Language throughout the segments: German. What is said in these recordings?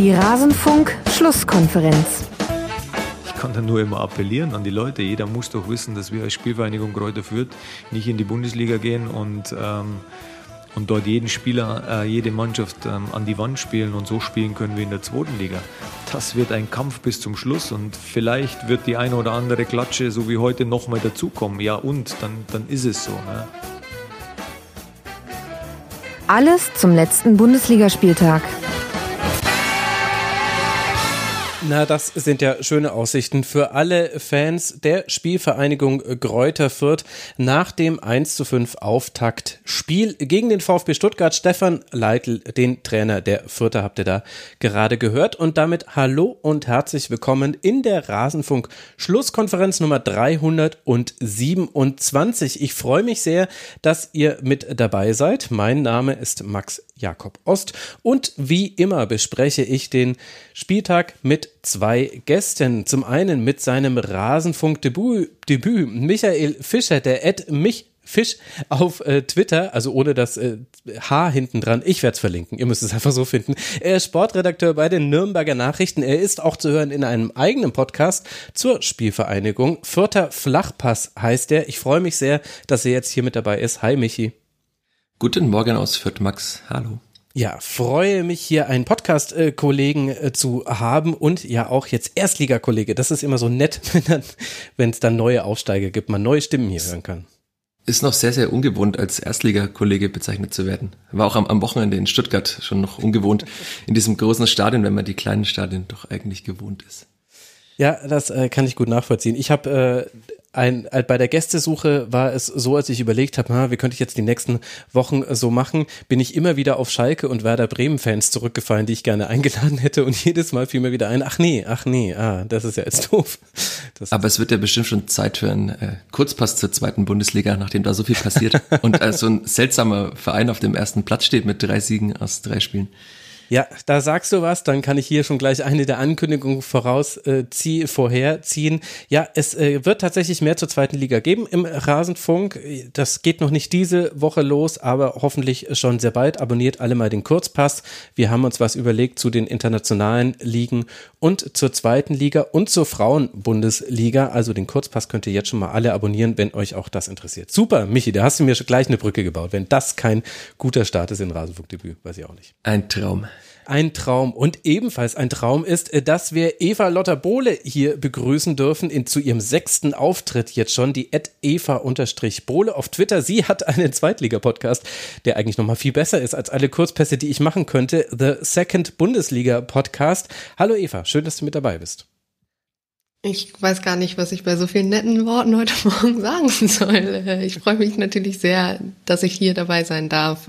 Die Rasenfunk-Schlusskonferenz. Ich kann da nur immer appellieren an die Leute. Jeder muss doch wissen, dass wir als Spielvereinigung Kräuter Fürth nicht in die Bundesliga gehen und, ähm, und dort jeden Spieler, äh, jede Mannschaft ähm, an die Wand spielen und so spielen können wie in der zweiten Liga. Das wird ein Kampf bis zum Schluss und vielleicht wird die eine oder andere Klatsche, so wie heute, nochmal dazukommen. Ja, und dann, dann ist es so. Ne? Alles zum letzten Bundesligaspieltag. Na, das sind ja schöne Aussichten für alle Fans der Spielvereinigung Gräuter Fürth nach dem 1 zu 5 Auftaktspiel gegen den VfB Stuttgart. Stefan Leitl, den Trainer der Fürther, habt ihr da gerade gehört. Und damit hallo und herzlich willkommen in der Rasenfunk Schlusskonferenz Nummer 327. Ich freue mich sehr, dass ihr mit dabei seid. Mein Name ist Max Jakob Ost und wie immer bespreche ich den Spieltag mit zwei Gästen. Zum einen mit seinem Rasenfunk-Debüt Michael Fischer, der Ed mich Fisch auf äh, Twitter, also ohne das äh, H hinten dran. Ich werde es verlinken. Ihr müsst es einfach so finden. Er ist Sportredakteur bei den Nürnberger Nachrichten. Er ist auch zu hören in einem eigenen Podcast zur Spielvereinigung. Vierter Flachpass heißt er. Ich freue mich sehr, dass er jetzt hier mit dabei ist. Hi Michi. Guten Morgen aus Fürth, Max. Hallo. Ja, freue mich hier einen Podcast-Kollegen äh, zu haben und ja auch jetzt Erstligakollege. Das ist immer so nett, wenn es dann neue Aufsteiger gibt, man neue Stimmen hier hören kann. Ist noch sehr, sehr ungewohnt, als Erstligakollege bezeichnet zu werden. War auch am, am Wochenende in Stuttgart schon noch ungewohnt, in diesem großen Stadion, wenn man die kleinen Stadien doch eigentlich gewohnt ist. Ja, das äh, kann ich gut nachvollziehen. Ich habe äh, ein, äh, bei der Gästesuche war es so, als ich überlegt habe, wie könnte ich jetzt die nächsten Wochen so machen, bin ich immer wieder auf Schalke und Werder Bremen Fans zurückgefallen, die ich gerne eingeladen hätte und jedes Mal fiel mir wieder ein, ach nee, ach nee, ah, das ist ja jetzt doof. Das Aber es wird ja bestimmt schon Zeit für einen äh, Kurzpass zur zweiten Bundesliga, nachdem da so viel passiert und äh, so ein seltsamer Verein auf dem ersten Platz steht mit drei Siegen aus drei Spielen. Ja, da sagst du was, dann kann ich hier schon gleich eine der Ankündigungen vorausziehen, äh, vorherziehen. Ja, es äh, wird tatsächlich mehr zur zweiten Liga geben im Rasenfunk. Das geht noch nicht diese Woche los, aber hoffentlich schon sehr bald. Abonniert alle mal den Kurzpass. Wir haben uns was überlegt zu den internationalen Ligen und zur zweiten Liga und zur Frauenbundesliga. Also den Kurzpass könnt ihr jetzt schon mal alle abonnieren, wenn euch auch das interessiert. Super, Michi, da hast du mir schon gleich eine Brücke gebaut. Wenn das kein guter Start ist in Rasenfunkdebüt, weiß ich auch nicht. Ein Traum ein Traum. Und ebenfalls ein Traum ist, äh, dass wir Eva Lotter Bohle hier begrüßen dürfen in, zu ihrem sechsten Auftritt jetzt schon, die Ed Eva-Bohle auf Twitter. Sie hat einen Zweitliga-Podcast, der eigentlich nochmal viel besser ist als alle Kurzpässe, die ich machen könnte. The Second Bundesliga Podcast. Hallo Eva, schön, dass du mit dabei bist. Ich weiß gar nicht, was ich bei so vielen netten Worten heute Morgen sagen soll. Ich freue mich natürlich sehr, dass ich hier dabei sein darf.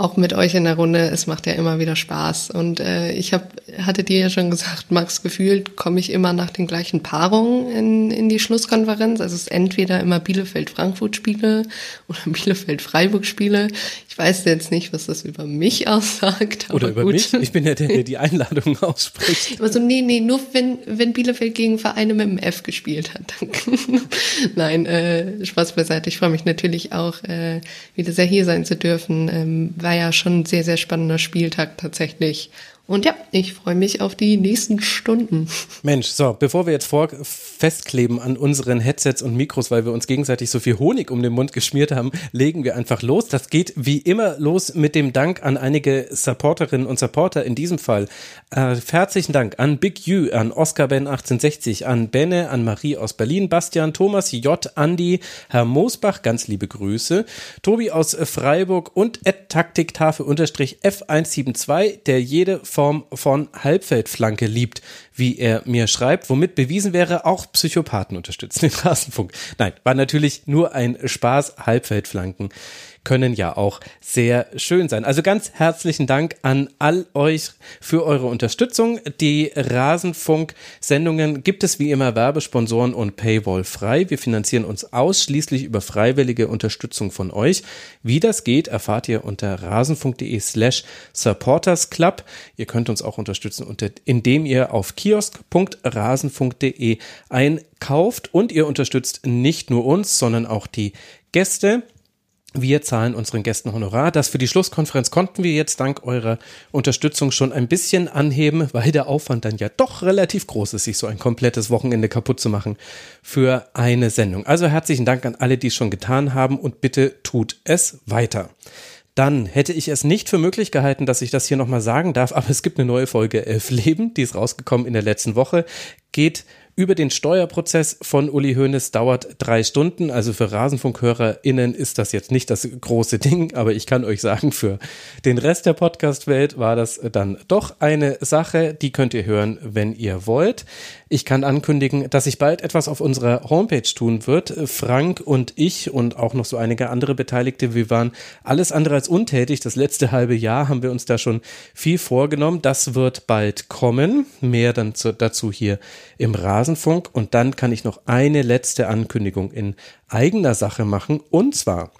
Auch mit euch in der Runde, es macht ja immer wieder Spaß. Und äh, ich hab, hatte dir ja schon gesagt, Max, gefühlt komme ich immer nach den gleichen Paarungen in, in die Schlusskonferenz. Also es ist entweder immer Bielefeld-Frankfurt-Spiele oder Bielefeld-Freiburg-Spiele. Ich weiß jetzt nicht, was das über mich aussagt. Oder über gut. mich? Ich bin ja der, der die Einladung ausspricht. Aber so, nee, nee, nur wenn, wenn Bielefeld gegen Vereine mit dem F gespielt hat. Nein, äh, Spaß beiseite. Ich freue mich natürlich auch, äh, wieder sehr hier sein zu dürfen. Ähm, war ja schon ein sehr, sehr spannender Spieltag tatsächlich. Und ja, ich freue mich auf die nächsten Stunden. Mensch, so, bevor wir jetzt vor festkleben an unseren Headsets und Mikros, weil wir uns gegenseitig so viel Honig um den Mund geschmiert haben, legen wir einfach los. Das geht wie immer los mit dem Dank an einige Supporterinnen und Supporter. In diesem Fall äh, herzlichen Dank an Big U, an Oscar Ben 1860, an Benne, an Marie aus Berlin, Bastian, Thomas, J, Andi, Herr Moosbach, ganz liebe Grüße, Tobi aus Freiburg und Ed Taktiktafel unterstrich F172, der jede Form von Halbfeldflanke liebt, wie er mir schreibt, womit bewiesen wäre, auch Psychopathen unterstützen den Rasenfunk. Nein, war natürlich nur ein Spaß, Halbfeldflanken können ja auch sehr schön sein. Also ganz herzlichen Dank an all euch für eure Unterstützung. Die Rasenfunk-Sendungen gibt es wie immer Werbesponsoren und Paywall frei. Wir finanzieren uns ausschließlich über freiwillige Unterstützung von euch. Wie das geht, erfahrt ihr unter rasenfunk.de slash supportersclub. Ihr könnt uns auch unterstützen, unter, indem ihr auf kiosk.rasenfunk.de einkauft und ihr unterstützt nicht nur uns, sondern auch die Gäste Wir zahlen unseren Gästen Honorar. Das für die Schlusskonferenz konnten wir jetzt dank eurer Unterstützung schon ein bisschen anheben, weil der Aufwand dann ja doch relativ groß ist, sich so ein komplettes Wochenende kaputt zu machen für eine Sendung. Also herzlichen Dank an alle, die es schon getan haben und bitte tut es weiter. Dann hätte ich es nicht für möglich gehalten, dass ich das hier nochmal sagen darf, aber es gibt eine neue Folge Elf Leben, die ist rausgekommen in der letzten Woche, geht über den Steuerprozess von Uli Hoeneß dauert drei Stunden. Also für RasenfunkhörerInnen ist das jetzt nicht das große Ding, aber ich kann euch sagen, für den Rest der Podcast-Welt war das dann doch eine Sache. Die könnt ihr hören, wenn ihr wollt. Ich kann ankündigen, dass sich bald etwas auf unserer Homepage tun wird. Frank und ich und auch noch so einige andere Beteiligte, wir waren alles andere als untätig. Das letzte halbe Jahr haben wir uns da schon viel vorgenommen. Das wird bald kommen. Mehr dann zu, dazu hier im Rasenfunk. Und dann kann ich noch eine letzte Ankündigung in eigener Sache machen. Und zwar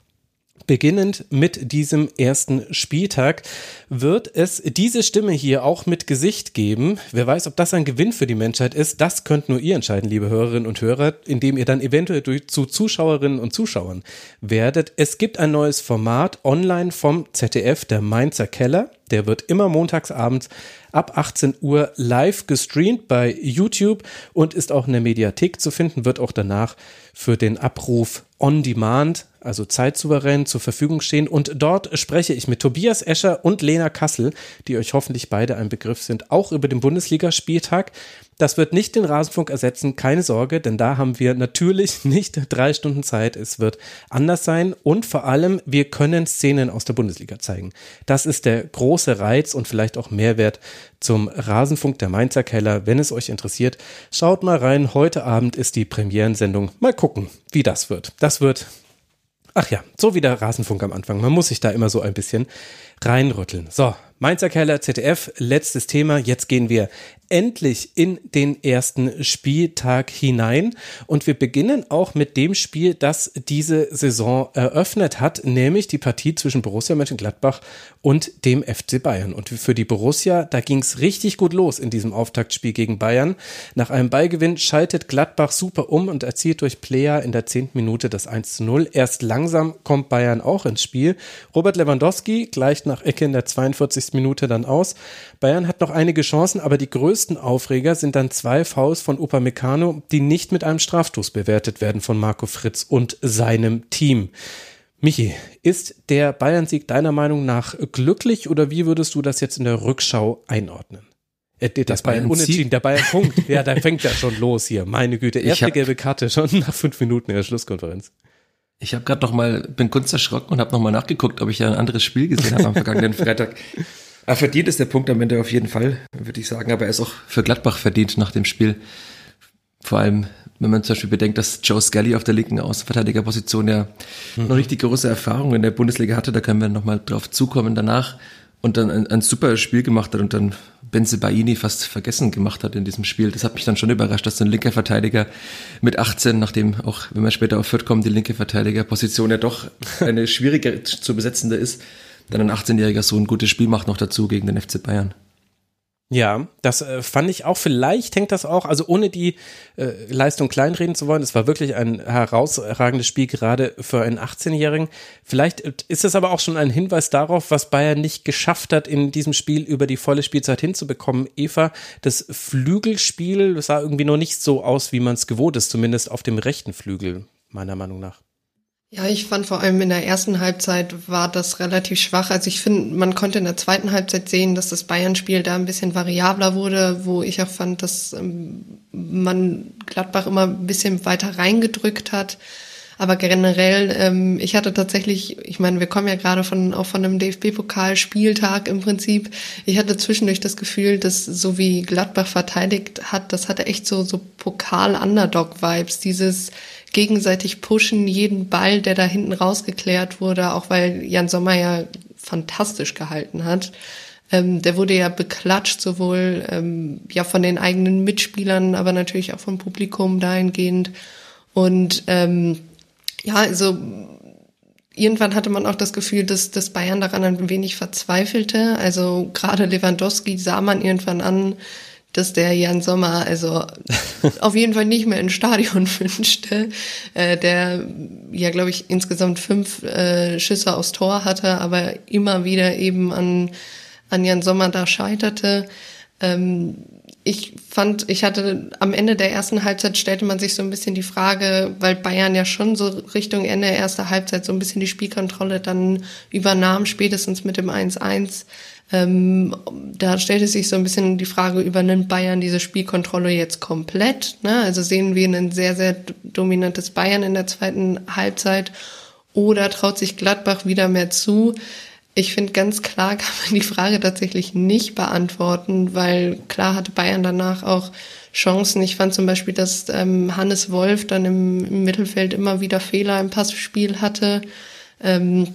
Beginnend mit diesem ersten Spieltag wird es diese Stimme hier auch mit Gesicht geben. Wer weiß, ob das ein Gewinn für die Menschheit ist, das könnt nur ihr entscheiden, liebe Hörerinnen und Hörer, indem ihr dann eventuell zu Zuschauerinnen und Zuschauern werdet. Es gibt ein neues Format online vom ZDF, der Mainzer Keller. Der wird immer montagsabends ab 18 Uhr live gestreamt bei YouTube und ist auch in der Mediathek zu finden, wird auch danach für den Abruf on demand, also zeitsouverän zur Verfügung stehen. Und dort spreche ich mit Tobias Escher und Lena Kassel, die euch hoffentlich beide ein Begriff sind, auch über den Bundesligaspieltag. Das wird nicht den Rasenfunk ersetzen, keine Sorge, denn da haben wir natürlich nicht drei Stunden Zeit. Es wird anders sein und vor allem, wir können Szenen aus der Bundesliga zeigen. Das ist der große Reiz und vielleicht auch Mehrwert zum Rasenfunk der Mainzer Keller. Wenn es euch interessiert, schaut mal rein. Heute Abend ist die Premierensendung. Mal gucken, wie das wird. Das wird Ach ja, so wie der Rasenfunk am Anfang. Man muss sich da immer so ein bisschen reinrütteln. So, Mainzer Keller, ZDF, letztes Thema. Jetzt gehen wir endlich in den ersten Spieltag hinein. Und wir beginnen auch mit dem Spiel, das diese Saison eröffnet hat, nämlich die Partie zwischen Borussia Mönchengladbach und dem FC Bayern. Und für die Borussia, da ging es richtig gut los in diesem Auftaktspiel gegen Bayern. Nach einem Ballgewinn schaltet Gladbach super um und erzielt durch Player in der zehnten Minute das 1 zu 0. Erst langsam kommt Bayern auch ins Spiel. Robert Lewandowski gleicht nach Ecke in der 42. Minute dann aus. Bayern hat noch einige Chancen, aber die größte größten Aufreger sind dann zwei Fouls von Upamecano, die nicht mit einem Strafstoß bewertet werden von Marco Fritz und seinem Team. Michi, ist der Bayern-Sieg deiner Meinung nach glücklich oder wie würdest du das jetzt in der Rückschau einordnen? Äh, das Bayern, Bayern unentschieden, der Bayern Punkt. Ja, da fängt ja schon los hier. Meine Güte, erste hab, gelbe Karte schon nach fünf Minuten in der Schlusskonferenz. Ich habe gerade noch mal, bin kurz erschrocken und habe noch mal nachgeguckt, ob ich ja ein anderes Spiel gesehen habe am vergangenen Freitag. Er verdient ist der Punkt am Ende auf jeden Fall, würde ich sagen. Aber er ist auch für Gladbach verdient nach dem Spiel. Vor allem, wenn man zum Beispiel bedenkt, dass Joe Scully auf der linken Außenverteidigerposition ja mhm. noch richtig große Erfahrung in der Bundesliga hatte. Da können wir nochmal drauf zukommen danach. Und dann ein, ein super Spiel gemacht hat und dann Benze Baini fast vergessen gemacht hat in diesem Spiel. Das hat mich dann schon überrascht, dass ein linker Verteidiger mit 18, nachdem auch, wenn wir später auf Fürth kommen, die linke Verteidigerposition ja doch eine schwierige zu besetzende ist, dann ein 18-jähriger so ein gutes Spiel macht noch dazu gegen den FC Bayern. Ja, das äh, fand ich auch. Vielleicht hängt das auch, also ohne die äh, Leistung kleinreden zu wollen, es war wirklich ein herausragendes Spiel gerade für einen 18-Jährigen. Vielleicht ist es aber auch schon ein Hinweis darauf, was Bayern nicht geschafft hat, in diesem Spiel über die volle Spielzeit hinzubekommen. Eva, das Flügelspiel sah irgendwie noch nicht so aus, wie man es gewohnt ist, zumindest auf dem rechten Flügel, meiner Meinung nach. Ja, ich fand vor allem in der ersten Halbzeit war das relativ schwach. Also ich finde, man konnte in der zweiten Halbzeit sehen, dass das Bayern-Spiel da ein bisschen variabler wurde, wo ich auch fand, dass ähm, man Gladbach immer ein bisschen weiter reingedrückt hat. Aber generell, ähm, ich hatte tatsächlich, ich meine, wir kommen ja gerade von auch von einem DFB-Pokal-Spieltag im Prinzip. Ich hatte zwischendurch das Gefühl, dass so wie Gladbach verteidigt hat, das hatte echt so so Pokal-Underdog-Vibes. Dieses gegenseitig pushen, jeden Ball, der da hinten rausgeklärt wurde, auch weil Jan Sommer ja fantastisch gehalten hat. Ähm, der wurde ja beklatscht, sowohl ähm, ja von den eigenen Mitspielern, aber natürlich auch vom Publikum dahingehend. Und ähm, ja, also irgendwann hatte man auch das Gefühl, dass, dass Bayern daran ein wenig verzweifelte. Also gerade Lewandowski sah man irgendwann an, dass der Jan Sommer also auf jeden Fall nicht mehr ins Stadion wünschte, äh, der ja, glaube ich, insgesamt fünf äh, Schüsse aufs Tor hatte, aber immer wieder eben an, an Jan Sommer da scheiterte. Ähm, ich fand, ich hatte am Ende der ersten Halbzeit stellte man sich so ein bisschen die Frage, weil Bayern ja schon so Richtung Ende der ersten Halbzeit so ein bisschen die Spielkontrolle dann übernahm, spätestens mit dem 1-1. Ähm, da stellte sich so ein bisschen die Frage, übernimmt Bayern diese Spielkontrolle jetzt komplett? Ne? Also sehen wir ein sehr, sehr dominantes Bayern in der zweiten Halbzeit oder traut sich Gladbach wieder mehr zu? Ich finde, ganz klar kann man die Frage tatsächlich nicht beantworten, weil klar hatte Bayern danach auch Chancen. Ich fand zum Beispiel, dass ähm, Hannes Wolf dann im, im, Mittelfeld immer wieder Fehler im Passspiel hatte. Ähm,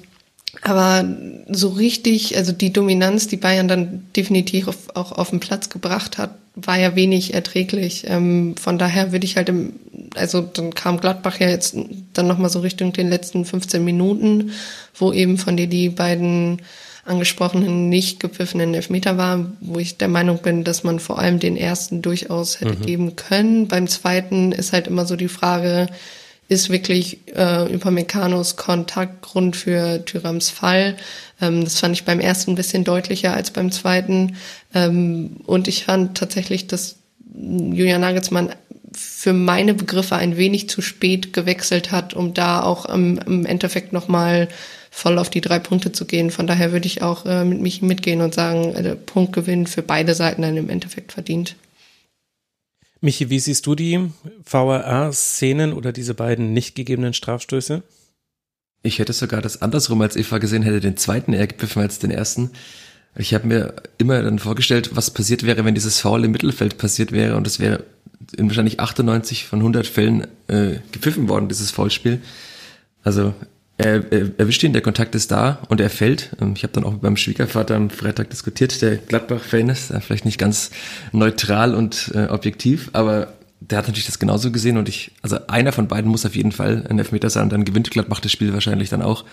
aber so richtig, also die Dominanz, die Bayern dann definitiv auf, auch auf den Platz gebracht hat, war ja wenig erträglich. Ähm, von daher würde ich halt im, also dann kam Gladbach ja jetzt dann nochmal so Richtung den letzten 15 Minuten, wo eben von dir die beiden angesprochenen nicht gepfiffenen Elfmeter war, wo ich der Meinung bin, dass man vor allem den ersten durchaus hätte mhm. geben können. Beim zweiten ist halt immer so die Frage, ist wirklich äh, Upameccanos Kontaktgrund für Thürams Fall. Ähm, das fand ich beim ersten ein bisschen deutlicher als beim zweiten. Ähm, und ich fand tatsächlich, dass Julian Nagelsmann für meine Begriffe ein wenig zu spät gewechselt hat, um da auch im, im Endeffekt nochmal voll auf die drei Punkte zu gehen. Von daher würde ich auch äh, mit mich mitgehen und sagen, äh, Punktgewinn für beide Seiten dann im Endeffekt verdient. Michi, wie siehst du die VAR-Szenen oder diese beiden nicht gegebenen Strafstöße? Ich hätte sogar das andersrum als Eva gesehen, hätte den zweiten eher gepfiffen als den ersten. Ich habe mir immer dann vorgestellt, was passiert wäre, wenn dieses Foul im Mittelfeld passiert wäre und es wäre in wahrscheinlich 98 von 100 Fällen äh, gepfiffen worden, dieses Foulspiel. Also er, er erwischt ihn, der Kontakt ist da und er fällt. Ähm, ich habe dann auch mit meinem Schwiegervater am Freitag diskutiert, der Gladbach-Fan ist, vielleicht nicht ganz neutral und äh, objektiv, aber der hat natürlich das genauso gesehen und ich, also einer von beiden muss auf jeden Fall ein Elfmeter sein, dann gewinnt Gladbach das Spiel wahrscheinlich dann auch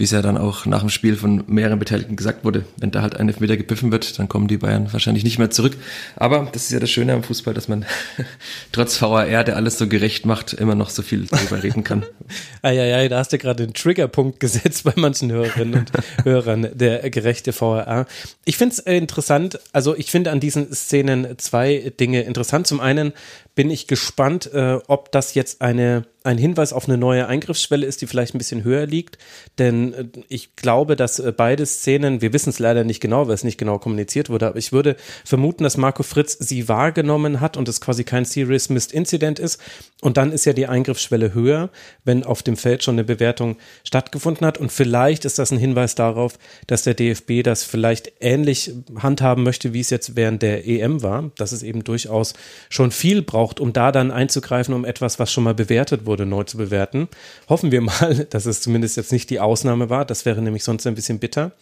wie es ja dann auch nach dem Spiel von mehreren Beteiligten gesagt wurde, wenn da halt ein Elfmeter gepfiffen wird, dann kommen die Bayern wahrscheinlich nicht mehr zurück. Aber das ist ja das Schöne am Fußball, dass man trotz VAR, der alles so gerecht macht, immer noch so viel darüber reden kann. Eieiei, da hast du gerade den Triggerpunkt gesetzt bei manchen Hörerinnen und Hörern, der gerechte VAR. Ich finde es interessant, also ich finde an diesen Szenen zwei Dinge interessant. Zum einen bin ich gespannt, äh, ob das jetzt eine, ein Hinweis auf eine neue Eingriffsschwelle ist, die vielleicht ein bisschen höher liegt. Denn äh, ich glaube, dass äh, beide Szenen, wir wissen es leider nicht genau, weil es nicht genau kommuniziert wurde, aber ich würde vermuten, dass Marco Fritz sie wahrgenommen hat und es quasi kein Serious Missed Incident ist. Und dann ist ja die Eingriffsschwelle höher, wenn auf dem Feld schon eine Bewertung stattgefunden hat. Und vielleicht ist das ein Hinweis darauf, dass der DFB das vielleicht ähnlich handhaben möchte, wie es jetzt während der EM war, dass es eben durchaus schon viel braucht braucht, um da dann einzugreifen, um etwas, was schon mal bewertet wurde, neu zu bewerten. Hoffen wir mal, dass es zumindest jetzt nicht die Ausnahme war. Das wäre nämlich sonst ein bisschen bitter.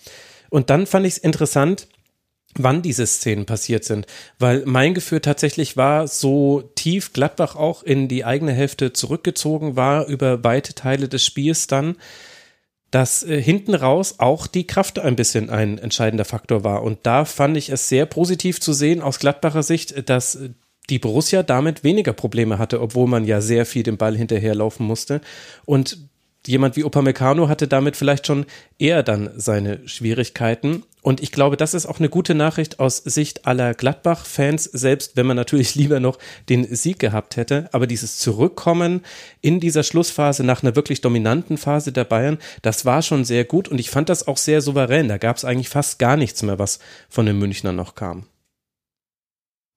Und dann fand ich es interessant, wann diese Szenen passiert sind, weil mein Gefühl tatsächlich war, so tief Gladbach auch in die eigene Hälfte zurückgezogen war über weite Teile des Spiels dann, dass äh, hinten raus auch die Kraft ein bisschen ein entscheidender Faktor war. Und da fand ich es sehr positiv zu sehen aus Gladbacher Sicht, dass die Borussia damit weniger Probleme hatte, obwohl man ja sehr viel den Ball hinterherlaufen musste. Und jemand wie Upamecano hatte damit vielleicht schon eher dann seine Schwierigkeiten. Und ich glaube, das ist auch eine gute Nachricht aus Sicht aller Gladbach-Fans, selbst wenn man natürlich lieber noch den Sieg gehabt hätte. Aber dieses Zurückkommen in dieser Schlussphase nach einer wirklich dominanten Phase der Bayern, das war schon sehr gut und ich fand das auch sehr souverän. Da gab es eigentlich fast gar nichts mehr, was von den Münchnern noch kam.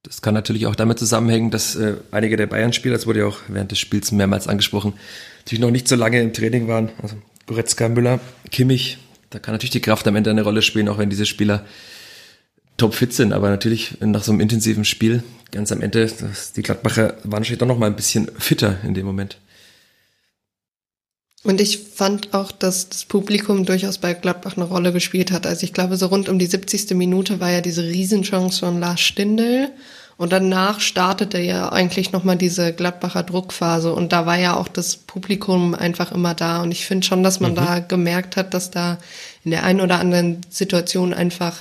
Das kann natürlich auch damit zusammenhängen, dass äh, einige der Bayern-Spieler, das wurde ja auch während des Spiels mehrmals angesprochen, natürlich noch nicht so lange im Training waren. Also Goretzka, Müller, Kimmich, da kann natürlich die Kraft am Ende eine Rolle spielen, auch wenn diese Spieler topfit sind. Aber natürlich nach so einem intensiven Spiel, ganz am Ende, das, die Gladbacher waren wahrscheinlich doch noch mal ein bisschen fitter in dem Moment. Und ich fand auch, dass das Publikum durchaus bei Gladbach eine Rolle gespielt hat. Also ich glaube, so rund um die 70. Minute war ja diese Riesenchance von Lars Stindl. Und danach startete ja eigentlich nochmal diese Gladbacher Druckphase. Und da war ja auch das Publikum einfach immer da. Und ich finde schon, dass man mhm. da gemerkt hat, dass da in der einen oder anderen Situation einfach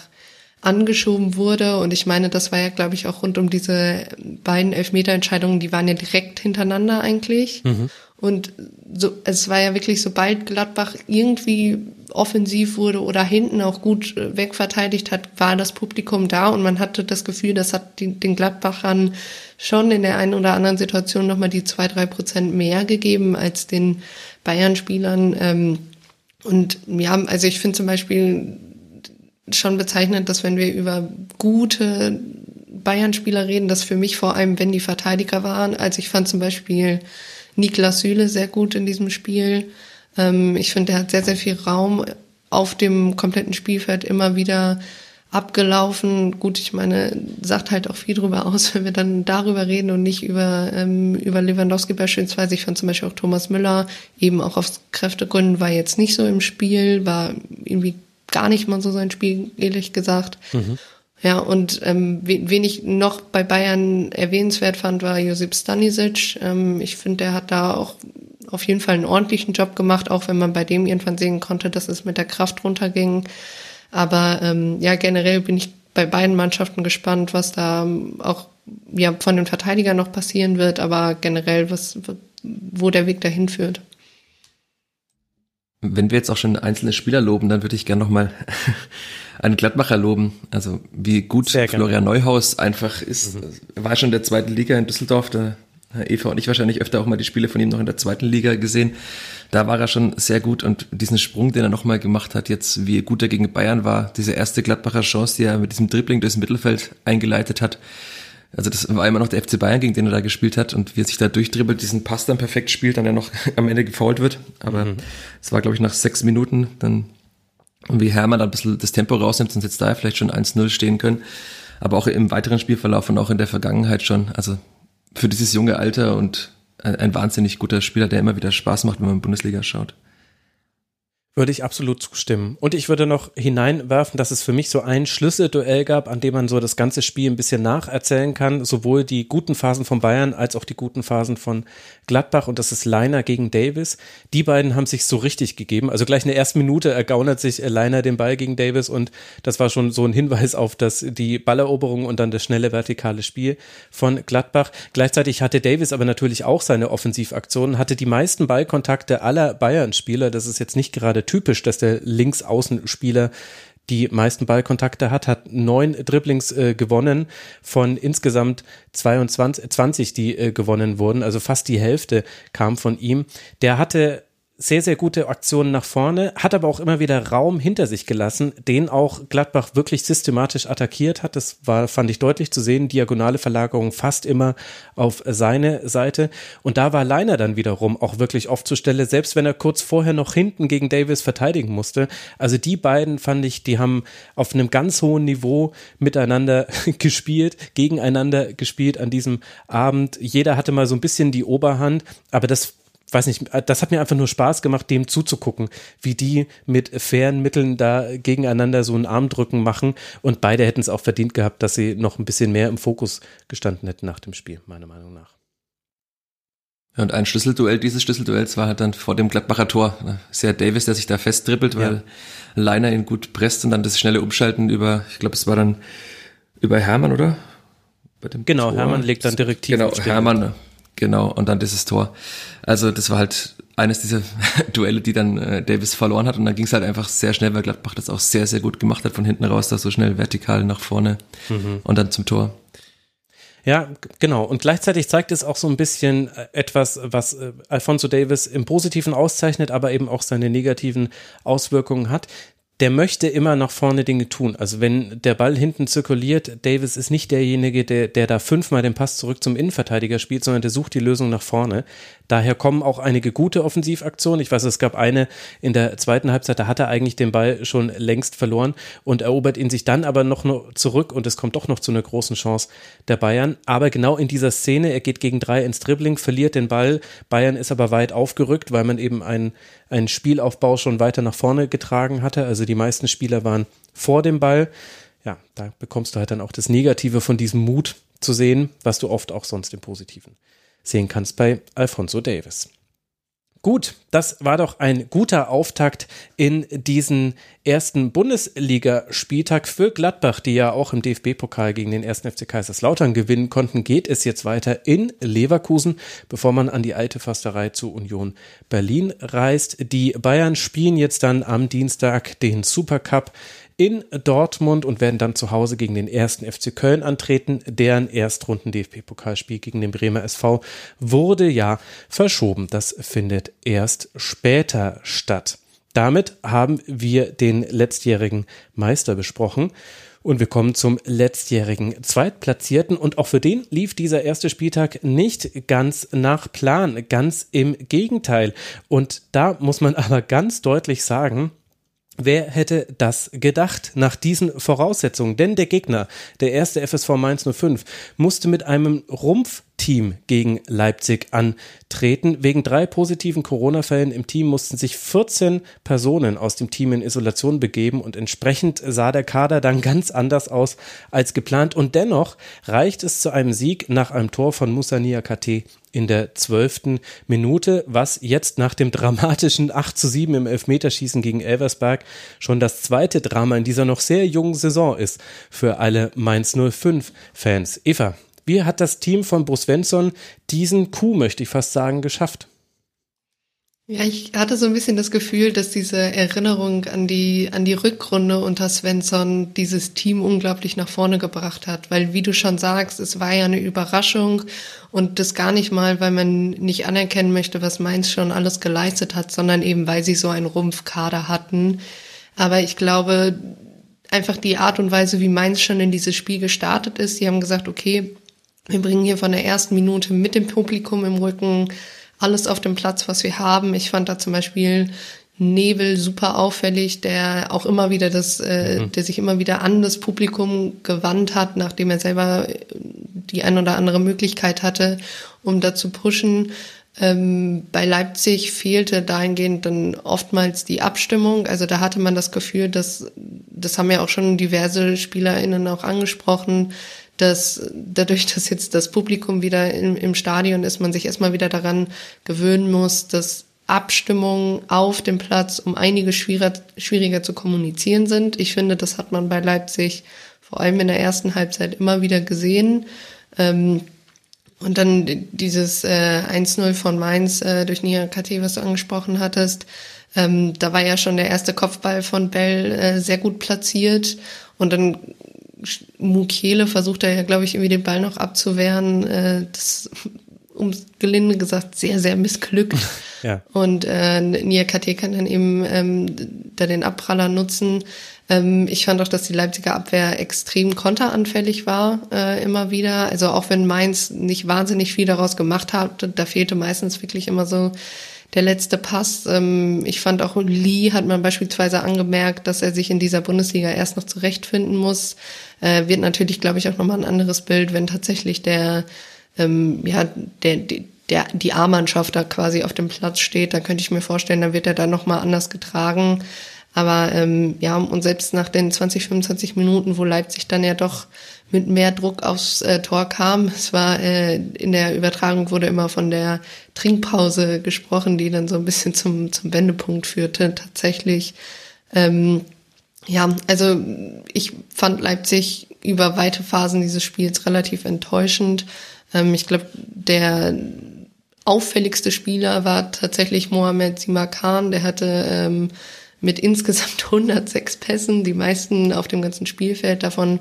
angeschoben wurde. Und ich meine, das war ja, glaube ich, auch rund um diese beiden Elfmeterentscheidungen, die waren ja direkt hintereinander eigentlich. Mhm. Und so, es war ja wirklich, sobald Gladbach irgendwie offensiv wurde oder hinten auch gut äh, wegverteidigt hat, war das Publikum da und man hatte das Gefühl, das hat die, den Gladbachern schon in der einen oder anderen Situation nochmal die zwei, drei Prozent mehr gegeben als den Bayern-Spielern. Ähm, und ja, also ich finde zum Beispiel schon bezeichnend, dass wenn wir über gute Bayern-Spieler reden, dass für mich vor allem, wenn die Verteidiger waren, also ich fand zum Beispiel Niklas Süle sehr gut in diesem Spiel. Ähm, ich finde, er hat sehr, sehr viel Raum auf dem kompletten Spielfeld immer wieder abgelaufen. Gut, ich meine, sagt halt auch viel drüber aus, wenn wir dann darüber reden und nicht über, ähm, über Lewandowski beispielsweise. Ich fand zum Beispiel auch Thomas Müller eben auch aus Kräftegründen war jetzt nicht so im Spiel, war irgendwie gar nicht mal so sein Spiel, ehrlich gesagt. Mhm. Ja, und ähm, wen ich noch bei Bayern erwähnenswert fand, war Josip Stanisic. Ähm, ich finde, der hat da auch auf jeden Fall einen ordentlichen Job gemacht, auch wenn man bei dem irgendwann sehen konnte, dass es mit der Kraft runterging. Aber ähm, ja, generell bin ich bei beiden Mannschaften gespannt, was da auch ja, von den Verteidigern noch passieren wird, aber generell, was, wo der Weg dahin führt. Wenn wir jetzt auch schon einzelne Spieler loben, dann würde ich gerne nochmal einen Gladbacher loben. Also wie gut Florian Neuhaus einfach ist. Mhm. war schon in der zweiten Liga in Düsseldorf. Da Eva und ich wahrscheinlich öfter auch mal die Spiele von ihm noch in der zweiten Liga gesehen. Da war er schon sehr gut und diesen Sprung, den er nochmal gemacht hat, jetzt wie gut er gegen Bayern war, diese erste Gladbacher Chance, die er mit diesem Dribbling durchs Mittelfeld eingeleitet hat. Also das war immer noch der FC Bayern, gegen den er da gespielt hat und wie er sich da durchdribbelt, diesen Pass dann perfekt spielt, dann er noch am Ende gefault wird. Aber mhm. es mhm. war, glaube ich, nach sechs Minuten, dann wie Hermann da ein bisschen das Tempo rausnimmt, sonst jetzt da vielleicht schon 1-0 stehen können. Aber auch im weiteren Spielverlauf und auch in der Vergangenheit schon. Also für dieses junge Alter und ein, ein wahnsinnig guter Spieler, der immer wieder Spaß macht, wenn man Bundesliga schaut. Würde ich absolut zustimmen. Und ich würde noch hineinwerfen, dass es für mich so ein Schlüsselduell gab, an dem man so das ganze Spiel ein bisschen nacherzählen kann. Sowohl die guten Phasen von Bayern als auch die guten Phasen von Gladbach. Und das ist Leiner gegen Davis. Die beiden haben sich so richtig gegeben. Also gleich in der ersten Minute ergaunert sich Leiner den Ball gegen Davis. Und das war schon so ein Hinweis auf das, die Balleroberung und dann das schnelle vertikale Spiel von Gladbach. Gleichzeitig hatte Davis aber natürlich auch seine Offensivaktionen, hatte die meisten Ballkontakte aller Bayern-Spieler. Das ist jetzt nicht gerade gerade typisch, dass der Linksaußenspieler die meisten Ballkontakte hat, hat neun Dribblings äh, gewonnen von insgesamt 22, 20, die äh, gewonnen wurden. Also fast die Hälfte kam von ihm. Der hatte sehr, sehr gute Aktionen nach vorne, hat aber auch immer wieder Raum hinter sich gelassen, den auch Gladbach wirklich systematisch attackiert hat. Das war, fand ich deutlich zu sehen, diagonale Verlagerung fast immer auf seine Seite. Und da war Leiner dann wiederum auch wirklich oft zur Stelle, selbst wenn er kurz vorher noch hinten gegen Davis verteidigen musste. Also die beiden fand ich, die haben auf einem ganz hohen Niveau miteinander gespielt, gegeneinander gespielt an diesem Abend. Jeder hatte mal so ein bisschen die Oberhand, aber das weiß nicht, das hat mir einfach nur Spaß gemacht, dem zuzugucken, wie die mit fairen Mitteln da gegeneinander so einen Armdrücken machen und beide hätten es auch verdient gehabt, dass sie noch ein bisschen mehr im Fokus gestanden hätten nach dem Spiel, meiner Meinung nach. Ja, und ein Schlüsselduell dieses Schlüsselduells war halt dann vor dem Gladbacher Tor. Sehr Davis, der sich da festtrippelt, weil ja. Leiner ihn gut presst und dann das schnelle Umschalten über, ich glaube, es war dann über Hermann, oder? genau, Tor. Hermann legt dann direkt tief. Genau, Hermann Genau, und dann dieses Tor. Also das war halt eines dieser Duelle, die dann äh, Davis verloren hat. Und dann ging es halt einfach sehr schnell, weil Gladbach das auch sehr, sehr gut gemacht hat, von hinten raus, da so schnell vertikal nach vorne mhm. und dann zum Tor. Ja, genau. Und gleichzeitig zeigt es auch so ein bisschen äh, etwas, was äh, Alfonso Davis im Positiven auszeichnet, aber eben auch seine negativen Auswirkungen hat der möchte immer nach vorne Dinge tun. Also wenn der Ball hinten zirkuliert, Davis ist nicht derjenige, der, der da fünfmal den Pass zurück zum Innenverteidiger spielt, sondern der sucht die Lösung nach vorne. Daher kommen auch einige gute Offensivaktionen. Ich weiß, es gab eine in der zweiten Halbzeit, da hat er eigentlich den Ball schon längst verloren und erobert ihn sich dann aber noch zurück und es kommt doch noch zu einer großen Chance der Bayern. Aber genau in dieser Szene, er geht gegen drei ins Dribbling, verliert den Ball. Bayern ist aber weit aufgerückt, weil man eben einen, einen Spielaufbau schon weiter nach vorne getragen hatte. Also die meisten Spieler waren vor dem Ball. Ja, da bekommst du halt dann auch das Negative von diesem Mut zu sehen, was du oft auch sonst im Positiven sehen kannst bei Alfonso Davis. Gut, das war doch ein guter Auftakt in diesen ersten Bundesligaspieltag für Gladbach, die ja auch im DFB-Pokal gegen den 1. FC Kaiserslautern gewinnen konnten. Geht es jetzt weiter in Leverkusen, bevor man an die alte Försterei zu Union Berlin reist. Die Bayern spielen jetzt dann am Dienstag den Supercup in Dortmund und werden dann zu Hause gegen den ersten FC Köln antreten. Deren Erstrunden DFB-Pokalspiel gegen den Bremer SV wurde ja verschoben. Das findet erst später statt. Damit haben wir den letztjährigen Meister besprochen. Und wir kommen zum letztjährigen Zweitplatzierten. Und auch für den lief dieser erste Spieltag nicht ganz nach Plan, ganz im Gegenteil. Und da muss man aber ganz deutlich sagen, Wer hätte das gedacht nach diesen Voraussetzungen? Denn der Gegner, der erste FSV Mainz 05, musste mit einem Rumpfteam gegen Leipzig antreten. Wegen drei positiven Corona-Fällen im Team mussten sich 14 Personen aus dem Team in Isolation begeben und entsprechend sah der Kader dann ganz anders aus als geplant. Und dennoch reicht es zu einem Sieg nach einem Tor von Musania KT in der zwölften Minute, was jetzt nach dem dramatischen 8 zu 7 im Elfmeterschießen gegen Elversberg schon das zweite Drama in dieser noch sehr jungen Saison ist für alle Mainz 05 Fans. Eva, wie hat das Team von Bruce Svensson diesen Coup, möchte ich fast sagen, geschafft? Ja, ich hatte so ein bisschen das Gefühl, dass diese Erinnerung an die, an die Rückrunde unter Svensson dieses Team unglaublich nach vorne gebracht hat. Weil, wie du schon sagst, es war ja eine Überraschung und das gar nicht mal, weil man nicht anerkennen möchte, was Mainz schon alles geleistet hat, sondern eben, weil sie so einen Rumpfkader hatten. Aber ich glaube, einfach die Art und Weise, wie Mainz schon in dieses Spiel gestartet ist, sie haben gesagt, okay, wir bringen hier von der ersten Minute mit dem Publikum im Rücken alles auf dem Platz, was wir haben. Ich fand da zum Beispiel Nebel super auffällig, der auch immer wieder das, äh, mhm. der sich immer wieder an das Publikum gewandt hat, nachdem er selber die ein oder andere Möglichkeit hatte, um da zu pushen. Ähm, bei Leipzig fehlte dahingehend dann oftmals die Abstimmung. Also da hatte man das Gefühl, dass, das haben ja auch schon diverse SpielerInnen auch angesprochen, dass dadurch, dass jetzt das Publikum wieder im, im Stadion ist, man sich erstmal wieder daran gewöhnen muss, dass Abstimmungen auf dem Platz um einige schwieriger, schwieriger zu kommunizieren sind. Ich finde, das hat man bei Leipzig vor allem in der ersten Halbzeit immer wieder gesehen. Ähm, und dann dieses äh, 1-0 von Mainz äh, durch Nia KT, was du angesprochen hattest. Ähm, da war ja schon der erste Kopfball von Bell äh, sehr gut platziert. Und dann Mukiele versucht er ja, glaube ich, irgendwie den Ball noch abzuwehren. Äh, das, um gelinde gesagt, sehr, sehr missglückt. Ja. Und äh, Nia KT kann dann eben ähm, da den Abpraller nutzen. Ähm, ich fand auch, dass die Leipziger Abwehr extrem konteranfällig war, äh, immer wieder. Also auch wenn Mainz nicht wahnsinnig viel daraus gemacht hat, da fehlte meistens wirklich immer so der letzte Pass. Ähm, ich fand auch Lee hat man beispielsweise angemerkt, dass er sich in dieser Bundesliga erst noch zurechtfinden muss. Äh, wird natürlich, glaube ich, auch nochmal ein anderes Bild, wenn tatsächlich der, ähm, ja, der, der, die A-Mannschaft da quasi auf dem Platz steht. Da könnte ich mir vorstellen, da wird er dann nochmal anders getragen. Aber ähm, ja, und selbst nach den 20, 25 Minuten, wo Leipzig dann ja doch mit mehr Druck aufs äh, Tor kam. Es war äh, in der Übertragung wurde immer von der Trinkpause gesprochen, die dann so ein bisschen zum zum Wendepunkt führte. Tatsächlich, ähm, ja, also ich fand Leipzig über weite Phasen dieses Spiels relativ enttäuschend. Ähm, ich glaube, der auffälligste Spieler war tatsächlich Mohamed Simakan. Der hatte ähm, mit insgesamt 106 Pässen, die meisten auf dem ganzen Spielfeld, davon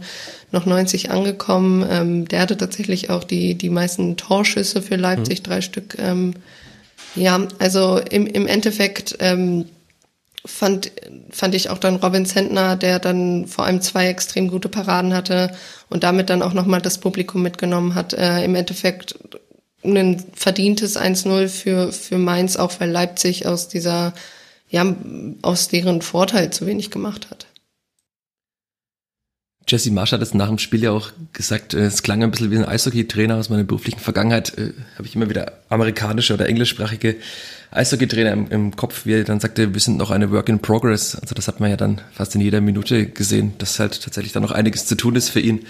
noch 90 angekommen. Ähm, der hatte tatsächlich auch die, die meisten Torschüsse für Leipzig, mhm. drei Stück. Ähm, ja, also im, im Endeffekt ähm, fand, fand ich auch dann Robin Zentner, der dann vor allem zwei extrem gute Paraden hatte und damit dann auch nochmal das Publikum mitgenommen hat. Äh, Im Endeffekt ein verdientes 1-0 für, für Mainz, auch weil Leipzig aus dieser ja, aus deren Vorteil zu wenig gemacht hat. Jesse Marsch hat es nach dem Spiel ja auch gesagt, äh, es klang ein bisschen wie ein Eishockey-Trainer aus meiner beruflichen Vergangenheit. Äh, Habe ich immer wieder amerikanische oder englischsprachige Eishockey-Trainer im, im, Kopf, wie er dann sagte, wir sind noch eine Work in Progress. Also das hat man ja dann fast in jeder Minute gesehen, dass halt tatsächlich dann noch einiges zu tun ist für ihn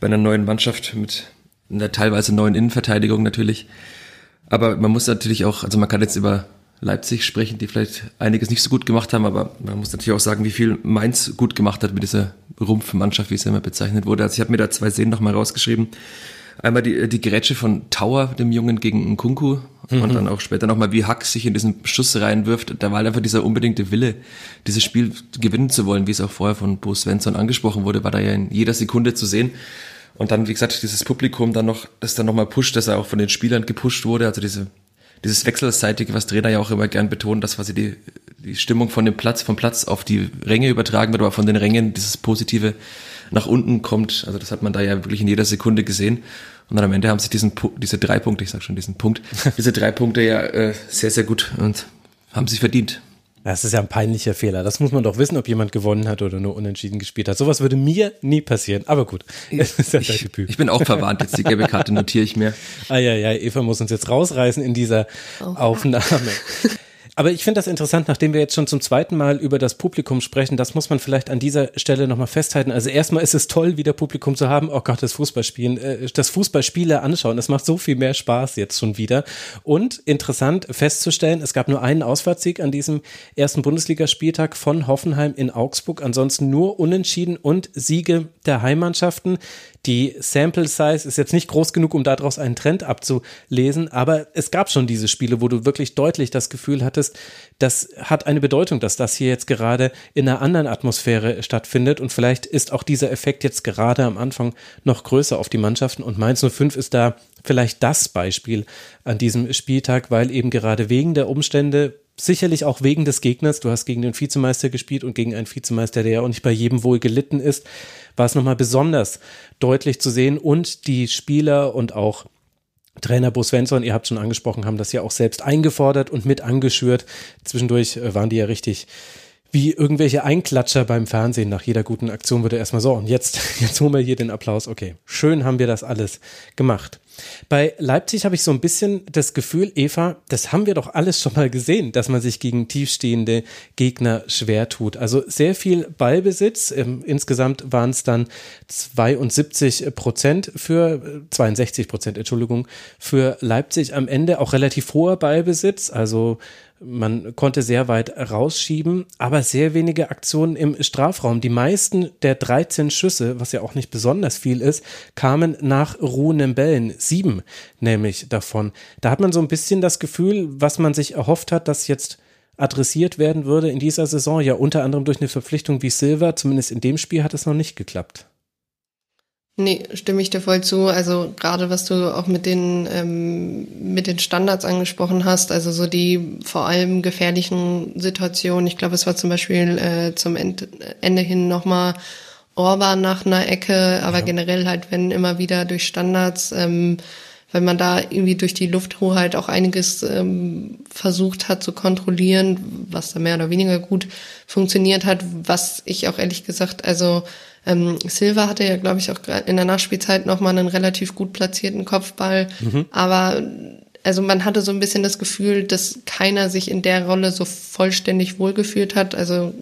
bei einer neuen Mannschaft mit einer teilweise neuen Innenverteidigung natürlich. Aber man muss natürlich auch, also man kann jetzt über Leipzig sprechen, die vielleicht einiges nicht so gut gemacht haben, aber man muss natürlich auch sagen, wie viel Mainz gut gemacht hat mit dieser Rumpfmannschaft, wie es ja immer bezeichnet wurde. Also ich habe mir da zwei Szenen nochmal rausgeschrieben. Einmal die, die Grätsche von Tower, dem Jungen gegen Nkunku mhm. und dann auch später nochmal, wie Hack sich in diesen Schuss reinwirft. Da war halt einfach dieser unbedingte Wille, dieses Spiel gewinnen zu wollen, wie es auch vorher von Bo Svensson angesprochen wurde, war da ja in jeder Sekunde zu sehen. Und dann, wie gesagt, dieses Publikum dann noch, das dann nochmal pusht, dass er auch von den Spielern gepusht wurde, also diese, dieses Wechselseitige, was Trainer ja auch immer gern betonen, dass quasi die, die Stimmung von dem Platz, vom Platz auf die Ränge übertragen wird, aber von den Rängen dieses Positive nach unten kommt. Also das hat man da ja wirklich in jeder Sekunde gesehen. Und dann am Ende haben sich diesen, diese drei Punkte, ich sag schon diesen Punkt, diese drei Punkte ja äh, sehr, sehr gut und haben sich verdient. Das ist ja ein peinlicher Fehler. Das muss man doch wissen, ob jemand gewonnen hat oder nur unentschieden gespielt hat. Sowas würde mir nie passieren. Aber gut. Ich, ich bin auch verwarnt. Jetzt die gelbe Karte notiere ich mir. Ah ja, ja, Eva muss uns jetzt rausreißen in dieser oh. Aufnahme. Aber ich finde das interessant, nachdem wir jetzt schon zum zweiten Mal über das Publikum sprechen, das muss man vielleicht an dieser Stelle nochmal festhalten. Also erstmal ist es toll, wieder Publikum zu haben. Oh Gott, das Fußballspielen, äh, das Fußballspiele anschauen, das macht so viel mehr Spaß jetzt schon wieder. Und interessant festzustellen, es gab nur einen Auswärtssieg an diesem ersten Bundesligaspieltag von Hoffenheim in Augsburg. Ansonsten nur Unentschieden und Siege der Heimmannschaften. Die Sample Size ist jetzt nicht groß genug, um daraus einen Trend abzulesen, aber es gab schon diese Spiele, wo du wirklich deutlich das Gefühl hattest, das hat eine Bedeutung, dass das hier jetzt gerade in einer anderen Atmosphäre stattfindet und vielleicht ist auch dieser Effekt jetzt gerade am Anfang noch größer auf die Mannschaften und Mainz 05 ist da vielleicht das Beispiel an diesem Spieltag, weil eben gerade wegen der Umstände sicherlich auch wegen des Gegners. Du hast gegen den Vizemeister gespielt und gegen einen Vizemeister, der ja auch nicht bei jedem wohl gelitten ist, war es nochmal besonders deutlich zu sehen und die Spieler und auch Trainer Bo Svensson, ihr habt schon angesprochen, haben das ja auch selbst eingefordert und mit angeschürt. Zwischendurch äh, waren die ja richtig wie irgendwelche Einklatscher beim Fernsehen nach jeder guten Aktion würde erstmal so und jetzt, jetzt holen wir hier den Applaus. Okay, schön haben wir das alles gemacht. Bei Leipzig habe ich so ein bisschen das Gefühl, Eva, das haben wir doch alles schon mal gesehen, dass man sich gegen tiefstehende Gegner schwer tut. Also sehr viel Ballbesitz. Ähm, insgesamt waren es dann 72 Prozent für, 62 Prozent, Entschuldigung, für Leipzig am Ende auch relativ hoher Ballbesitz. Also man konnte sehr weit rausschieben, aber sehr wenige Aktionen im Strafraum. Die meisten der 13 Schüsse, was ja auch nicht besonders viel ist, kamen nach ruhenden Bällen. Sieben nämlich davon. Da hat man so ein bisschen das Gefühl, was man sich erhofft hat, dass jetzt adressiert werden würde in dieser Saison, ja unter anderem durch eine Verpflichtung wie Silver, zumindest in dem Spiel hat es noch nicht geklappt. Nee, stimme ich dir voll zu. Also gerade was du auch mit den ähm, mit den Standards angesprochen hast, also so die vor allem gefährlichen Situationen. Ich glaube, es war zum Beispiel äh, zum Ende, Ende hin nochmal Orban nach einer Ecke, aber ja. generell halt, wenn immer wieder durch Standards, ähm, wenn man da irgendwie durch die Lufthoheit auch einiges ähm, versucht hat zu kontrollieren, was da mehr oder weniger gut funktioniert hat, was ich auch ehrlich gesagt, also ähm, Silva hatte ja, glaube ich, auch in der Nachspielzeit nochmal einen relativ gut platzierten Kopfball. Mhm. Aber also man hatte so ein bisschen das Gefühl, dass keiner sich in der Rolle so vollständig wohlgefühlt hat. Also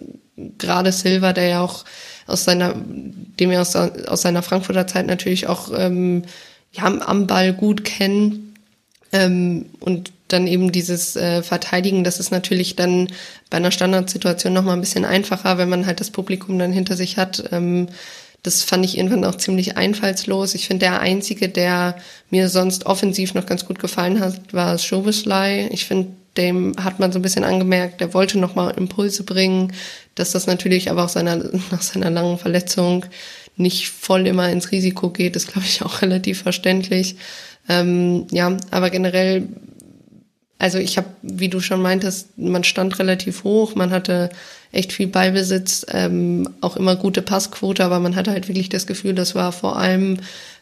gerade Silva, der ja auch aus seiner, dem wir aus, aus seiner Frankfurter Zeit natürlich auch ähm, ja, am Ball gut kennen. Ähm, und dann eben dieses äh, Verteidigen, das ist natürlich dann bei einer Standardsituation nochmal ein bisschen einfacher, wenn man halt das Publikum dann hinter sich hat. Ähm, das fand ich irgendwann auch ziemlich einfallslos. Ich finde, der einzige, der mir sonst offensiv noch ganz gut gefallen hat, war Schobeslei. Ich finde, dem hat man so ein bisschen angemerkt, der wollte nochmal Impulse bringen, dass das natürlich aber auch seiner, nach seiner langen Verletzung nicht voll immer ins Risiko geht, ist, glaube ich, auch relativ verständlich. Ähm, ja, aber generell also ich habe, wie du schon meintest, man stand relativ hoch, man hatte echt viel Ballbesitz, ähm, auch immer gute Passquote, aber man hatte halt wirklich das Gefühl, das war vor allem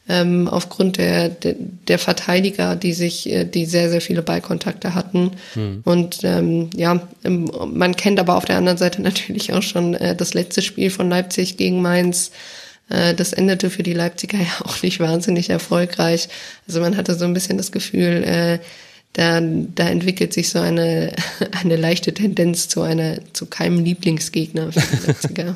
ähm, aufgrund der, der, der Verteidiger, die sich, äh, die sehr, sehr viele Ballkontakte hatten. Hm. Und ähm, ja, ähm, man kennt aber auf der anderen Seite natürlich auch schon äh, das letzte Spiel von Leipzig gegen Mainz. Äh, das endete für die Leipziger ja auch nicht wahnsinnig erfolgreich. Also man hatte so ein bisschen das Gefühl, äh, da, da entwickelt sich so eine, eine leichte Tendenz zu einer, zu keinem Lieblingsgegner für die Leipziger.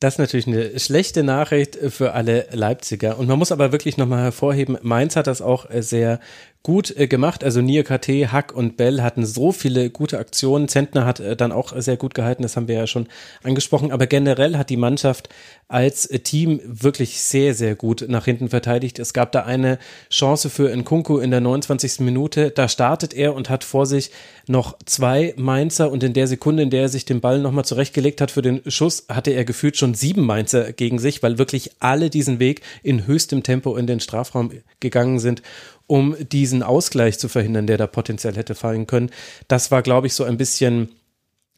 Das ist natürlich eine schlechte Nachricht für alle Leipziger. Und man muss aber wirklich nochmal hervorheben, Mainz hat das auch sehr gut äh, gemacht. Also Nia KT, Hack und Bell hatten so viele gute Aktionen. Zentner hat äh, dann auch sehr gut gehalten, das haben wir ja schon angesprochen. Aber generell hat die Mannschaft als äh, Team wirklich sehr, sehr gut nach hinten verteidigt. Es gab da eine Chance für Nkunku in der 29. Minute. Da startet er und hat vor sich noch zwei Mainzer und in der Sekunde, in der er sich den Ball nochmal zurechtgelegt hat für den Schuss, hatte er gefühlt schon sieben Mainzer gegen sich, weil wirklich alle diesen Weg in höchstem Tempo in den Strafraum gegangen sind um diesen Ausgleich zu verhindern, der da potenziell hätte fallen können. Das war, glaube ich, so ein bisschen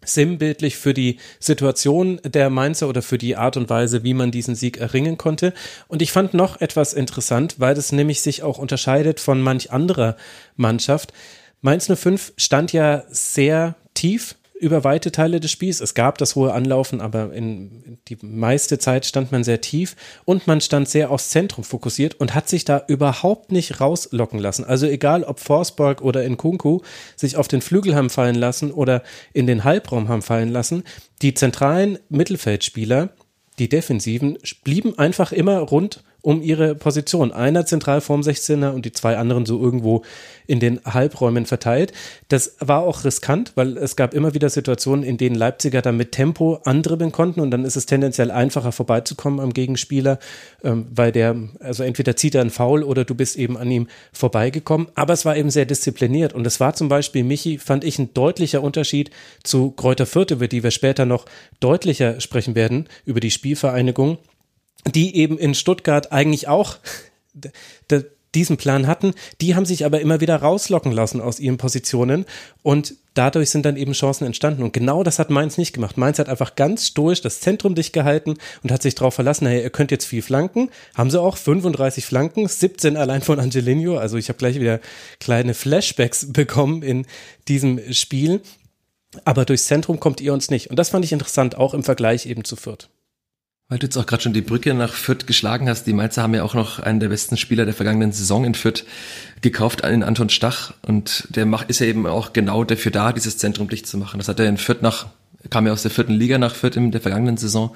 sinnbildlich für die Situation der Mainzer oder für die Art und Weise, wie man diesen Sieg erringen konnte. Und ich fand noch etwas interessant, weil es nämlich sich auch unterscheidet von manch anderer Mannschaft. Mainz 05 stand ja sehr tief über weite Teile des Spiels. Es gab das hohe Anlaufen, aber in die meiste Zeit stand man sehr tief und man stand sehr aufs Zentrum fokussiert und hat sich da überhaupt nicht rauslocken lassen. Also egal, ob Forsberg oder Nkunku sich auf den Flügel haben fallen lassen oder in den Halbraum haben fallen lassen, die zentralen Mittelfeldspieler, die Defensiven, blieben einfach immer rund um ihre Position. Einer zentral vorm 16er und die zwei anderen so irgendwo in den Halbräumen verteilt. Das war auch riskant, weil es gab immer wieder Situationen, in denen Leipziger dann mit Tempo andribbeln konnten und dann ist es tendenziell einfacher vorbeizukommen am Gegenspieler, ähm, weil der, also entweder zieht er einen Foul oder du bist eben an ihm vorbeigekommen. Aber es war eben sehr diszipliniert und es war zum Beispiel, Michi, fand ich ein deutlicher Unterschied zu Kräuter Fürth, über die wir später noch deutlicher sprechen werden, über die Spielvereinigung die eben in Stuttgart eigentlich auch diesen Plan hatten, die haben sich aber immer wieder rauslocken lassen aus ihren Positionen und dadurch sind dann eben Chancen entstanden. Und genau das hat Mainz nicht gemacht. Mainz hat einfach ganz stoisch das Zentrum dicht gehalten und hat sich darauf verlassen, naja, ihr könnt jetzt viel flanken. Haben sie auch 35 Flanken, 17 allein von Angelino. Also ich habe gleich wieder kleine Flashbacks bekommen in diesem Spiel. Aber durchs Zentrum kommt ihr uns nicht. Und das fand ich interessant, auch im Vergleich eben zu Fürth. Weil du jetzt auch gerade schon die Brücke nach Fürth geschlagen hast. Die Mainzer haben ja auch noch einen der besten Spieler der vergangenen Saison in Fürth gekauft, einen Anton Stach. Und der ist ja eben auch genau dafür da, dieses Zentrum dicht zu machen. Das hat er in Fürth nach, kam ja aus der vierten Liga nach Fürth in der vergangenen Saison.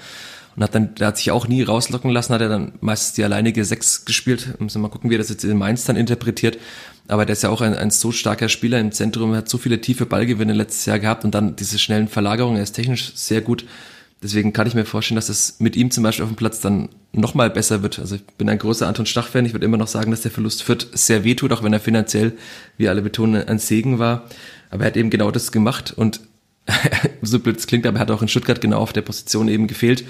Und hat dann, der hat sich auch nie rauslocken lassen, hat er dann meistens die alleinige Sechs gespielt. Müssen mal gucken, wie er das jetzt in Mainz dann interpretiert. Aber der ist ja auch ein, ein so starker Spieler im Zentrum, hat so viele tiefe Ballgewinne letztes Jahr gehabt und dann diese schnellen Verlagerungen. Er ist technisch sehr gut Deswegen kann ich mir vorstellen, dass es mit ihm zum Beispiel auf dem Platz dann nochmal besser wird. Also ich bin ein großer Anton Stach-Fan. Ich würde immer noch sagen, dass der Verlust Fürth sehr weh tut, auch wenn er finanziell, wie alle betonen, ein Segen war. Aber er hat eben genau das gemacht und so blöd es klingt, aber er hat auch in Stuttgart genau auf der Position eben gefehlt,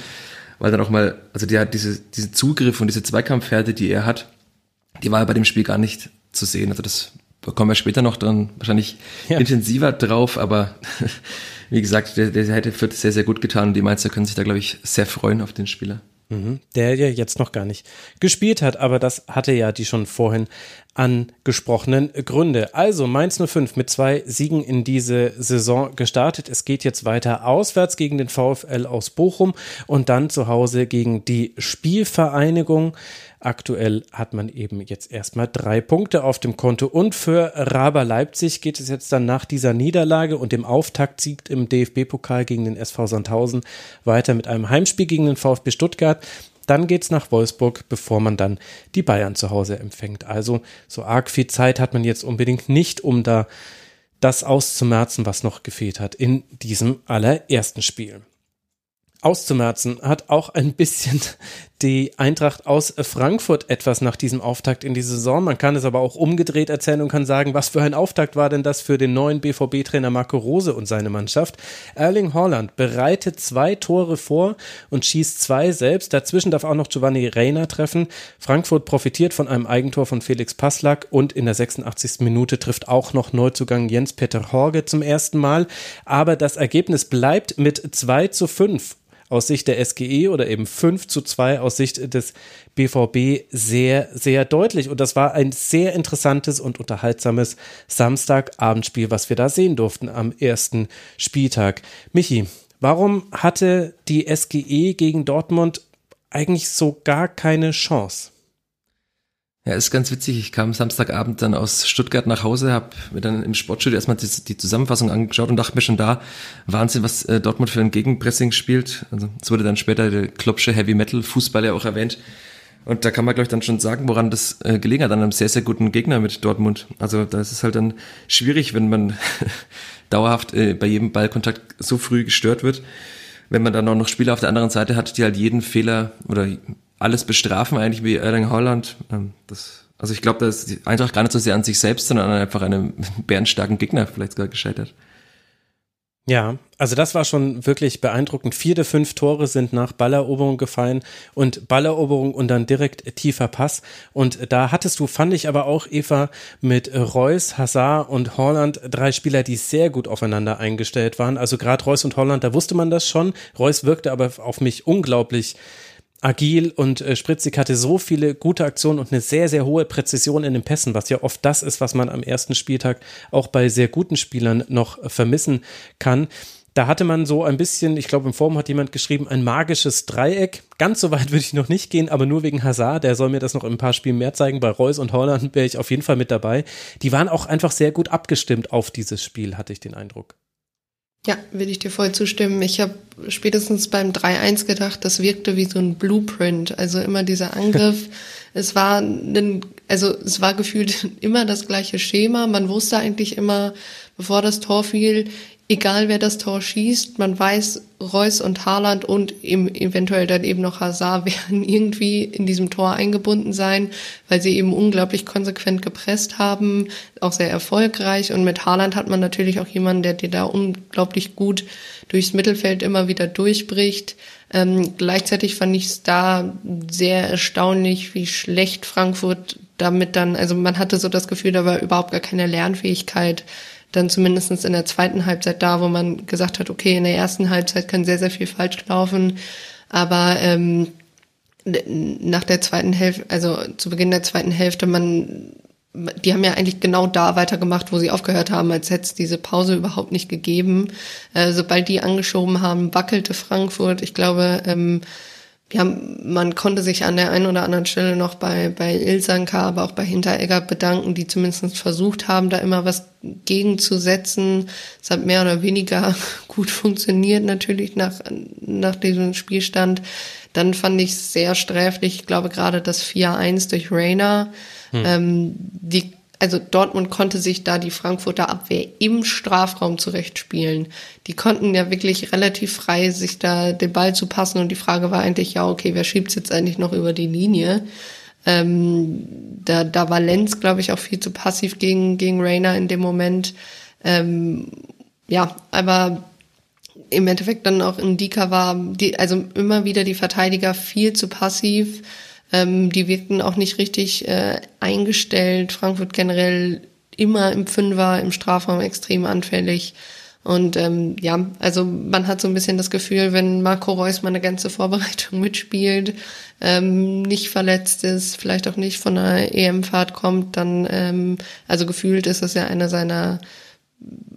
weil dann auch mal, also der hat diese, diese Zugriff und diese Zweikampfhärte, die er hat, die war bei dem Spiel gar nicht zu sehen. Also das kommen wir später noch dann wahrscheinlich ja. intensiver drauf, aber wie gesagt, der, der hätte Fürth sehr, sehr gut getan und die Mainzer können sich da, glaube ich, sehr freuen auf den Spieler. Mhm. Der ja jetzt noch gar nicht gespielt hat, aber das hatte ja die schon vorhin angesprochenen Gründe. Also Mainz 05 mit zwei Siegen in diese Saison gestartet. Es geht jetzt weiter auswärts gegen den VfL aus Bochum und dann zu Hause gegen die Spielvereinigung. Aktuell hat man eben jetzt erstmal drei Punkte auf dem Konto. Und für Raber Leipzig geht es jetzt dann nach dieser Niederlage und dem Auftaktsieg im DFB-Pokal gegen den SV Sandhausen weiter mit einem Heimspiel gegen den VfB Stuttgart. Dann geht's nach Wolfsburg, bevor man dann die Bayern zu Hause empfängt. Also so arg viel Zeit hat man jetzt unbedingt nicht, um da das auszumerzen, was noch gefehlt hat in diesem allerersten Spiel auszumerzen hat auch ein bisschen die Eintracht aus Frankfurt etwas nach diesem Auftakt in die Saison. Man kann es aber auch umgedreht erzählen und kann sagen, was für ein Auftakt war denn das für den neuen BVB-Trainer Marco Rose und seine Mannschaft. Erling Haaland bereitet zwei Tore vor und schießt zwei selbst. Dazwischen darf auch noch Giovanni Reina treffen. Frankfurt profitiert von einem Eigentor von Felix Passlack und in der 86. Minute trifft auch noch Neuzugang Jens-Peter Horge zum ersten Mal. Aber das Ergebnis bleibt mit 2 zu 5 aus Sicht der SGE oder eben 5 zu 2 aus Sicht des BVB sehr, sehr deutlich. Und das war ein sehr interessantes und unterhaltsames Samstagabendspiel, was wir da sehen durften am ersten Spieltag. Michi, warum hatte die SGE gegen Dortmund eigentlich so gar keine Chance? Ja, ist ganz witzig. Ich kam Samstagabend dann aus Stuttgart nach Hause, habe mir dann im Sportstudio erstmal die, die, Zusammenfassung angeschaut und dachte mir schon da, Wahnsinn, was äh, Dortmund für ein Gegenpressing spielt. Also es wurde dann später der Klopsche Heavy Metal Fußball ja auch erwähnt. Und da kann man, glaube ich, dann schon sagen, woran das äh, gelegen hat, an einem sehr, sehr guten Gegner mit Dortmund. Also da ist es halt dann schwierig, wenn man dauerhaft äh, bei jedem Ballkontakt so früh gestört wird. Wenn man dann auch noch Spieler auf der anderen Seite hat, die halt jeden Fehler oder alles bestrafen, eigentlich wie Erling Holland. Ähm, das, also ich glaube, da ist die Eintracht gar nicht so sehr an sich selbst, sondern an einfach einem bärenstarken Gegner vielleicht sogar gescheitert. Ja, also das war schon wirklich beeindruckend. Vier der fünf Tore sind nach Balleroberung gefallen und Balleroberung und dann direkt tiefer Pass. Und da hattest du, fand ich aber auch, Eva, mit Reus, Hazard und Holland drei Spieler, die sehr gut aufeinander eingestellt waren. Also gerade Reus und Holland, da wusste man das schon. Reus wirkte aber auf mich unglaublich agil und äh, Spritzig hatte so viele gute Aktionen und eine sehr, sehr hohe Präzision in den Pässen, was ja oft das ist, was man am ersten Spieltag auch bei sehr guten Spielern noch vermissen kann. Da hatte man so ein bisschen, ich glaube im Forum hat jemand geschrieben, ein magisches Dreieck. Ganz so weit würde ich noch nicht gehen, aber nur wegen Hazard, der soll mir das noch in ein paar Spielen mehr zeigen. Bei Reus und Holland wäre ich auf jeden Fall mit dabei. Die waren auch einfach sehr gut abgestimmt auf dieses Spiel, hatte ich den Eindruck. Ja, würde ich dir voll zustimmen. Ich habe spätestens beim 3-1 gedacht, das wirkte wie so ein Blueprint. Also immer dieser Angriff. es war ein, also es war gefühlt immer das gleiche Schema. Man wusste eigentlich immer, bevor das Tor fiel, egal wer das Tor schießt, man weiß, Reus und Haaland und eben eventuell dann eben noch Hazard werden irgendwie in diesem Tor eingebunden sein, weil sie eben unglaublich konsequent gepresst haben, auch sehr erfolgreich. Und mit Haaland hat man natürlich auch jemanden, der dir da unglaublich gut durchs Mittelfeld immer wieder durchbricht. Ähm, gleichzeitig fand ich es da sehr erstaunlich, wie schlecht Frankfurt damit dann, also man hatte so das Gefühl, da war überhaupt gar keine Lernfähigkeit dann zumindestens in der zweiten Halbzeit da, wo man gesagt hat, okay, in der ersten Halbzeit kann sehr, sehr viel falsch laufen, aber ähm, nach der zweiten Hälfte, also zu Beginn der zweiten Hälfte, man, die haben ja eigentlich genau da weitergemacht, wo sie aufgehört haben, als hätte es diese Pause überhaupt nicht gegeben. Äh, sobald die angeschoben haben, wackelte Frankfurt. Ich glaube, ähm, ja, man konnte sich an der einen oder anderen Stelle noch bei, bei Ilsanka, aber auch bei Hinteregger bedanken, die zumindest versucht haben, da immer was gegenzusetzen. Es hat mehr oder weniger gut funktioniert, natürlich nach, nach diesem Spielstand. Dann fand ich es sehr sträflich, ich glaube gerade das 4-1 durch Rainer. Hm. Ähm, die also Dortmund konnte sich da die Frankfurter Abwehr im Strafraum zurechtspielen. Die konnten ja wirklich relativ frei sich da den Ball zu passen und die Frage war eigentlich, ja, okay, wer schiebt's jetzt eigentlich noch über die Linie? Ähm, da, da war Lenz, glaube ich, auch viel zu passiv gegen, gegen Rainer in dem Moment. Ähm, ja, aber im Endeffekt dann auch in Dika war, die, also immer wieder die Verteidiger viel zu passiv. Ähm, die wirkten auch nicht richtig äh, eingestellt. Frankfurt generell immer im Fünfer, im Strafraum extrem anfällig. Und ähm, ja, also man hat so ein bisschen das Gefühl, wenn Marco Reus mal eine ganze Vorbereitung mitspielt, ähm, nicht verletzt ist, vielleicht auch nicht von einer EM-Fahrt kommt, dann, ähm, also gefühlt ist das ja einer seiner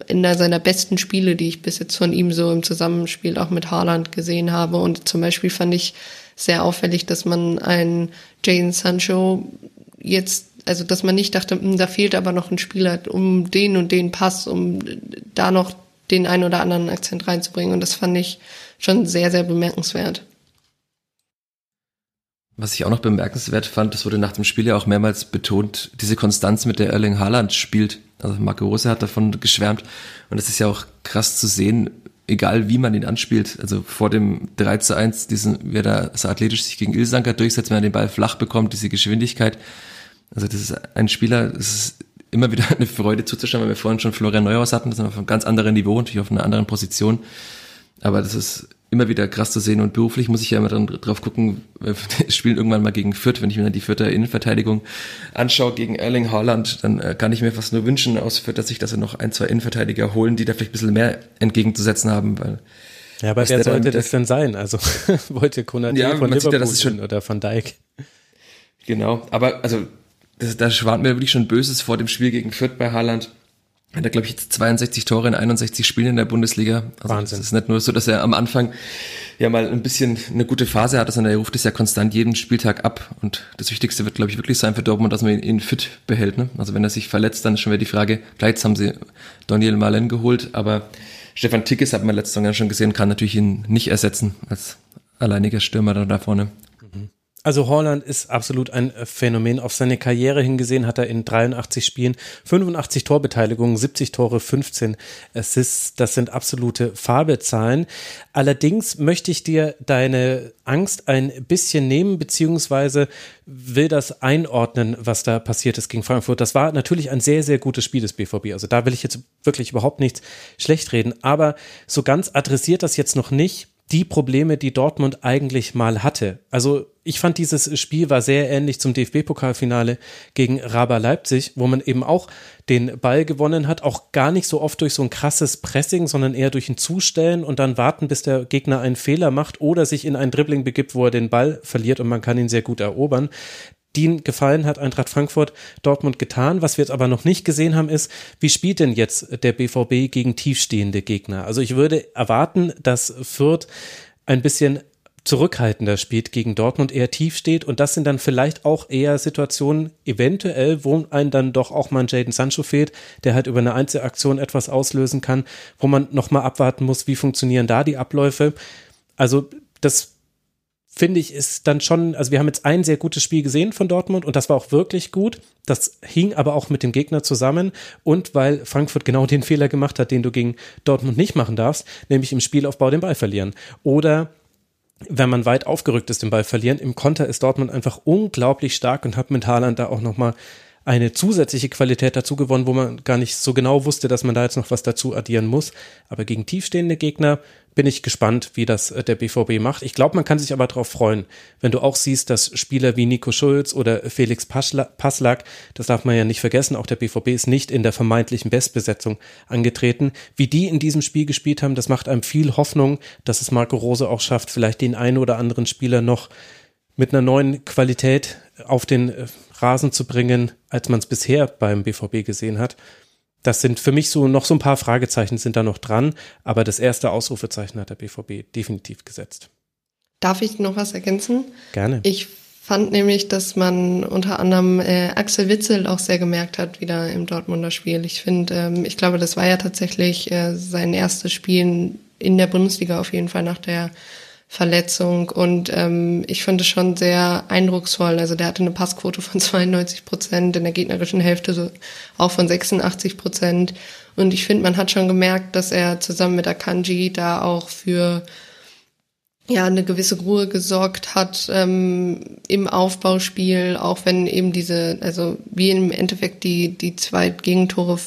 einer seiner besten Spiele, die ich bis jetzt von ihm so im Zusammenspiel auch mit Haaland gesehen habe. Und zum Beispiel fand ich sehr auffällig, dass man einen Jane Sancho jetzt, also dass man nicht dachte, hm, da fehlt aber noch ein Spieler, um den und den Pass, um da noch den einen oder anderen Akzent reinzubringen. Und das fand ich schon sehr, sehr bemerkenswert. Was ich auch noch bemerkenswert fand, das wurde nach dem Spiel ja auch mehrmals betont, diese Konstanz, mit der Erling Haaland spielt. Also Marco Rose hat davon geschwärmt. Und es ist ja auch krass zu sehen, egal wie man ihn anspielt. Also vor dem 3 zu 1, diesen, wer da so athletisch sich gegen Ilsanker durchsetzt, wenn er den Ball flach bekommt, diese Geschwindigkeit. Also das ist ein Spieler, das ist immer wieder eine Freude zuzuschauen, weil wir vorhin schon Florian Neuhaus hatten, das ist auf einem ganz anderen Niveau, natürlich auf einer anderen Position. Aber das ist immer wieder krass zu sehen und beruflich muss ich ja immer dann drauf gucken, wir spielen irgendwann mal gegen Fürth, wenn ich mir dann die Fürther Innenverteidigung anschaue gegen Erling Haaland, dann äh, kann ich mir fast nur wünschen aus Fürth, dass sich das noch ein, zwei Innenverteidiger holen, die da vielleicht ein bisschen mehr entgegenzusetzen haben, weil ja, aber wer sollte das denn sein? Also wollte Konate ja, von Liverpool ja, das ist schon, oder von Dijk. Genau, aber also das, da schwant mir wirklich schon Böses vor dem Spiel gegen Fürth bei Haaland hat er, glaube ich, jetzt 62 Tore in 61 Spielen in der Bundesliga. Also Wahnsinn. Es ist nicht nur so, dass er am Anfang ja mal ein bisschen eine gute Phase hat, sondern er ruft es ja konstant jeden Spieltag ab. Und das Wichtigste wird, glaube ich, wirklich sein für Dortmund, dass man ihn, ihn fit behält. Ne? Also wenn er sich verletzt, dann ist schon wieder die Frage, vielleicht haben sie Daniel Malen geholt, aber Stefan Tickes hat man letztes Jahr schon gesehen, kann natürlich ihn nicht ersetzen als alleiniger Stürmer da, da vorne. Also Holland ist absolut ein äh, Phänomen. Auf seine Karriere hingesehen hat er in 83 Spielen 85 Torbeteiligungen, 70 Tore, 15 Assists. Das sind absolute Fabelzahlen. Allerdings möchte ich dir deine Angst ein bisschen nehmen, beziehungsweise will das einordnen, was da passiert ist gegen Frankfurt. Das war natürlich ein sehr, sehr gutes Spiel des BVB. Also da will ich jetzt wirklich überhaupt nichts schlecht reden. Aber so ganz adressiert das jetzt noch nicht die Probleme, die Dortmund eigentlich mal hatte. Also ich fand dieses Spiel war sehr ähnlich zum DFB-Pokalfinale gegen Raba Leipzig, wo man eben auch den Ball gewonnen hat, auch gar nicht so oft durch so ein krasses Pressing, sondern eher durch ein Zustellen und dann warten, bis der Gegner einen Fehler macht oder sich in ein Dribbling begibt, wo er den Ball verliert und man kann ihn sehr gut erobern den Gefallen hat Eintracht Frankfurt Dortmund getan. Was wir jetzt aber noch nicht gesehen haben, ist, wie spielt denn jetzt der BVB gegen tiefstehende Gegner? Also ich würde erwarten, dass Fürth ein bisschen zurückhaltender spielt gegen Dortmund, eher tief steht und das sind dann vielleicht auch eher Situationen eventuell, wo einem dann doch auch mal ein Jaden Sancho fehlt, der halt über eine Einzelaktion etwas auslösen kann, wo man nochmal abwarten muss, wie funktionieren da die Abläufe. Also das finde ich, ist dann schon, also wir haben jetzt ein sehr gutes Spiel gesehen von Dortmund und das war auch wirklich gut. Das hing aber auch mit dem Gegner zusammen und weil Frankfurt genau den Fehler gemacht hat, den du gegen Dortmund nicht machen darfst, nämlich im Spielaufbau den Ball verlieren. Oder wenn man weit aufgerückt ist, den Ball verlieren. Im Konter ist Dortmund einfach unglaublich stark und hat mit Haaland da auch nochmal eine zusätzliche Qualität dazu gewonnen, wo man gar nicht so genau wusste, dass man da jetzt noch was dazu addieren muss. Aber gegen tiefstehende Gegner bin ich gespannt, wie das äh, der BVB macht. Ich glaube, man kann sich aber darauf freuen, wenn du auch siehst, dass Spieler wie Nico Schulz oder Felix Passlack, das darf man ja nicht vergessen, auch der BVB ist nicht in der vermeintlichen Bestbesetzung angetreten, wie die in diesem Spiel gespielt haben, das macht einem viel Hoffnung, dass es Marco Rose auch schafft, vielleicht den einen oder anderen Spieler noch mit einer neuen Qualität auf den äh, Rasen zu bringen, als man es bisher beim BVB gesehen hat. Das sind für mich so noch so ein paar Fragezeichen sind da noch dran, aber das erste Ausrufezeichen hat der BVB definitiv gesetzt. Darf ich noch was ergänzen? Gerne. Ich fand nämlich, dass man unter anderem äh, Axel Witzel auch sehr gemerkt hat wieder im Dortmunder Spiel. Ich finde, ähm, ich glaube, das war ja tatsächlich äh, sein erstes Spiel in der Bundesliga auf jeden Fall nach der Verletzung und ähm, ich finde es schon sehr eindrucksvoll. Also der hatte eine Passquote von 92 Prozent, in der gegnerischen Hälfte so auch von 86 Prozent. Und ich finde, man hat schon gemerkt, dass er zusammen mit Akanji da auch für ja eine gewisse Ruhe gesorgt hat ähm, im Aufbauspiel, auch wenn eben diese, also wie im Endeffekt die die zwei Gegentore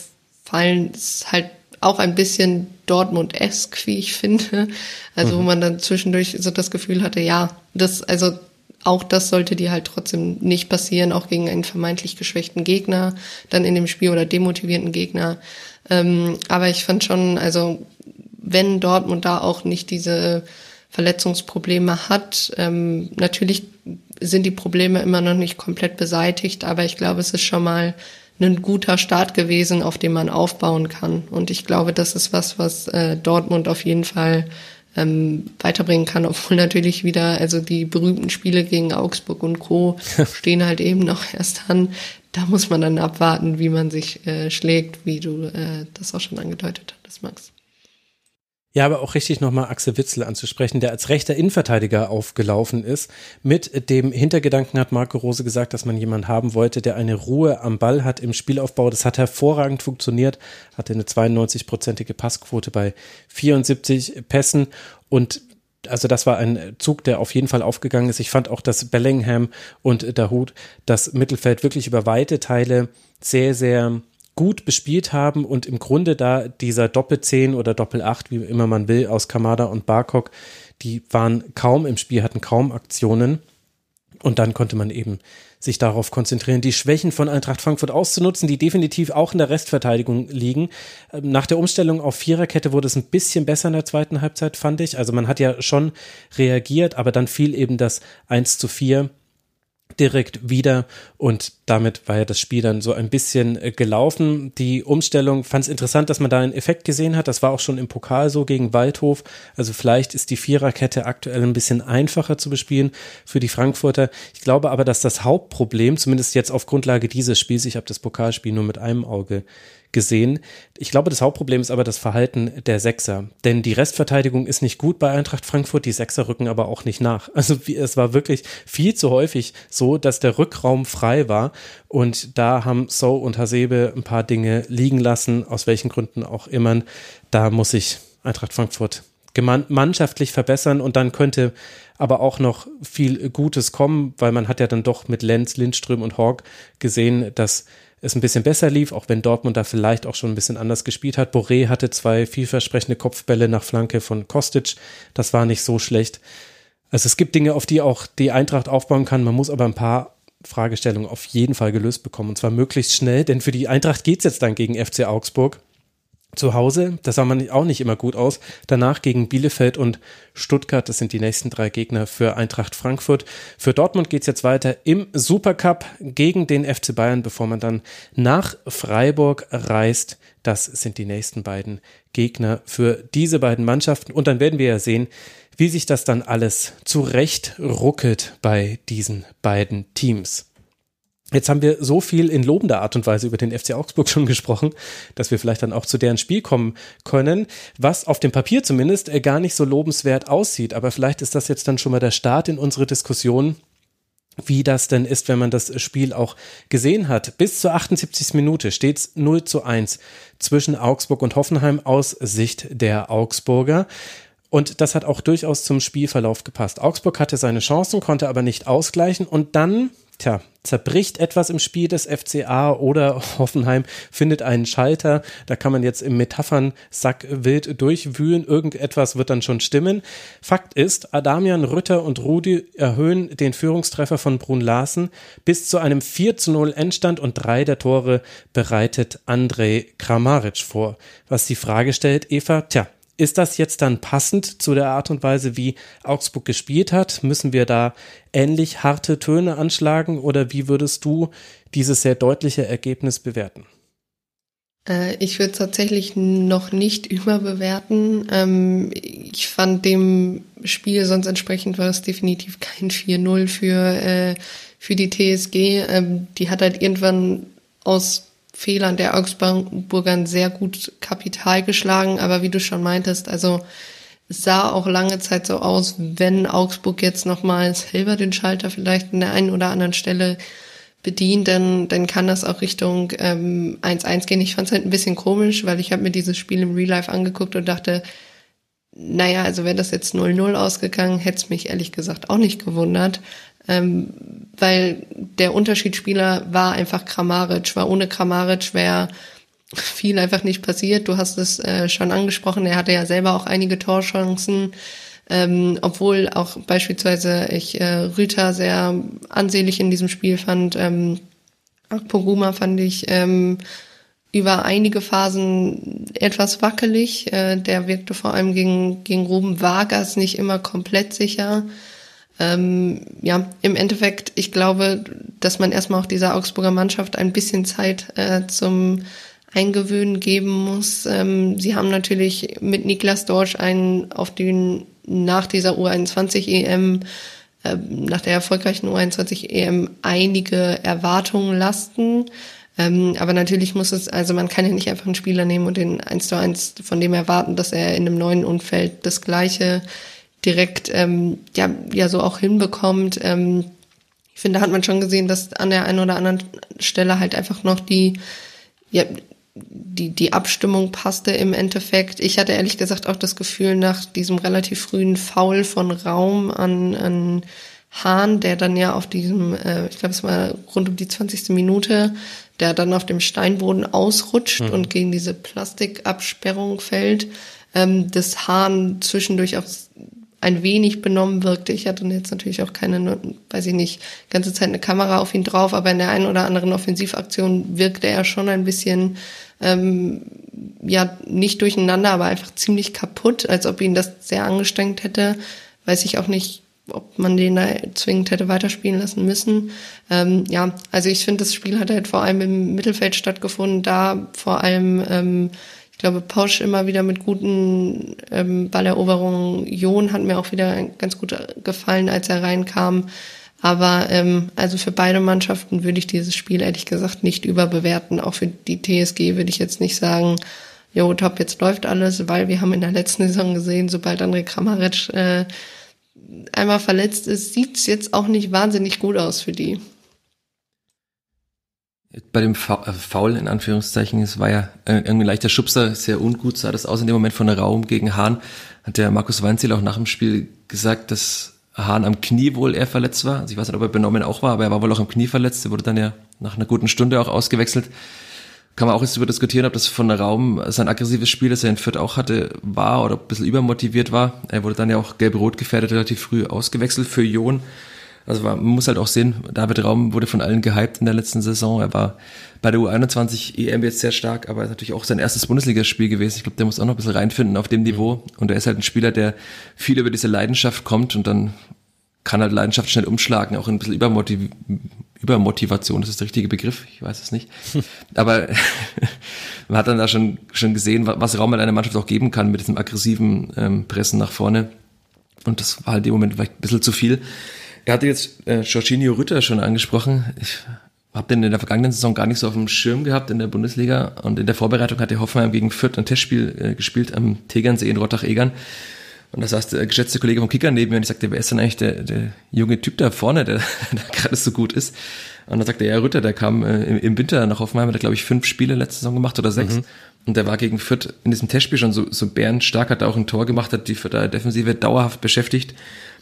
fallen, ist halt auch ein bisschen Dortmund-esk, wie ich finde. Also mhm. wo man dann zwischendurch so das Gefühl hatte, ja, das, also auch das sollte dir halt trotzdem nicht passieren, auch gegen einen vermeintlich geschwächten Gegner, dann in dem Spiel oder demotivierten Gegner. Ähm, aber ich fand schon, also wenn Dortmund da auch nicht diese Verletzungsprobleme hat, ähm, natürlich sind die Probleme immer noch nicht komplett beseitigt, aber ich glaube, es ist schon mal ein guter Start gewesen, auf dem man aufbauen kann. Und ich glaube, das ist was, was äh, Dortmund auf jeden Fall ähm, weiterbringen kann, obwohl natürlich wieder, also die berühmten Spiele gegen Augsburg und Co. stehen halt eben noch erst an. Da muss man dann abwarten, wie man sich äh, schlägt, wie du äh, das auch schon angedeutet hattest, Max. Ja, aber auch richtig nochmal Axel Witzel anzusprechen, der als rechter Innenverteidiger aufgelaufen ist. Mit dem Hintergedanken hat Marco Rose gesagt, dass man jemanden haben wollte, der eine Ruhe am Ball hat im Spielaufbau. Das hat hervorragend funktioniert, hatte eine 92-prozentige Passquote bei 74 Pässen und also das war ein Zug, der auf jeden Fall aufgegangen ist. Ich fand auch, dass Bellingham und Dahut das Mittelfeld wirklich über weite Teile sehr, sehr gut bespielt haben und im Grunde da dieser Doppel-10 oder Doppel-8, wie immer man will, aus Kamada und Barkok, die waren kaum im Spiel, hatten kaum Aktionen. Und dann konnte man eben sich darauf konzentrieren, die Schwächen von Eintracht Frankfurt auszunutzen, die definitiv auch in der Restverteidigung liegen. Ähm, nach der Umstellung auf Viererkette wurde es ein bisschen besser in der zweiten Halbzeit, fand ich. Also man hat ja schon reagiert, aber dann fiel eben das 1 zu 4 direkt wieder und damit war ja das Spiel dann so ein bisschen äh, gelaufen. Die Umstellung fand es interessant, dass man da einen Effekt gesehen hat. Das war auch schon im Pokal so gegen Waldhof. Also vielleicht ist die Viererkette aktuell ein bisschen einfacher zu bespielen für die Frankfurter. Ich glaube aber, dass das Hauptproblem, zumindest jetzt auf Grundlage dieses Spiels, ich habe das Pokalspiel nur mit einem Auge gesehen. Ich glaube, das Hauptproblem ist aber das Verhalten der Sechser. Denn die Restverteidigung ist nicht gut bei Eintracht Frankfurt, die Sechser rücken aber auch nicht nach. Also es war wirklich viel zu häufig so, dass der Rückraum frei war. Und da haben So und Hasebe ein paar Dinge liegen lassen, aus welchen Gründen auch immer. Da muss sich Eintracht Frankfurt mannschaftlich verbessern und dann könnte aber auch noch viel Gutes kommen, weil man hat ja dann doch mit Lenz, Lindström und Hawk gesehen, dass es ein bisschen besser lief, auch wenn Dortmund da vielleicht auch schon ein bisschen anders gespielt hat. Boré hatte zwei vielversprechende Kopfbälle nach Flanke von Kostic. Das war nicht so schlecht. Also es gibt Dinge, auf die auch die Eintracht aufbauen kann. Man muss aber ein paar Fragestellungen auf jeden Fall gelöst bekommen und zwar möglichst schnell, denn für die Eintracht geht's jetzt dann gegen FC Augsburg zu Hause, das sah man auch nicht immer gut aus. Danach gegen Bielefeld und Stuttgart, das sind die nächsten drei Gegner für Eintracht Frankfurt. Für Dortmund geht's jetzt weiter im Supercup gegen den FC Bayern, bevor man dann nach Freiburg reist. Das sind die nächsten beiden Gegner für diese beiden Mannschaften. Und dann werden wir ja sehen, wie sich das dann alles zurecht ruckelt bei diesen beiden Teams. Jetzt haben wir so viel in lobender Art und Weise über den FC Augsburg schon gesprochen, dass wir vielleicht dann auch zu deren Spiel kommen können, was auf dem Papier zumindest äh, gar nicht so lobenswert aussieht. Aber vielleicht ist das jetzt dann schon mal der Start in unsere Diskussion, wie das denn ist, wenn man das Spiel auch gesehen hat. Bis zur 78. Minute steht es 0 zu 1 zwischen Augsburg und Hoffenheim aus Sicht der Augsburger. Und das hat auch durchaus zum Spielverlauf gepasst. Augsburg hatte seine Chancen, konnte aber nicht ausgleichen und dann tja, zerbricht etwas im Spiel des FCA oder Hoffenheim findet einen Schalter. Da kann man jetzt im Metaphern-Sack wild durchwühlen. Irgendetwas wird dann schon stimmen. Fakt ist, Adamian, Rütter und Rudi erhöhen den Führungstreffer von Brun Larsen bis zu einem 4 zu 0 Endstand und drei der Tore bereitet Andrej Kramaric vor. Was die Frage stellt, Eva, tja, ist das jetzt dann passend zu der Art und Weise, wie Augsburg gespielt hat? Müssen wir da ähnlich harte Töne anschlagen oder wie würdest du dieses sehr deutliche Ergebnis bewerten? Äh, ich würde es tatsächlich noch nicht überbewerten. Ähm, ich fand dem Spiel sonst entsprechend war es definitiv kein 4-0 für, äh, für die TSG. Ähm, die hat halt irgendwann aus Fehlern der Augsburgern sehr gut Kapital geschlagen. Aber wie du schon meintest, also es sah auch lange Zeit so aus, wenn Augsburg jetzt nochmal selber den Schalter vielleicht an der einen oder anderen Stelle bedient, dann, dann kann das auch Richtung 1-1 ähm, gehen. Ich fand es halt ein bisschen komisch, weil ich habe mir dieses Spiel im Real Life angeguckt und dachte, naja, also wäre das jetzt 0-0 ausgegangen, hätte es mich ehrlich gesagt auch nicht gewundert ähm, weil der Unterschiedsspieler war einfach Kramaric, war ohne Kramaric wäre viel einfach nicht passiert. Du hast es äh, schon angesprochen, er hatte ja selber auch einige Torchancen, ähm, obwohl auch beispielsweise ich äh, Rüther sehr ansehlich in diesem Spiel fand. Ähm, Poguma fand ich ähm, über einige Phasen etwas wackelig. Äh, der wirkte vor allem gegen, gegen Ruben Vargas nicht immer komplett sicher. Ähm, ja, im Endeffekt, ich glaube, dass man erstmal auch dieser Augsburger Mannschaft ein bisschen Zeit äh, zum Eingewöhnen geben muss. Ähm, sie haben natürlich mit Niklas Dorsch einen auf den nach dieser U21 EM, äh, nach der erfolgreichen U21 EM einige Erwartungen lasten. Ähm, aber natürlich muss es, also man kann ja nicht einfach einen Spieler nehmen und den eins zu eins von dem erwarten, dass er in einem neuen Umfeld das Gleiche direkt ähm, ja, ja so auch hinbekommt. Ähm, ich finde, da hat man schon gesehen, dass an der einen oder anderen Stelle halt einfach noch die, ja, die, die Abstimmung passte im Endeffekt. Ich hatte ehrlich gesagt auch das Gefühl, nach diesem relativ frühen Foul von Raum an, an Hahn, der dann ja auf diesem, äh, ich glaube, es war rund um die 20. Minute, der dann auf dem Steinboden ausrutscht mhm. und gegen diese Plastikabsperrung fällt, ähm, das Hahn zwischendurch auch ein wenig benommen wirkte. Ich hatte jetzt natürlich auch keine, weiß ich nicht, ganze Zeit eine Kamera auf ihn drauf, aber in der einen oder anderen Offensivaktion wirkte er schon ein bisschen, ähm, ja, nicht durcheinander, aber einfach ziemlich kaputt, als ob ihn das sehr angestrengt hätte. Weiß ich auch nicht, ob man den da zwingend hätte weiterspielen lassen müssen. Ähm, ja, also ich finde, das Spiel hat halt vor allem im Mittelfeld stattgefunden, da vor allem ähm, ich glaube, Posch immer wieder mit guten ähm, Balleroberungen. Jon hat mir auch wieder ganz gut gefallen, als er reinkam. Aber ähm, also für beide Mannschaften würde ich dieses Spiel ehrlich gesagt nicht überbewerten. Auch für die TSG würde ich jetzt nicht sagen, jo, top, jetzt läuft alles, weil wir haben in der letzten Saison gesehen, sobald André Kramaric äh, einmal verletzt ist, sieht's jetzt auch nicht wahnsinnig gut aus für die. Bei dem äh, Foul in Anführungszeichen, es war ja äh, irgendwie ein leichter Schubser, sehr ungut sah das aus in dem Moment von Raum gegen Hahn. Hat der Markus Weinziel auch nach dem Spiel gesagt, dass Hahn am Knie wohl eher verletzt war. Also ich weiß nicht, ob er benommen auch war, aber er war wohl auch am Knie verletzt. Er wurde dann ja nach einer guten Stunde auch ausgewechselt. Kann man auch jetzt über diskutieren, ob das von Raum sein aggressives Spiel, das er in Fürth auch hatte, war oder ob ein bisschen übermotiviert war. Er wurde dann ja auch gelb-rot gefährdet, relativ früh ausgewechselt für Jon. Also man muss halt auch sehen, David Raum wurde von allen gehypt in der letzten Saison. Er war bei der U21 EM jetzt sehr stark, aber ist natürlich auch sein erstes Bundesligaspiel gewesen. Ich glaube, der muss auch noch ein bisschen reinfinden auf dem Niveau. Und er ist halt ein Spieler, der viel über diese Leidenschaft kommt und dann kann halt Leidenschaft schnell umschlagen, auch ein bisschen Übermotiv Übermotivation, das ist der richtige Begriff, ich weiß es nicht. Aber man hat dann da schon, schon gesehen, was Raum in einer Mannschaft auch geben kann mit diesem aggressiven ähm, Pressen nach vorne. Und das war halt im Moment vielleicht ein bisschen zu viel. Er hatte jetzt äh, Jorginho Rütter schon angesprochen. Ich habe den in der vergangenen Saison gar nicht so auf dem Schirm gehabt in der Bundesliga. Und in der Vorbereitung hat der Hoffenheim gegen Fürth ein Testspiel äh, gespielt am Tegernsee in Rottach-Egern. Und da saß der geschätzte Kollege vom Kicker neben mir und ich sagte, wer ist denn eigentlich der, der junge Typ da vorne, der, der gerade so gut ist? Und dann sagte er, ja, Rütter, der kam äh, im, Winter nach Hoffenheim, hat er, glaube ich, fünf Spiele letzte Saison gemacht oder sechs. Mhm. Und der war gegen Fürth in diesem Testspiel schon so, so bärenstark, hat er auch ein Tor gemacht, hat die Fürther Defensive dauerhaft beschäftigt.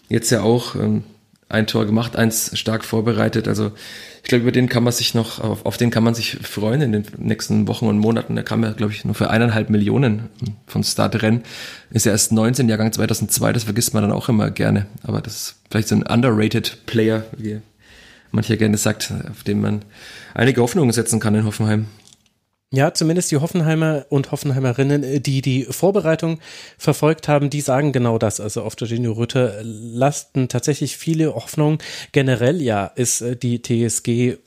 Jetzt ja auch ähm, ein Tor gemacht, eins stark vorbereitet. Also ich glaube, über den kann man sich noch, auf, auf den kann man sich freuen in den nächsten Wochen und Monaten. Der kam ja, glaube ich, nur für eineinhalb Millionen von Startrennen. Ist ja erst 19, Jahrgang 2002, das vergisst man dann auch immer gerne. Aber das ist vielleicht so ein underrated Player, wie mancher gerne sagt, auf den man einige Hoffnungen setzen kann in Hoffenheim. Ja, zumindest die Hoffenheimer und Hoffenheimerinnen, äh, die die Vorbereitung verfolgt haben, die sagen genau das. Also auf Jorginho Rütter lasten tatsächlich viele Hoffnungen. Generell ja ist äh, die TSG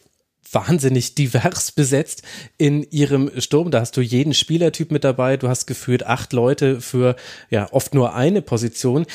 wahnsinnig divers besetzt in ihrem Sturm. Da hast du jeden Spielertyp mit dabei. Du hast geführt acht Leute für ja oft nur eine Position.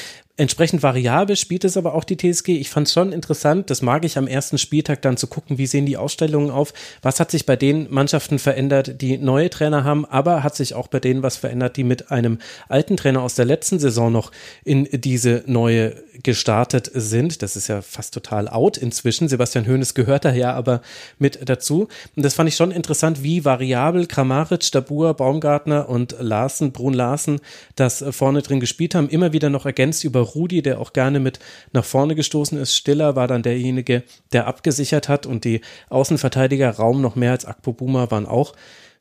Entsprechend variabel spielt es aber auch die TSG. Ich fand es schon interessant, das mag ich am ersten Spieltag dann zu gucken, wie sehen die Ausstellungen auf, was hat sich bei den Mannschaften verändert, die neue Trainer haben, aber hat sich auch bei denen was verändert, die mit einem alten Trainer aus der letzten Saison noch in diese neue gestartet sind. Das ist ja fast total out inzwischen. Sebastian Hoeneß gehört da ja aber mit dazu. Und das fand ich schon interessant, wie variabel Kramaric, Stabur, Baumgartner und Larsen, Brun Larsen das vorne drin gespielt haben. Immer wieder noch ergänzt über Rudi, der auch gerne mit nach vorne gestoßen ist. Stiller war dann derjenige, der abgesichert hat und die Außenverteidiger Raum noch mehr als Akpo Buma waren auch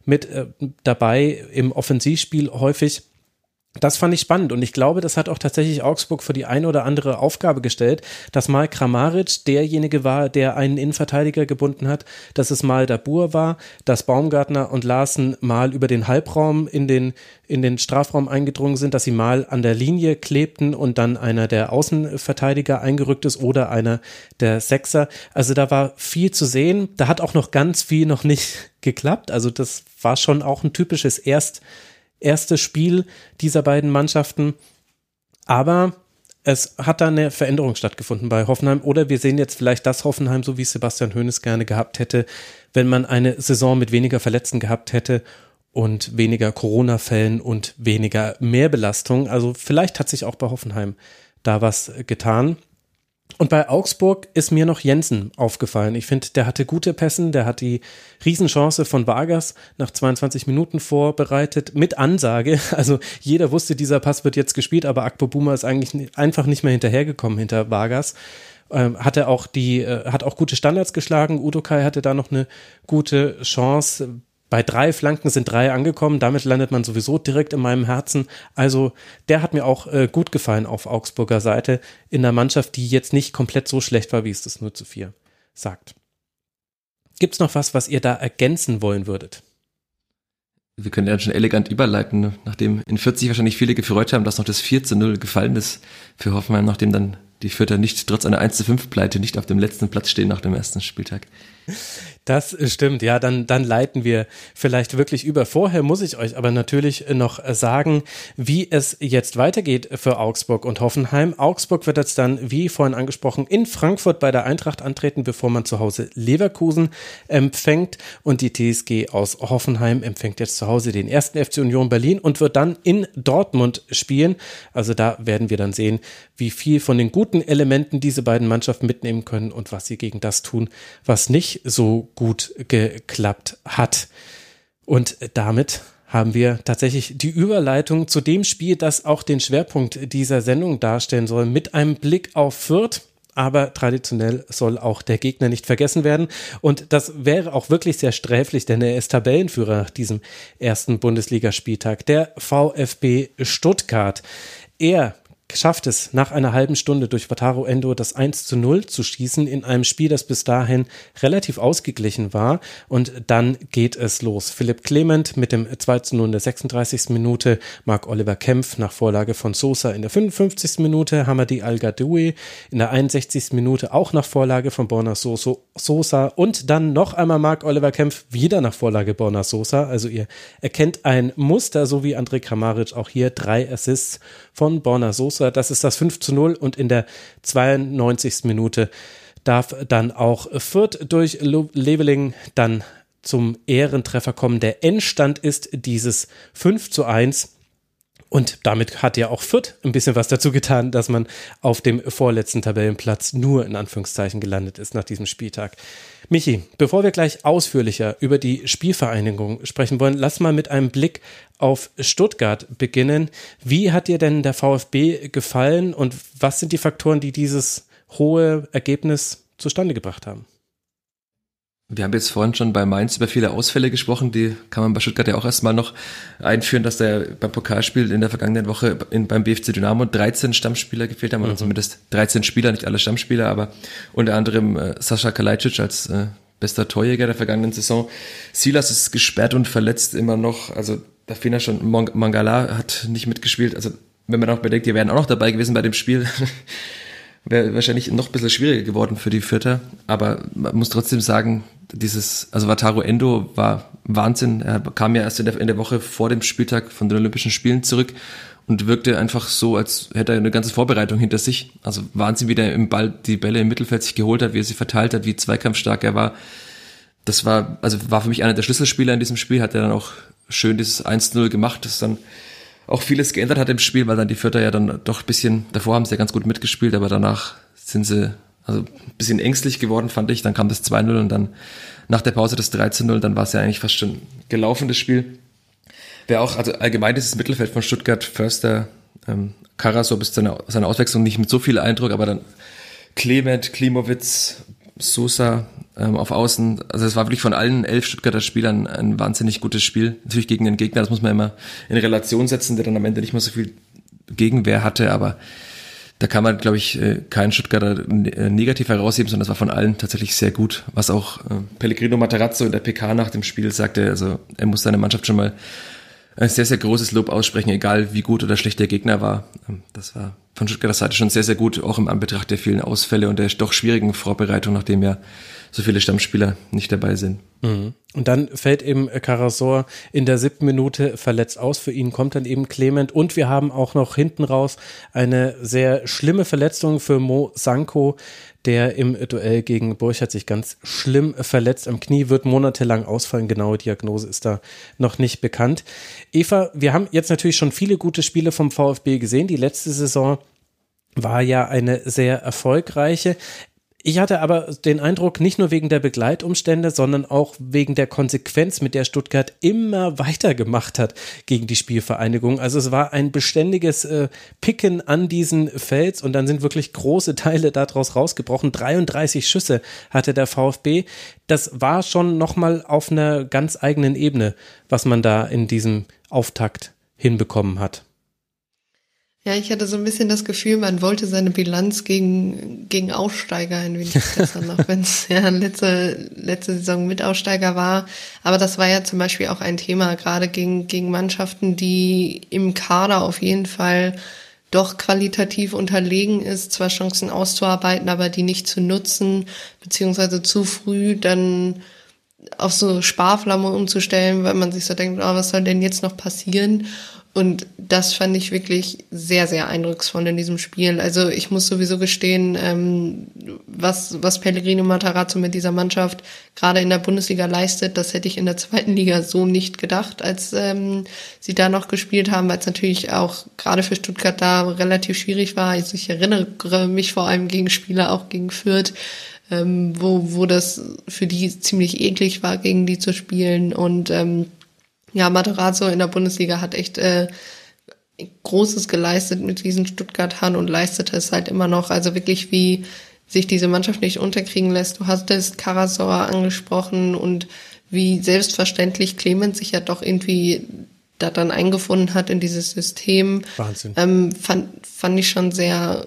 mit äh, dabei im Offensivspiel häufig. Das fand ich spannend und ich glaube, das hat auch tatsächlich Augsburg für die eine oder andere Aufgabe gestellt, dass mal Kramaric derjenige war, der einen Innenverteidiger gebunden hat, dass es mal Dabur war, dass Baumgartner und Larsen mal über den Halbraum in den, in den Strafraum eingedrungen sind, dass sie mal an der Linie klebten und dann einer der Außenverteidiger eingerückt ist oder einer der Sechser. Also da war viel zu sehen. Da hat auch noch ganz viel noch nicht geklappt. Also das war schon auch ein typisches Erst- erste Spiel dieser beiden Mannschaften. Aber es hat da eine Veränderung stattgefunden bei Hoffenheim oder wir sehen jetzt vielleicht das Hoffenheim, so wie Sebastian Hoeneß gerne gehabt hätte, wenn man eine Saison mit weniger Verletzten gehabt hätte und weniger Corona-Fällen und weniger Mehrbelastung. Also vielleicht hat sich auch bei Hoffenheim da was getan. Und bei Augsburg ist mir noch Jensen aufgefallen. Ich finde, der hatte gute Pässen, der hat die Riesenchance von Vargas nach 22 Minuten vorbereitet mit Ansage. Also jeder wusste, dieser Pass wird jetzt gespielt, aber Akpo Buma ist eigentlich einfach nicht mehr hinterhergekommen hinter Vargas. Ähm, hatte auch die, äh, hat auch gute Standards geschlagen. Udo Kai hatte da noch eine gute Chance. Bei drei Flanken sind drei angekommen, damit landet man sowieso direkt in meinem Herzen. Also der hat mir auch äh, gut gefallen auf Augsburger Seite in der Mannschaft, die jetzt nicht komplett so schlecht war, wie es das 0 zu 4 sagt. Gibt's noch was, was ihr da ergänzen wollen würdet? Wir können ja schon elegant überleiten, ne? nachdem in 40 wahrscheinlich viele gefreut haben, dass noch das 4 zu 0 gefallen ist für Hoffenheim, nachdem dann die Fürther nicht trotz einer 1 zu 5 Pleite nicht auf dem letzten Platz stehen nach dem ersten Spieltag. Das stimmt, ja, dann, dann leiten wir vielleicht wirklich über. Vorher muss ich euch aber natürlich noch sagen, wie es jetzt weitergeht für Augsburg und Hoffenheim. Augsburg wird jetzt dann, wie vorhin angesprochen, in Frankfurt bei der Eintracht antreten, bevor man zu Hause Leverkusen empfängt. Und die TSG aus Hoffenheim empfängt jetzt zu Hause den ersten FC Union Berlin und wird dann in Dortmund spielen. Also da werden wir dann sehen, wie viel von den guten Elementen diese beiden Mannschaften mitnehmen können und was sie gegen das tun, was nicht so gut geklappt hat. Und damit haben wir tatsächlich die Überleitung zu dem Spiel, das auch den Schwerpunkt dieser Sendung darstellen soll, mit einem Blick auf Fürth. Aber traditionell soll auch der Gegner nicht vergessen werden. Und das wäre auch wirklich sehr sträflich, denn er ist Tabellenführer nach diesem ersten Bundesligaspieltag, der VfB Stuttgart. Er schafft es nach einer halben Stunde durch Wataru Endo das 1 zu 0 zu schießen in einem Spiel, das bis dahin relativ ausgeglichen war. Und dann geht es los. Philipp Clement mit dem 2 zu 0 in der 36. Minute, Marc Oliver Kempf nach Vorlage von Sosa in der 55. Minute, Hamadi Al-Gadoui in der 61. Minute auch nach Vorlage von Borna Sosa und dann noch einmal Marc Oliver Kempf wieder nach Vorlage Borna Sosa. Also ihr erkennt ein Muster, so wie André Kramaric auch hier drei Assists von Borna Sosa. Das ist das 5 zu 0 und in der 92. Minute darf dann auch Fürth durch Leveling dann zum Ehrentreffer kommen. Der Endstand ist dieses 5 zu 1. Und damit hat ja auch Fürth ein bisschen was dazu getan, dass man auf dem vorletzten Tabellenplatz nur in Anführungszeichen gelandet ist nach diesem Spieltag. Michi, bevor wir gleich ausführlicher über die Spielvereinigung sprechen wollen, lass mal mit einem Blick auf Stuttgart beginnen. Wie hat dir denn der VfB gefallen und was sind die Faktoren, die dieses hohe Ergebnis zustande gebracht haben? Wir haben jetzt vorhin schon bei Mainz über viele Ausfälle gesprochen, die kann man bei Stuttgart ja auch erstmal noch einführen, dass der beim Pokalspiel in der vergangenen Woche in, beim BFC Dynamo 13 Stammspieler gefehlt haben, mhm. oder zumindest 13 Spieler, nicht alle Stammspieler, aber unter anderem äh, Sascha Kalajdzic als äh, bester Torjäger der vergangenen Saison. Silas ist gesperrt und verletzt immer noch, also da fehlen ja schon, Mangala hat nicht mitgespielt, also wenn man auch bedenkt, die wären auch noch dabei gewesen bei dem Spiel, wäre wahrscheinlich noch ein bisschen schwieriger geworden für die Vierter. Aber man muss trotzdem sagen, dieses, also Wataru Endo war Wahnsinn. Er kam ja erst in der, in der Woche vor dem Spieltag von den Olympischen Spielen zurück und wirkte einfach so, als hätte er eine ganze Vorbereitung hinter sich. Also Wahnsinn, wie der im Ball die Bälle im Mittelfeld sich geholt hat, wie er sie verteilt hat, wie zweikampfstark er war. Das war, also war für mich einer der Schlüsselspieler in diesem Spiel, hat er dann auch schön dieses 1-0 gemacht, das dann auch vieles geändert hat im Spiel, weil dann die Vierter ja dann doch ein bisschen, davor haben sie ja ganz gut mitgespielt, aber danach sind sie also ein bisschen ängstlich geworden, fand ich. Dann kam das 2-0 und dann nach der Pause das 13-0, dann war es ja eigentlich fast schon gelaufen, das Spiel. Wer auch, also allgemein dieses Mittelfeld von Stuttgart, Förster, ähm, Karasor bis zu seiner, seiner Auswechslung nicht mit so viel Eindruck, aber dann Clement, Klimowitz, Sosa ähm, auf Außen. Also es war wirklich von allen elf Stuttgarter Spielern ein wahnsinnig gutes Spiel. Natürlich gegen den Gegner, das muss man immer in Relation setzen, der dann am Ende nicht mehr so viel Gegenwehr hatte, aber da kann man, glaube ich, äh, keinen Stuttgarter äh, negativ herausheben, sondern das war von allen tatsächlich sehr gut. Was auch äh, Pellegrino Materazzo in der PK nach dem Spiel sagte, also er muss seine Mannschaft schon mal ein sehr, sehr großes Lob aussprechen, egal wie gut oder schlecht der Gegner war. Ähm, das war von Stuttgarter Seite schon sehr, sehr gut, auch im Anbetracht der vielen Ausfälle und der doch schwierigen Vorbereitung, nachdem ja so viele Stammspieler nicht dabei sind. Mhm. Und dann fällt eben Karasor in der siebten Minute verletzt aus. Für ihn kommt dann eben Clement. Und wir haben auch noch hinten raus eine sehr schlimme Verletzung für Mo Sanko, der im Duell gegen Burchard sich ganz schlimm verletzt am Knie, wird monatelang ausfallen. Genaue Diagnose ist da noch nicht bekannt. Eva, wir haben jetzt natürlich schon viele gute Spiele vom VfB gesehen. Die letzte Saison war ja eine sehr erfolgreiche. Ich hatte aber den Eindruck, nicht nur wegen der Begleitumstände, sondern auch wegen der Konsequenz, mit der Stuttgart immer weitergemacht hat gegen die Spielvereinigung. Also es war ein beständiges äh, Picken an diesen Fels und dann sind wirklich große Teile daraus rausgebrochen. 33 Schüsse hatte der VfB. Das war schon nochmal auf einer ganz eigenen Ebene, was man da in diesem Auftakt hinbekommen hat. Ja, ich hatte so ein bisschen das Gefühl, man wollte seine Bilanz gegen, gegen Aufsteiger ein wenig besser noch, wenn es ja letzte, letzte Saison mit Aufsteiger war. Aber das war ja zum Beispiel auch ein Thema, gerade gegen, gegen Mannschaften, die im Kader auf jeden Fall doch qualitativ unterlegen ist, zwar Chancen auszuarbeiten, aber die nicht zu nutzen, beziehungsweise zu früh dann auf so Sparflamme umzustellen, weil man sich so denkt, oh, was soll denn jetzt noch passieren? Und das fand ich wirklich sehr, sehr eindrucksvoll in diesem Spiel. Also ich muss sowieso gestehen, ähm, was, was Pellegrino Matarazzo mit dieser Mannschaft gerade in der Bundesliga leistet, das hätte ich in der zweiten Liga so nicht gedacht, als ähm, sie da noch gespielt haben, weil es natürlich auch gerade für Stuttgart da relativ schwierig war. Also ich erinnere mich vor allem gegen Spieler, auch gegen Fürth, ähm, wo, wo das für die ziemlich eklig war, gegen die zu spielen. Und ähm, ja, Materazzo in der Bundesliga hat echt äh, Großes geleistet mit diesen Stuttgart-Hahn und leistet es halt immer noch. Also wirklich, wie sich diese Mannschaft nicht unterkriegen lässt. Du hast es Karasor angesprochen und wie selbstverständlich Clemens sich ja doch irgendwie da dann eingefunden hat in dieses System. Wahnsinn. Ähm, fand, fand ich schon sehr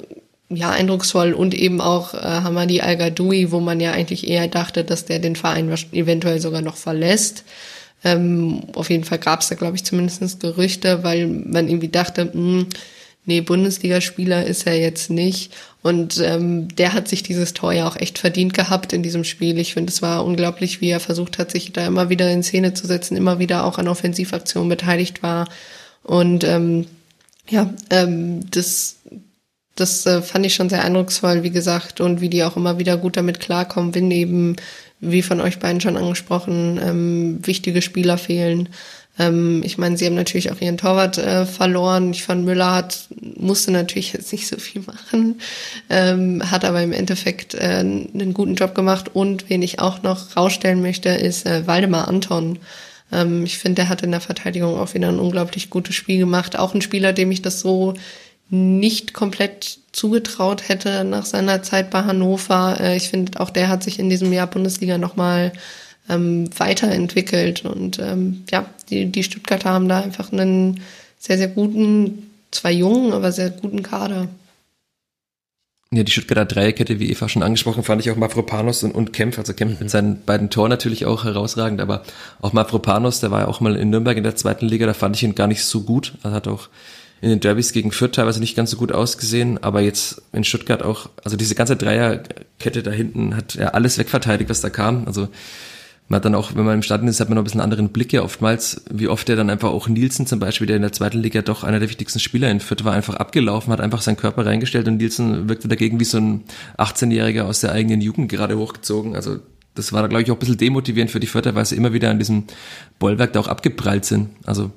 ja, eindrucksvoll und eben auch äh, Hamadi Al-Gadoui, wo man ja eigentlich eher dachte, dass der den Verein eventuell sogar noch verlässt. Ähm, auf jeden Fall gab es da, glaube ich, zumindest Gerüchte, weil man irgendwie dachte, mh, hm, nee, Bundesligaspieler ist er jetzt nicht. Und ähm, der hat sich dieses Tor ja auch echt verdient gehabt in diesem Spiel. Ich finde, es war unglaublich, wie er versucht hat, sich da immer wieder in Szene zu setzen, immer wieder auch an Offensivaktionen beteiligt war. Und ähm, ja, ähm, das, das äh, fand ich schon sehr eindrucksvoll, wie gesagt, und wie die auch immer wieder gut damit klarkommen, wenn eben wie von euch beiden schon angesprochen, ähm, wichtige Spieler fehlen. Ähm, ich meine, sie haben natürlich auch ihren Torwart äh, verloren. Ich fand, Müller hat, musste natürlich jetzt nicht so viel machen, ähm, hat aber im Endeffekt äh, einen guten Job gemacht. Und wen ich auch noch rausstellen möchte, ist äh, Waldemar Anton. Ähm, ich finde, der hat in der Verteidigung auch wieder ein unglaublich gutes Spiel gemacht. Auch ein Spieler, dem ich das so nicht komplett zugetraut hätte nach seiner Zeit bei Hannover. Äh, ich finde, auch der hat sich in diesem Jahr Bundesliga nochmal ähm, weiterentwickelt. Und ähm, ja, die, die Stuttgarter haben da einfach einen sehr, sehr guten, zwar jungen, aber sehr guten Kader. Ja, die Stuttgarter Dreierkette, wie Eva schon angesprochen, fand ich auch Mavropanos und, und Kempf. Also Kempf mit seinen beiden Toren natürlich auch herausragend, aber auch Mavropanos, der war ja auch mal in Nürnberg in der zweiten Liga, da fand ich ihn gar nicht so gut. Er hat auch in den Derbys gegen Fürth teilweise nicht ganz so gut ausgesehen, aber jetzt in Stuttgart auch, also diese ganze Dreierkette da hinten hat ja alles wegverteidigt, was da kam. Also man hat dann auch, wenn man im Stadion ist, hat man noch ein bisschen anderen Blicke oftmals, wie oft der dann einfach auch Nielsen zum Beispiel, der in der zweiten Liga doch einer der wichtigsten Spieler in Fürth war, einfach abgelaufen, hat einfach seinen Körper reingestellt und Nielsen wirkte dagegen wie so ein 18-Jähriger aus der eigenen Jugend gerade hochgezogen. Also das war da, glaube ich, auch ein bisschen demotivierend für die Fürther, weil sie immer wieder an diesem Bollwerk da auch abgeprallt sind. Also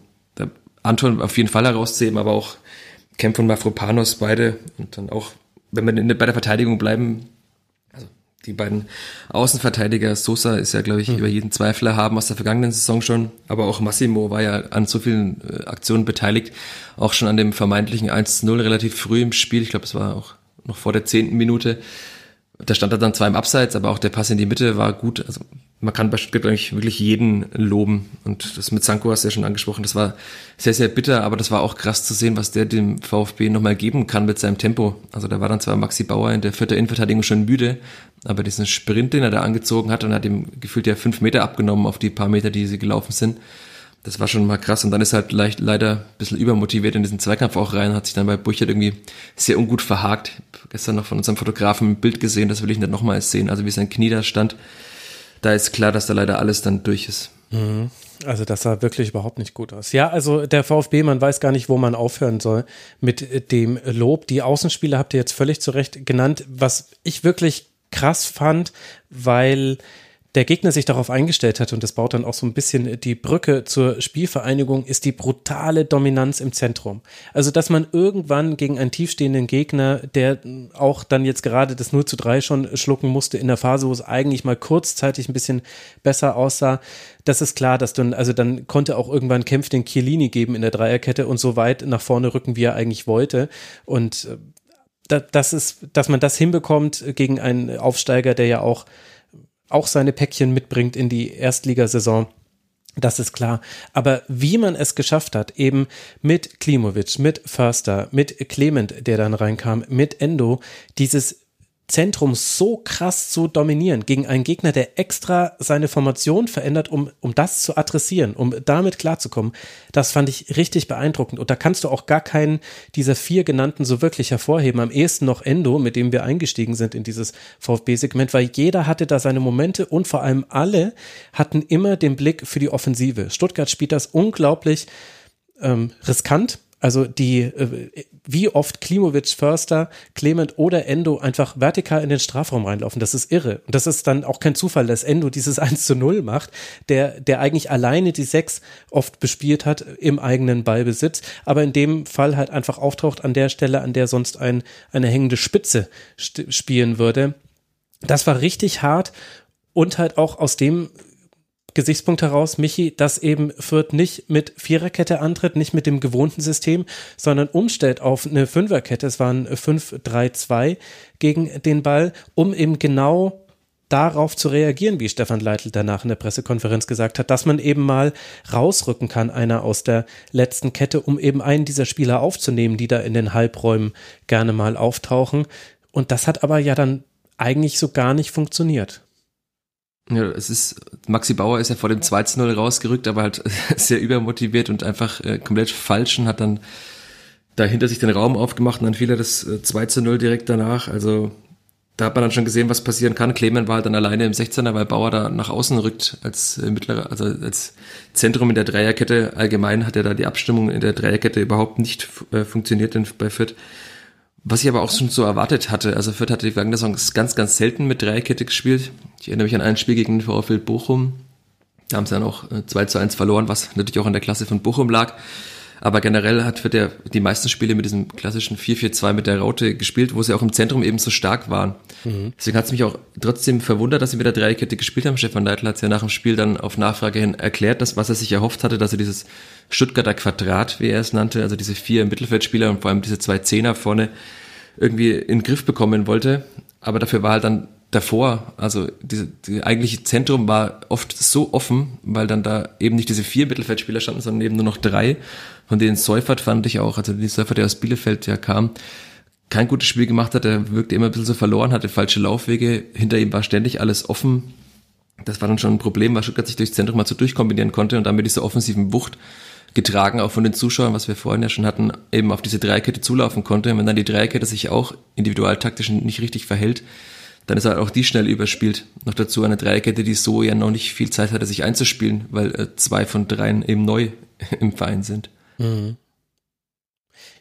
Anton auf jeden Fall herauszuheben, aber auch Kempf und Mafropanos beide und dann auch, wenn wir in, bei der Verteidigung bleiben, also die beiden Außenverteidiger, Sosa ist ja, glaube ich, mhm. über jeden Zweifler haben aus der vergangenen Saison schon, aber auch Massimo war ja an so vielen äh, Aktionen beteiligt, auch schon an dem vermeintlichen 1-0 relativ früh im Spiel, ich glaube, es war auch noch vor der zehnten Minute, da stand er dann zwar im Abseits, aber auch der Pass in die Mitte war gut. Also man kann bei Stuttgart eigentlich wirklich jeden loben. Und das mit Sanko hast du ja schon angesprochen. Das war sehr, sehr bitter, aber das war auch krass zu sehen, was der dem VfB nochmal geben kann mit seinem Tempo. Also da war dann zwar Maxi Bauer in der vierten Innenverteidigung schon müde, aber diesen Sprint, den er da angezogen hat und hat ihm gefühlt ja fünf Meter abgenommen auf die paar Meter, die sie gelaufen sind. Das war schon mal krass. Und dann ist halt leicht, leider ein bisschen übermotiviert in diesen Zweikampf auch rein, hat sich dann bei Burchard irgendwie sehr ungut verhakt. Gestern noch von unserem Fotografen ein Bild gesehen, das will ich nicht nochmal sehen. Also wie sein Knie da stand da ist klar, dass da leider alles dann durch ist. Mhm. Also das sah wirklich überhaupt nicht gut aus. Ja, also der VfB, man weiß gar nicht, wo man aufhören soll mit dem Lob. Die Außenspieler habt ihr jetzt völlig zu Recht genannt, was ich wirklich krass fand, weil der Gegner sich darauf eingestellt hat, und das baut dann auch so ein bisschen die Brücke zur Spielvereinigung, ist die brutale Dominanz im Zentrum. Also, dass man irgendwann gegen einen tiefstehenden Gegner, der auch dann jetzt gerade das 0 zu 3 schon schlucken musste in der Phase, wo es eigentlich mal kurzzeitig ein bisschen besser aussah, das ist klar, dass du, also dann konnte auch irgendwann Kempf den Chiellini geben in der Dreierkette und so weit nach vorne rücken, wie er eigentlich wollte. Und äh, das ist, dass man das hinbekommt gegen einen Aufsteiger, der ja auch auch seine Päckchen mitbringt in die Erstligasaison. Das ist klar. Aber wie man es geschafft hat, eben mit Klimovic, mit Förster, mit Clement, der dann reinkam, mit Endo, dieses Zentrum so krass zu dominieren gegen einen Gegner, der extra seine Formation verändert, um, um das zu adressieren, um damit klarzukommen, das fand ich richtig beeindruckend. Und da kannst du auch gar keinen dieser vier genannten so wirklich hervorheben. Am ehesten noch Endo, mit dem wir eingestiegen sind in dieses VfB-Segment, weil jeder hatte da seine Momente und vor allem alle hatten immer den Blick für die Offensive. Stuttgart spielt das unglaublich ähm, riskant also die, äh, wie oft Klimovic, Förster, Clement oder Endo einfach vertikal in den Strafraum reinlaufen, das ist irre. Und das ist dann auch kein Zufall, dass Endo dieses 1 zu 0 macht, der, der eigentlich alleine die Sechs oft bespielt hat im eigenen Ballbesitz, aber in dem Fall halt einfach auftaucht an der Stelle, an der sonst ein, eine hängende Spitze spielen würde. Das war richtig hart und halt auch aus dem Gesichtspunkt heraus, Michi, dass eben Fürth nicht mit Viererkette antritt, nicht mit dem gewohnten System, sondern umstellt auf eine Fünferkette. Es waren 5-3-2 gegen den Ball, um eben genau darauf zu reagieren, wie Stefan Leitl danach in der Pressekonferenz gesagt hat, dass man eben mal rausrücken kann, einer aus der letzten Kette, um eben einen dieser Spieler aufzunehmen, die da in den Halbräumen gerne mal auftauchen. Und das hat aber ja dann eigentlich so gar nicht funktioniert. Ja, es ist, Maxi Bauer ist ja vor dem 2-0 rausgerückt, aber halt sehr übermotiviert und einfach äh, komplett falsch und hat dann dahinter sich den Raum aufgemacht und dann fiel er das äh, 2-0 direkt danach. Also da hat man dann schon gesehen, was passieren kann. Clement war halt dann alleine im 16er, weil Bauer da nach außen rückt als äh, mittlerer, also als Zentrum in der Dreierkette. Allgemein hat er da die Abstimmung in der Dreierkette überhaupt nicht äh, funktioniert denn bei Fürth. Was ich aber auch schon so erwartet hatte, also Fürth hatte die Saison ganz, ganz selten mit Dreierkette gespielt. Ich erinnere mich an ein Spiel gegen den VfL Bochum. Da haben sie dann auch 2 äh, zu 1 verloren, was natürlich auch an der Klasse von Bochum lag. Aber generell hat für der, die meisten Spiele mit diesem klassischen 4-4-2 mit der Raute gespielt, wo sie auch im Zentrum eben so stark waren. Mhm. Deswegen hat es mich auch trotzdem verwundert, dass sie mit der Dreierkette gespielt haben. Stefan Neidl hat es ja nach dem Spiel dann auf Nachfrage hin erklärt, dass, was er sich erhofft hatte, dass er dieses Stuttgarter Quadrat, wie er es nannte, also diese vier Mittelfeldspieler und vor allem diese zwei Zehner vorne irgendwie in den Griff bekommen wollte. Aber dafür war halt dann davor, also diese, die eigentliche Zentrum war oft so offen, weil dann da eben nicht diese vier Mittelfeldspieler standen, sondern eben nur noch drei, von denen Seufert fand ich auch, also die Seufert, der aus Bielefeld ja kam, kein gutes Spiel gemacht hat, er wirkte immer ein bisschen so verloren, hatte falsche Laufwege, hinter ihm war ständig alles offen. Das war dann schon ein Problem, weil Stuttgart sich durchs Zentrum mal so durchkombinieren konnte und dann mit dieser offensiven Wucht getragen, auch von den Zuschauern, was wir vorhin ja schon hatten, eben auf diese Dreikette zulaufen konnte. Und wenn dann die Dreikette sich auch individualtaktisch nicht richtig verhält, dann ist halt auch die schnell überspielt. Noch dazu eine Dreierkette, die so ja noch nicht viel Zeit hatte, sich einzuspielen, weil äh, zwei von dreien eben neu im Verein sind. Mhm.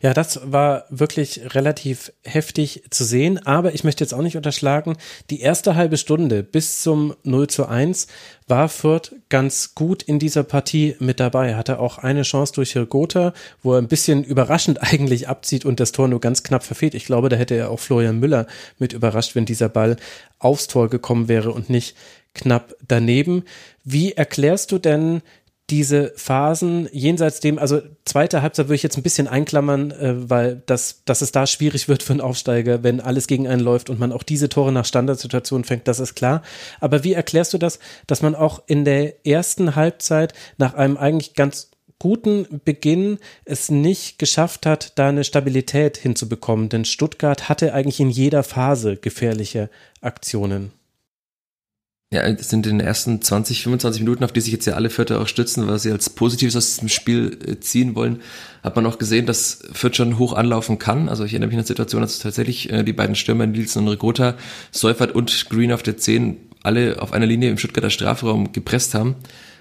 Ja, das war wirklich relativ heftig zu sehen, aber ich möchte jetzt auch nicht unterschlagen, die erste halbe Stunde bis zum 0 zu 1 war Fürth ganz gut in dieser Partie mit dabei. Hatte auch eine Chance durch Hirgota, wo er ein bisschen überraschend eigentlich abzieht und das Tor nur ganz knapp verfehlt. Ich glaube, da hätte er auch Florian Müller mit überrascht, wenn dieser Ball aufs Tor gekommen wäre und nicht knapp daneben. Wie erklärst du denn diese Phasen jenseits dem, also zweite Halbzeit würde ich jetzt ein bisschen einklammern, äh, weil das, dass es da schwierig wird für einen Aufsteiger, wenn alles gegen einen läuft und man auch diese Tore nach Standardsituationen fängt, das ist klar. Aber wie erklärst du das, dass man auch in der ersten Halbzeit nach einem eigentlich ganz guten Beginn es nicht geschafft hat, da eine Stabilität hinzubekommen? Denn Stuttgart hatte eigentlich in jeder Phase gefährliche Aktionen. Ja, es sind in den ersten 20, 25 Minuten, auf die sich jetzt ja alle Vierter auch stützen, was sie als Positives aus diesem Spiel äh, ziehen wollen, hat man auch gesehen, dass Fürth schon hoch anlaufen kann. Also ich erinnere mich an eine Situation, als tatsächlich äh, die beiden Stürmer Nielsen und Regota, Seufert und Green auf der 10 alle auf einer Linie im Stuttgarter Strafraum gepresst haben.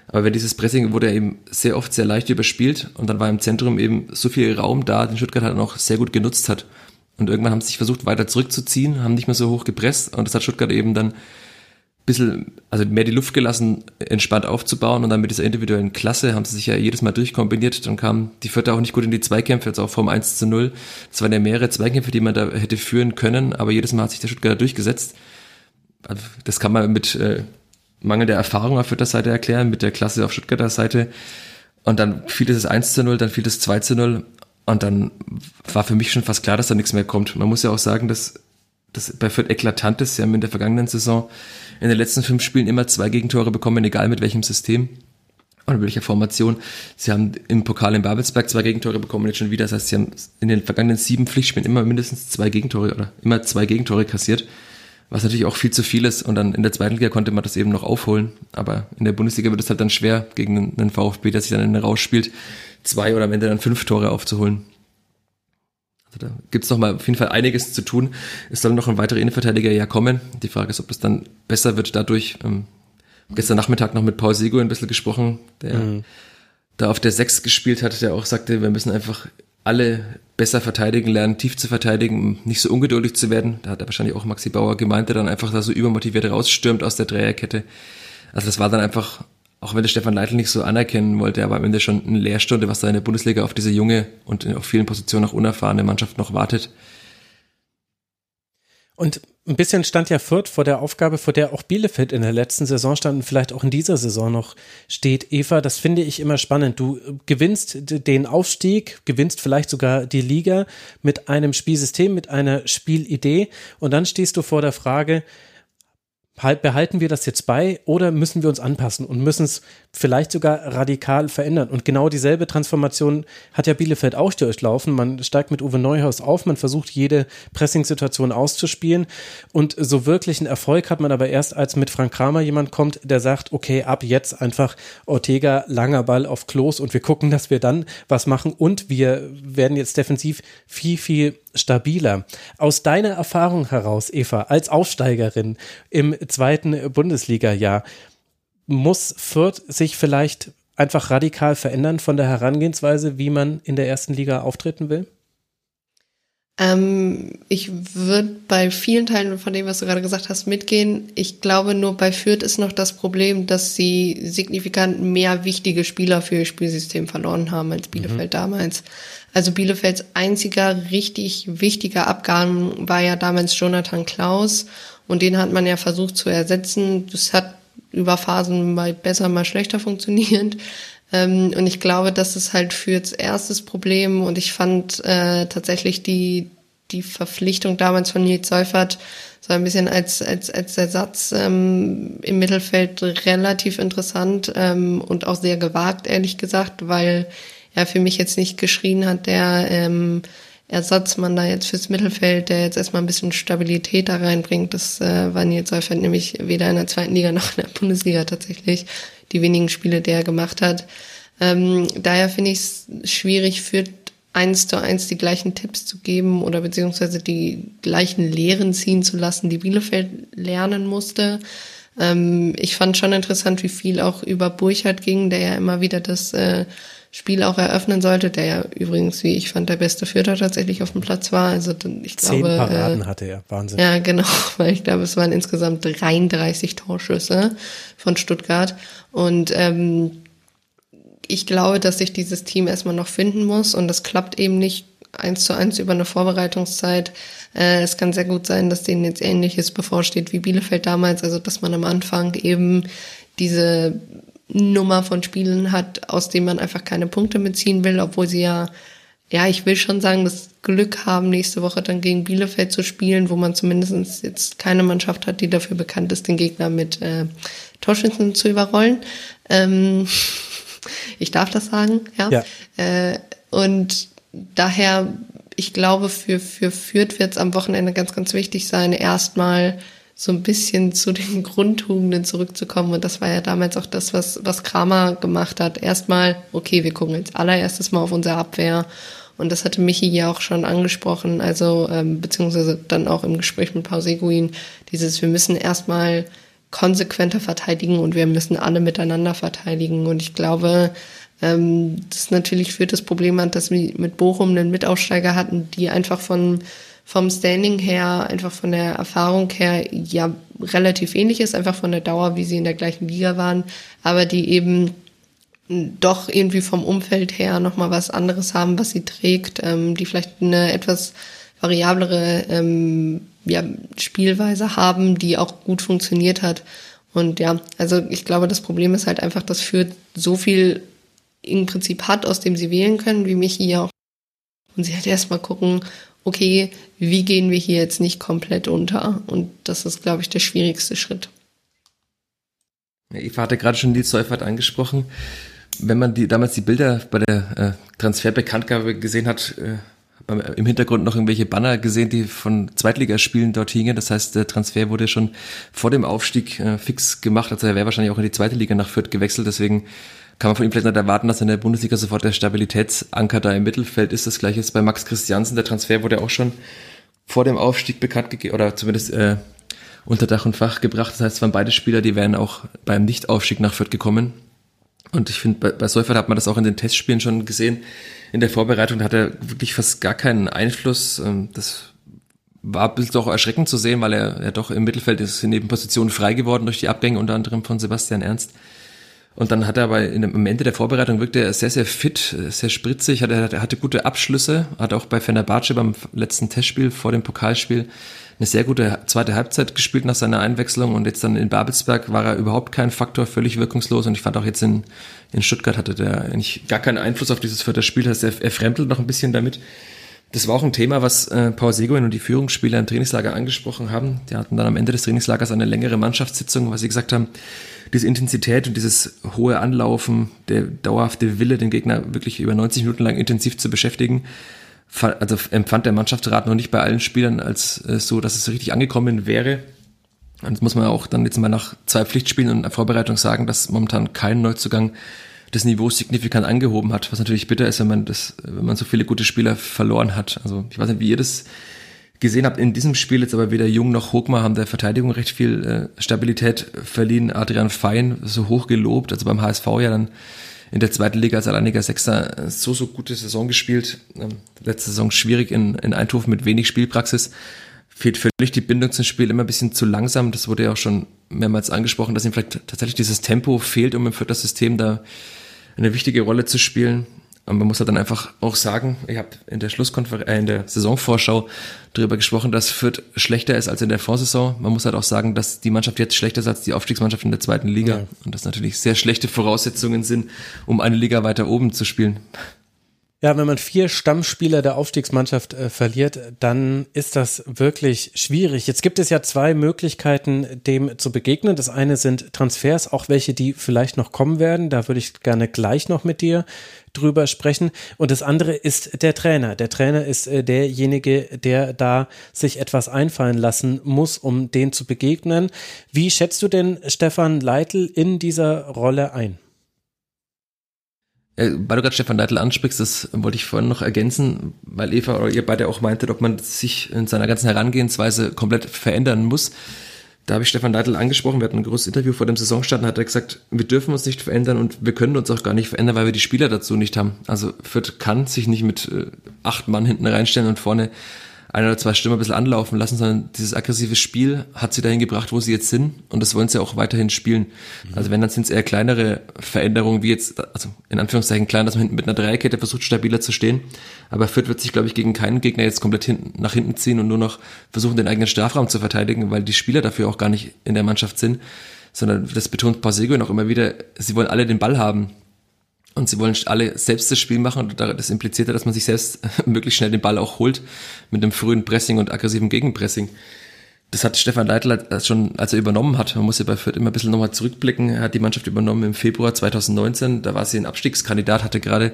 Aber wenn dieses Pressing wurde eben sehr oft sehr leicht überspielt und dann war im Zentrum eben so viel Raum da, den Stuttgart dann auch sehr gut genutzt hat. Und irgendwann haben sie sich versucht, weiter zurückzuziehen, haben nicht mehr so hoch gepresst und das hat Stuttgart eben dann bisschen, also mehr die Luft gelassen, entspannt aufzubauen und dann mit dieser individuellen Klasse haben sie sich ja jedes Mal durchkombiniert. Dann kamen die Vierte auch nicht gut in die Zweikämpfe, jetzt auch vom 1 zu 0. Es waren ja mehrere Zweikämpfe, die man da hätte führen können, aber jedes Mal hat sich der Stuttgarter durchgesetzt. Also das kann man mit äh, mangelnder Erfahrung auf Vierter Seite erklären, mit der Klasse auf Stuttgarter Seite. Und dann fiel das 1 zu 0, dann fiel das 2 zu 0 und dann war für mich schon fast klar, dass da nichts mehr kommt. Man muss ja auch sagen, dass das bei Fürth eklatant ist. Sie haben in der vergangenen Saison in den letzten fünf Spielen immer zwei Gegentore bekommen, egal mit welchem System oder welcher Formation. Sie haben im Pokal in Babelsberg zwei Gegentore bekommen, jetzt schon wieder. Das heißt, sie haben in den vergangenen sieben Pflichtspielen immer mindestens zwei Gegentore oder immer zwei Gegentore kassiert. was natürlich auch viel zu viel ist. Und dann in der zweiten Liga konnte man das eben noch aufholen. Aber in der Bundesliga wird es halt dann schwer, gegen einen VfB, der sich dann rausspielt, zwei oder am Ende dann fünf Tore aufzuholen. Also da gibt es noch mal auf jeden Fall einiges zu tun. Es soll noch ein weiterer Innenverteidiger ja kommen. Die Frage ist, ob es dann besser wird dadurch. Ähm, gestern Nachmittag noch mit Paul Sego ein bisschen gesprochen, der mhm. da auf der Sechs gespielt hat, der auch sagte, wir müssen einfach alle besser verteidigen lernen, tief zu verteidigen, nicht so ungeduldig zu werden. Da hat er wahrscheinlich auch Maxi Bauer gemeint, der dann einfach da so übermotiviert rausstürmt aus der Dreierkette. Also das war dann einfach, auch wenn der Stefan Leitl nicht so anerkennen wollte, aber am Ende schon eine Lehrstunde, was da in der Bundesliga auf diese junge und auf vielen Positionen auch unerfahrene Mannschaft noch wartet. Und ein bisschen stand ja Fürth vor der Aufgabe, vor der auch Bielefeld in der letzten Saison stand und vielleicht auch in dieser Saison noch steht. Eva, das finde ich immer spannend. Du gewinnst den Aufstieg, gewinnst vielleicht sogar die Liga mit einem Spielsystem, mit einer Spielidee und dann stehst du vor der Frage, behalten wir das jetzt bei oder müssen wir uns anpassen und müssen es vielleicht sogar radikal verändern? Und genau dieselbe Transformation hat ja Bielefeld auch durchlaufen. Man steigt mit Uwe Neuhaus auf, man versucht jede Pressing-Situation auszuspielen und so wirklichen Erfolg hat man aber erst, als mit Frank Kramer jemand kommt, der sagt, okay, ab jetzt einfach Ortega, langer Ball auf Klos und wir gucken, dass wir dann was machen und wir werden jetzt defensiv viel, viel stabiler. Aus deiner Erfahrung heraus, Eva, als Aufsteigerin im zweiten Bundesliga-Jahr, muss Fürth sich vielleicht einfach radikal verändern von der Herangehensweise, wie man in der ersten Liga auftreten will? Ähm, ich würde bei vielen Teilen von dem, was du gerade gesagt hast, mitgehen. Ich glaube, nur bei Fürth ist noch das Problem, dass sie signifikant mehr wichtige Spieler für ihr Spielsystem verloren haben als Bielefeld mhm. damals. Also Bielefelds einziger richtig wichtiger Abgang war ja damals Jonathan Klaus und den hat man ja versucht zu ersetzen. Das hat über Phasen mal besser, mal schlechter funktioniert. Ähm, und ich glaube, das ist halt für das erstes Problem und ich fand äh, tatsächlich die, die Verpflichtung damals von Nils Seufert so ein bisschen als, als, als Ersatz ähm, im Mittelfeld relativ interessant ähm, und auch sehr gewagt, ehrlich gesagt, weil ja für mich jetzt nicht geschrien hat, der ähm, Ersatzmann da jetzt fürs Mittelfeld, der jetzt erstmal ein bisschen Stabilität da reinbringt. Das äh, war Nils Seufert nämlich weder in der zweiten Liga noch in der Bundesliga tatsächlich, die wenigen Spiele, die er gemacht hat. Ähm, daher finde ich es schwierig, für eins zu eins die gleichen Tipps zu geben oder beziehungsweise die gleichen Lehren ziehen zu lassen, die Bielefeld lernen musste. Ähm, ich fand schon interessant, wie viel auch über Burchard ging, der ja immer wieder das äh, Spiel auch eröffnen sollte, der ja übrigens, wie ich fand, der beste Vierter tatsächlich auf dem Platz war. Also ich Zehn glaube, Paraden äh, hatte er, Wahnsinn. Ja, genau, weil ich glaube, es waren insgesamt 33 Torschüsse von Stuttgart. Und ähm, ich glaube, dass sich dieses Team erstmal noch finden muss und das klappt eben nicht eins zu eins über eine Vorbereitungszeit. Äh, es kann sehr gut sein, dass denen jetzt ähnliches bevorsteht wie Bielefeld damals, also dass man am Anfang eben diese Nummer von Spielen hat, aus denen man einfach keine Punkte mitziehen will, obwohl sie ja, ja, ich will schon sagen, das Glück haben, nächste Woche dann gegen Bielefeld zu spielen, wo man zumindest jetzt keine Mannschaft hat, die dafür bekannt ist, den Gegner mit äh, Torschützen zu überrollen. Ähm, ich darf das sagen, ja. ja. Äh, und daher, ich glaube, für, für Fürth wird es am Wochenende ganz, ganz wichtig sein, erstmal so ein bisschen zu den Grundtugenden zurückzukommen. Und das war ja damals auch das, was, was Kramer gemacht hat. Erstmal, okay, wir gucken jetzt allererstes mal auf unsere Abwehr. Und das hatte Michi ja auch schon angesprochen, also ähm, beziehungsweise dann auch im Gespräch mit Paul Seguin, dieses, wir müssen erstmal konsequenter verteidigen und wir müssen alle miteinander verteidigen. Und ich glaube, ähm, das natürlich führt das Problem an, dass wir mit Bochum einen Mitaufsteiger hatten, die einfach von vom Standing her, einfach von der Erfahrung her, ja, relativ ähnlich ist, einfach von der Dauer, wie sie in der gleichen Liga waren, aber die eben doch irgendwie vom Umfeld her nochmal was anderes haben, was sie trägt, ähm, die vielleicht eine etwas variablere ähm, ja, Spielweise haben, die auch gut funktioniert hat. Und ja, also ich glaube, das Problem ist halt einfach, dass Fürth so viel im Prinzip hat, aus dem sie wählen können, wie Michi ja auch. Und sie halt erstmal gucken, okay, wie gehen wir hier jetzt nicht komplett unter? Und das ist, glaube ich, der schwierigste Schritt. Eva hatte gerade schon Nils Seufert angesprochen. Wenn man die, damals die Bilder bei der äh, Transferbekanntgabe gesehen hat, äh, im Hintergrund noch irgendwelche Banner gesehen, die von Zweitligaspielen dort hingen. Das heißt, der Transfer wurde schon vor dem Aufstieg äh, fix gemacht. Also er wäre wahrscheinlich auch in die zweite Liga nach Fürth gewechselt. Deswegen kann man von ihm vielleicht nicht erwarten, dass in der Bundesliga sofort der Stabilitätsanker da im Mittelfeld ist. Das gleiche ist bei Max Christiansen. Der Transfer wurde auch schon vor dem Aufstieg bekannt gegeben oder zumindest äh, unter Dach und Fach gebracht. Das heißt, es waren beide Spieler, die wären auch beim Nichtaufstieg nach Fürth gekommen. Und ich finde, bei, bei Seufert hat man das auch in den Testspielen schon gesehen. In der Vorbereitung hat er wirklich fast gar keinen Einfluss. Ähm, das war ein doch erschreckend zu sehen, weil er, er doch im Mittelfeld ist in Nebenpositionen frei geworden durch die Abgänge, unter anderem von Sebastian Ernst. Und dann hat er aber in, am Ende der Vorbereitung wirkte er sehr, sehr fit, sehr spritzig, hatte, er hatte gute Abschlüsse, hat auch bei Fenerbahce beim letzten Testspiel vor dem Pokalspiel eine sehr gute zweite Halbzeit gespielt nach seiner Einwechslung. Und jetzt dann in Babelsberg war er überhaupt kein Faktor, völlig wirkungslos. Und ich fand auch jetzt in, in Stuttgart hatte der eigentlich gar keinen Einfluss auf dieses vierte Spiel, das heißt, er, er fremdelt noch ein bisschen damit. Das war auch ein Thema, was äh, Paul Seguin und die Führungsspieler im Trainingslager angesprochen haben. Die hatten dann am Ende des Trainingslagers eine längere Mannschaftssitzung, weil sie gesagt haben, diese Intensität und dieses hohe Anlaufen, der dauerhafte Wille, den Gegner wirklich über 90 Minuten lang intensiv zu beschäftigen, also empfand der Mannschaftsrat noch nicht bei allen Spielern als äh, so, dass es richtig angekommen wäre. Und das muss man auch dann jetzt mal nach zwei Pflichtspielen und Vorbereitung sagen, dass momentan kein Neuzugang das Niveau signifikant angehoben hat, was natürlich bitter ist, wenn man das, wenn man so viele gute Spieler verloren hat. Also ich weiß nicht, wie ihr das gesehen habt in diesem Spiel jetzt aber weder Jung noch Hogmar haben der Verteidigung recht viel äh, Stabilität verliehen. Adrian Fein so hoch gelobt, also beim HSV ja dann in der zweiten Liga als alleiniger Sechster so, so gute Saison gespielt. Ähm, letzte Saison schwierig in, in Eindhoven mit wenig Spielpraxis. Fehlt völlig die Bindung zum Spiel, immer ein bisschen zu langsam. Das wurde ja auch schon mehrmals angesprochen, dass ihm vielleicht tatsächlich dieses Tempo fehlt, um im Vierter System da eine wichtige Rolle zu spielen. Und man muss halt dann einfach auch sagen, ich habe in der Schlusskonferenz, äh, in der Saisonvorschau darüber gesprochen, dass Fürth schlechter ist als in der Vorsaison. Man muss halt auch sagen, dass die Mannschaft jetzt schlechter ist als die Aufstiegsmannschaft in der zweiten Liga. Ja. Und das natürlich sehr schlechte Voraussetzungen sind, um eine Liga weiter oben zu spielen. Ja, wenn man vier Stammspieler der Aufstiegsmannschaft äh, verliert, dann ist das wirklich schwierig. Jetzt gibt es ja zwei Möglichkeiten, dem zu begegnen. Das eine sind Transfers, auch welche, die vielleicht noch kommen werden. Da würde ich gerne gleich noch mit dir drüber sprechen. Und das andere ist der Trainer. Der Trainer ist äh, derjenige, der da sich etwas einfallen lassen muss, um den zu begegnen. Wie schätzt du denn Stefan Leitl in dieser Rolle ein? Äh, weil du gerade Stefan Leitl ansprichst, das wollte ich vorhin noch ergänzen, weil Eva oder ihr beide auch meintet, ob man sich in seiner ganzen Herangehensweise komplett verändern muss. Da habe ich Stefan Leitl angesprochen, wir hatten ein großes Interview vor dem Saisonstart und hat er gesagt, wir dürfen uns nicht verändern und wir können uns auch gar nicht verändern, weil wir die Spieler dazu nicht haben. Also Fürth kann sich nicht mit äh, acht Mann hinten reinstellen und vorne ein oder zwei Stürmer ein bisschen anlaufen lassen, sondern dieses aggressive Spiel hat sie dahin gebracht, wo sie jetzt sind und das wollen sie auch weiterhin spielen. Mhm. Also wenn, dann sind es eher kleinere Veränderungen, wie jetzt, also in Anführungszeichen klein, dass man hinten mit einer Dreierkette versucht, stabiler zu stehen. Aber Fürth wird sich, glaube ich, gegen keinen Gegner jetzt komplett hinten, nach hinten ziehen und nur noch versuchen, den eigenen Strafraum zu verteidigen, weil die Spieler dafür auch gar nicht in der Mannschaft sind, sondern das betont Pasego noch immer wieder, sie wollen alle den Ball haben. Und sie wollen alle selbst das Spiel machen und das impliziert ja, dass man sich selbst möglichst schnell den Ball auch holt mit einem frühen Pressing und aggressiven Gegenpressing. Das hat Stefan Leitl schon, als er übernommen hat. Man muss ja bei Fürth immer ein bisschen nochmal zurückblicken. Er hat die Mannschaft übernommen im Februar 2019. Da war sie ein Abstiegskandidat, hatte gerade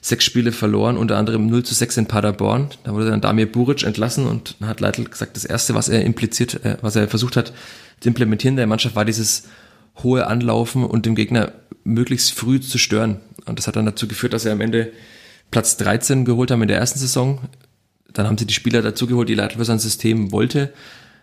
sechs Spiele verloren, unter anderem 0 zu 6 in Paderborn. Da wurde dann Damir Buric entlassen und dann hat Leitl gesagt, das erste, was er impliziert, äh, was er versucht hat zu implementieren der Mannschaft, war dieses hohe Anlaufen und dem Gegner möglichst früh zu stören. Und das hat dann dazu geführt, dass sie am Ende Platz 13 geholt haben in der ersten Saison. Dann haben sie die Spieler dazu geholt, die Leitl sein System wollte,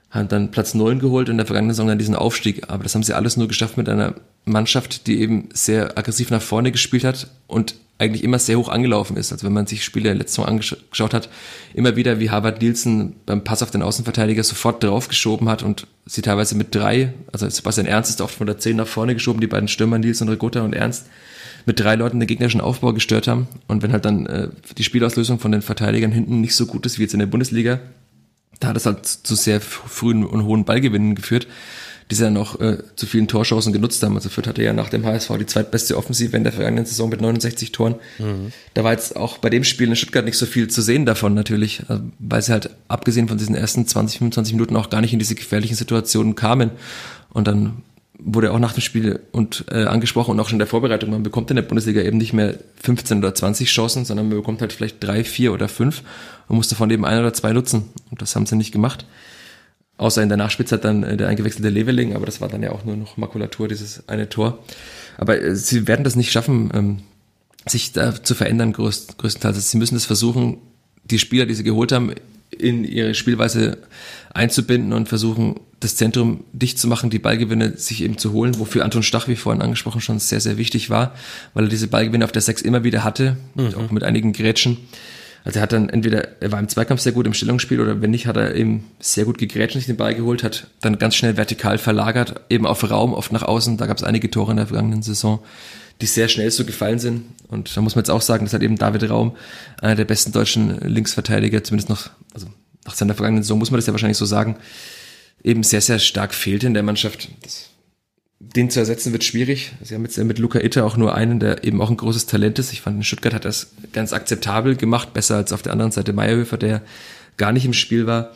haben dann Platz 9 geholt und in der vergangenen Saison dann diesen Aufstieg. Aber das haben sie alles nur geschafft mit einer Mannschaft, die eben sehr aggressiv nach vorne gespielt hat und eigentlich immer sehr hoch angelaufen ist. Also wenn man sich Spiele letzte Saison angeschaut hat, immer wieder wie Harvard Nielsen beim Pass auf den Außenverteidiger sofort draufgeschoben hat und sie teilweise mit drei, also Sebastian Ernst ist oft von der 10 nach vorne geschoben, die beiden Stürmer Nielsen, Regota und Ernst, mit drei Leuten den gegnerischen Aufbau gestört haben. Und wenn halt dann äh, die Spielauslösung von den Verteidigern hinten nicht so gut ist wie jetzt in der Bundesliga, da hat es halt zu sehr frühen und hohen Ballgewinnen geführt die sie dann auch äh, zu vielen Torchancen genutzt haben. Also Fürth hatte ja nach dem HSV die zweitbeste Offensive in der vergangenen Saison mit 69 Toren. Mhm. Da war jetzt auch bei dem Spiel in Stuttgart nicht so viel zu sehen davon natürlich, also, weil sie halt abgesehen von diesen ersten 20, 25 Minuten auch gar nicht in diese gefährlichen Situationen kamen. Und dann wurde auch nach dem Spiel und äh, angesprochen und auch schon in der Vorbereitung, man bekommt in der Bundesliga eben nicht mehr 15 oder 20 Chancen, sondern man bekommt halt vielleicht drei, vier oder fünf und muss davon eben ein oder zwei nutzen. Und das haben sie nicht gemacht. Außer in der Nachspielzeit dann äh, der eingewechselte Leveling, aber das war dann ja auch nur noch Makulatur, dieses eine Tor. Aber äh, sie werden das nicht schaffen, ähm, sich da zu verändern, größt, größtenteils. Also sie müssen das versuchen, die Spieler, die sie geholt haben, in ihre Spielweise einzubinden und versuchen, das Zentrum dicht zu machen, die Ballgewinne sich eben zu holen, wofür Anton Stach, wie vorhin angesprochen, schon sehr, sehr wichtig war, weil er diese Ballgewinne auf der Sechs immer wieder hatte, mhm. auch mit einigen Grätschen. Also er hat dann entweder, er war im Zweikampf sehr gut im Stellungsspiel oder wenn nicht, hat er eben sehr gut gegrätscht und sich den Ball geholt, hat dann ganz schnell vertikal verlagert, eben auf Raum, oft nach außen. Da gab es einige Tore in der vergangenen Saison, die sehr schnell so gefallen sind. Und da muss man jetzt auch sagen, dass halt eben David Raum, einer der besten deutschen Linksverteidiger, zumindest noch, also nach seiner vergangenen Saison muss man das ja wahrscheinlich so sagen, eben sehr, sehr stark fehlt in der Mannschaft. Das, den zu ersetzen wird schwierig. Sie haben jetzt mit Luca Itter auch nur einen, der eben auch ein großes Talent ist. Ich fand, in Stuttgart hat das ganz akzeptabel gemacht, besser als auf der anderen Seite Meierhöfer, der gar nicht im Spiel war.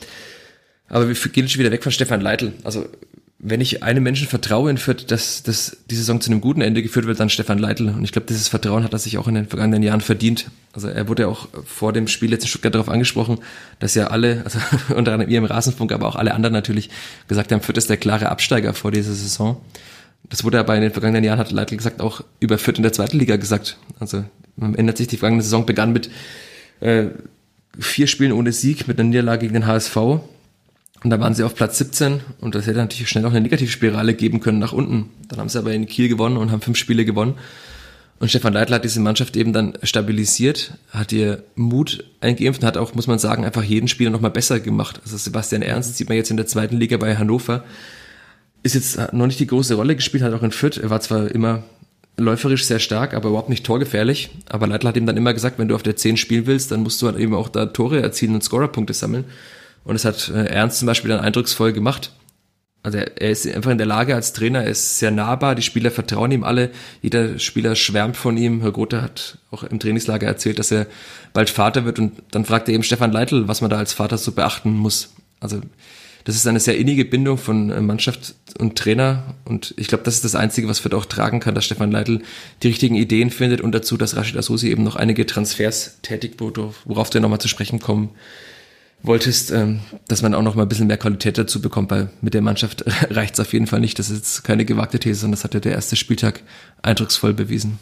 Aber wir gehen schon wieder weg von Stefan Leitl. Also wenn ich einem Menschen vertraue in Fürth, dass, dass die Saison zu einem guten Ende geführt wird, dann Stefan Leitl. Und ich glaube, dieses Vertrauen hat er sich auch in den vergangenen Jahren verdient. Also er wurde ja auch vor dem Spiel jetzt in Stuttgart darauf angesprochen, dass ja alle, also unter anderem ihr im Rasenfunk, aber auch alle anderen natürlich gesagt haben, Fürth ist der klare Absteiger vor dieser Saison. Das wurde aber in den vergangenen Jahren, hat Leitl gesagt, auch über Fürth in der zweiten Liga gesagt. Also man ändert sich, die vergangene Saison begann mit äh, vier Spielen ohne Sieg, mit einer Niederlage gegen den HSV und da waren sie auf Platz 17 und das hätte natürlich schnell auch eine Negativspirale geben können nach unten. Dann haben sie aber in Kiel gewonnen und haben fünf Spiele gewonnen. Und Stefan Leitler hat diese Mannschaft eben dann stabilisiert, hat ihr Mut eingeimpft und hat auch, muss man sagen, einfach jeden Spieler nochmal besser gemacht. Also Sebastian Ernst sieht man jetzt in der zweiten Liga bei Hannover, ist jetzt noch nicht die große Rolle gespielt, hat auch in Fürth. Er war zwar immer läuferisch sehr stark, aber überhaupt nicht torgefährlich. Aber Leitler hat ihm dann immer gesagt, wenn du auf der 10 spielen willst, dann musst du halt eben auch da Tore erzielen und Scorerpunkte sammeln. Und es hat äh, Ernst zum Beispiel dann eindrucksvoll gemacht. Also er, er ist einfach in der Lage als Trainer, er ist sehr nahbar, die Spieler vertrauen ihm alle, jeder Spieler schwärmt von ihm. Herr Grote hat auch im Trainingslager erzählt, dass er bald Vater wird und dann fragt er eben Stefan Leitl, was man da als Vater so beachten muss. Also das ist eine sehr innige Bindung von äh, Mannschaft und Trainer und ich glaube, das ist das Einzige, was Fürth auch tragen kann, dass Stefan Leitl die richtigen Ideen findet und dazu, dass Rashid Asusi eben noch einige Transfers tätigt, worauf wir nochmal zu sprechen kommen wolltest, ähm, dass man auch noch mal ein bisschen mehr Qualität dazu bekommt, weil mit der Mannschaft reicht es auf jeden Fall nicht. Das ist keine gewagte These, sondern das hat ja der erste Spieltag eindrucksvoll bewiesen.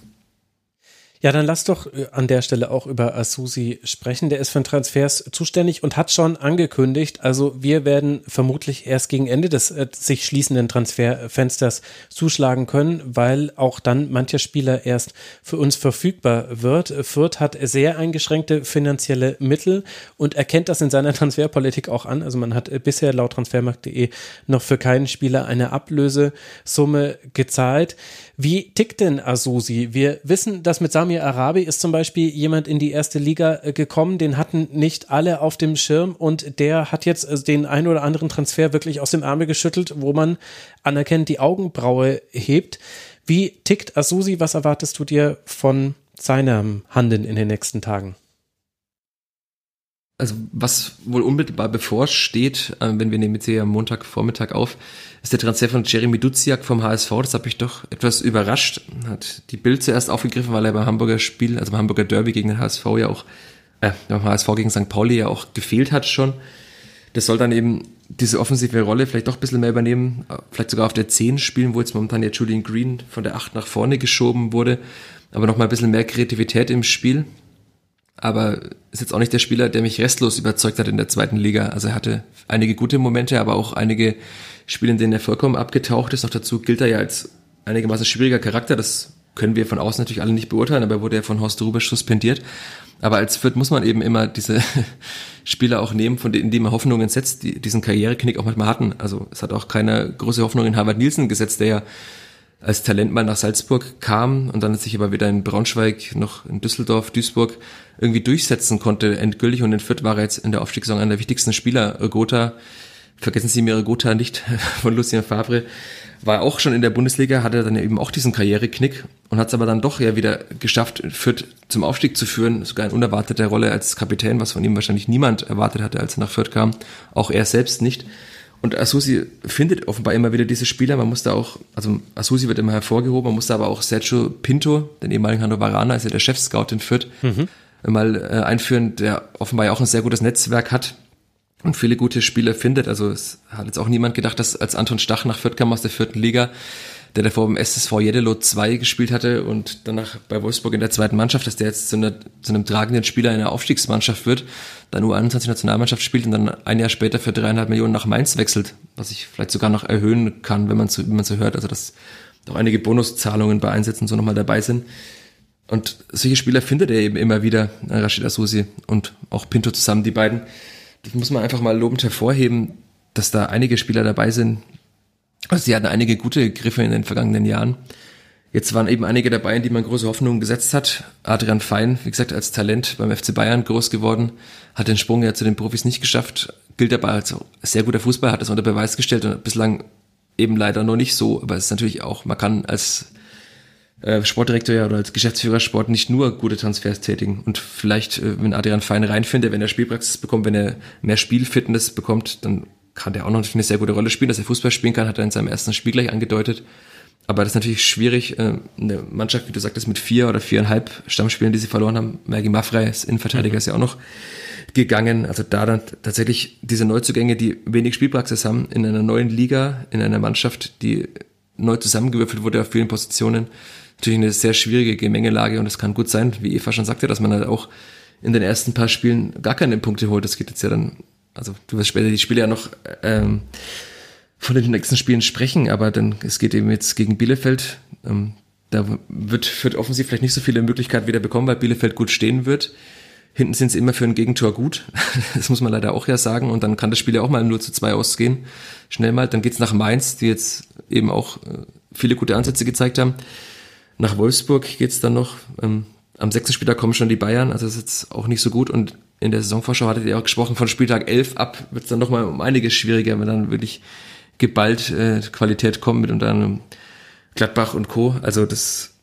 Ja, dann lass doch äh, an der Stelle auch über Asusi sprechen. Der ist für Transfers zuständig und hat schon angekündigt, also wir werden vermutlich erst gegen Ende des äh, sich schließenden Transferfensters zuschlagen können, weil auch dann mancher Spieler erst für uns verfügbar wird. Fürth hat sehr eingeschränkte finanzielle Mittel und erkennt das in seiner Transferpolitik auch an. Also man hat äh, bisher laut transfermarkt.de noch für keinen Spieler eine Ablösesumme gezahlt. Wie tickt denn Asusi? Wir wissen, dass mit Samir Arabi ist zum Beispiel jemand in die erste Liga äh, gekommen, den hatten nicht alle auf dem Schirm und der hat jetzt äh, den ein oder anderen Transfer wirklich aus dem Ärmel geschüttelt, wo man anerkennt die Augenbraue hebt. Wie tickt Asusi? Was erwartest du dir von seinem Handeln in den nächsten Tagen? Also was wohl unmittelbar bevorsteht, äh, wenn wir nehmen jetzt hier am Montagvormittag auf, ist der Transfer von Jeremy Duziak vom HSV. Das hat mich doch etwas überrascht. Hat die Bild zuerst aufgegriffen, weil er beim Hamburger Spiel, also beim Hamburger Derby gegen den HSV ja auch, äh, beim HSV gegen St. Pauli ja auch gefehlt hat schon. Das soll dann eben diese offensive Rolle vielleicht doch ein bisschen mehr übernehmen, äh, vielleicht sogar auf der 10 spielen, wo jetzt momentan ja Julian Green von der 8 nach vorne geschoben wurde, aber noch mal ein bisschen mehr Kreativität im Spiel aber ist jetzt auch nicht der Spieler, der mich restlos überzeugt hat in der zweiten Liga. Also er hatte einige gute Momente, aber auch einige Spiele, in denen er vollkommen abgetaucht ist. Noch dazu gilt er ja als einigermaßen schwieriger Charakter. Das können wir von außen natürlich alle nicht beurteilen, aber er wurde ja von Horst Rubisch suspendiert. Aber als Fürth muss man eben immer diese Spieler auch nehmen, von denen, die man Hoffnungen setzt, die diesen Karriereknick auch manchmal hatten. Also es hat auch keine große Hoffnung in Harvard Nielsen gesetzt, der ja als Talent mal nach Salzburg kam und dann sich aber wieder in Braunschweig, noch in Düsseldorf, Duisburg irgendwie durchsetzen konnte, endgültig. Und in Fürth war er jetzt in der Aufstiegssaison einer der wichtigsten Spieler. Gotha, vergessen Sie mir Gotha nicht von Lucien Favre, war auch schon in der Bundesliga, hatte dann eben auch diesen Karriereknick und hat es aber dann doch ja wieder geschafft, Fürth zum Aufstieg zu führen, sogar in unerwarteter Rolle als Kapitän, was von ihm wahrscheinlich niemand erwartet hatte, als er nach Fürth kam, auch er selbst nicht. Und Asusi findet offenbar immer wieder diese Spieler. Man muss da auch, also Asusi wird immer hervorgehoben, man muss da aber auch Sergio Pinto, den ehemaligen Hannoveraner, also der Chef-Scout in Fürth, mhm. mal äh, einführen, der offenbar ja auch ein sehr gutes Netzwerk hat und viele gute Spieler findet. Also es hat jetzt auch niemand gedacht, dass als Anton Stach nach Fürth kam aus der vierten Liga, der davor im SSV Jedelo 2 gespielt hatte und danach bei Wolfsburg in der zweiten Mannschaft, dass der jetzt zu, einer, zu einem tragenden Spieler in der Aufstiegsmannschaft wird, dann U21 Nationalmannschaft spielt und dann ein Jahr später für dreieinhalb Millionen nach Mainz wechselt, was ich vielleicht sogar noch erhöhen kann, wenn man so, wenn man so hört, also dass noch einige Bonuszahlungen bei Einsätzen so nochmal dabei sind. Und solche Spieler findet er eben immer wieder, Rashid Asusi und auch Pinto zusammen, die beiden. Das muss man einfach mal lobend hervorheben, dass da einige Spieler dabei sind, also sie hatten einige gute Griffe in den vergangenen Jahren. Jetzt waren eben einige dabei, in die man große Hoffnungen gesetzt hat. Adrian Fein, wie gesagt, als Talent beim FC Bayern groß geworden, hat den Sprung ja zu den Profis nicht geschafft, gilt aber als sehr guter Fußball, hat das unter Beweis gestellt und bislang eben leider noch nicht so. Aber es ist natürlich auch, man kann als äh, Sportdirektor ja oder als Geschäftsführer Sport nicht nur gute Transfers tätigen. Und vielleicht, äh, wenn Adrian Fein reinfindet, wenn er Spielpraxis bekommt, wenn er mehr Spielfitness bekommt, dann kann der auch noch eine sehr gute Rolle spielen. Dass er Fußball spielen kann, hat er in seinem ersten Spiel gleich angedeutet. Aber das ist natürlich schwierig, äh, eine Mannschaft, wie du sagtest, mit vier oder viereinhalb Stammspielen, die sie verloren haben. Maggie Maffrey, das Innenverteidiger, mhm. ist ja auch noch gegangen. Also da dann tatsächlich diese Neuzugänge, die wenig Spielpraxis haben, in einer neuen Liga, in einer Mannschaft, die neu zusammengewürfelt wurde auf vielen Positionen, natürlich eine sehr schwierige Gemengelage und es kann gut sein, wie Eva schon sagte, dass man halt auch in den ersten paar Spielen gar keine Punkte holt. Das geht jetzt ja dann also du wirst später die Spiele ja noch ähm, von den nächsten Spielen sprechen, aber dann es geht eben jetzt gegen Bielefeld. Ähm, da wird, wird offensiv vielleicht nicht so viele Möglichkeiten wieder bekommen, weil Bielefeld gut stehen wird. Hinten sind sie immer für ein Gegentor gut. Das muss man leider auch ja sagen. Und dann kann das Spiel ja auch mal nur zu zwei ausgehen. Schnell mal. Dann geht's nach Mainz, die jetzt eben auch äh, viele gute Ansätze gezeigt haben. Nach Wolfsburg geht's dann noch. Ähm, am sechsten Spieltag kommen schon die Bayern, also das ist jetzt auch nicht so gut. Und in der Saisonvorschau hattet ihr auch gesprochen, von Spieltag 11 ab wird es dann nochmal um einiges schwieriger, wenn dann wirklich geballt äh, Qualität kommt mit unter anderem Gladbach und Co. Also das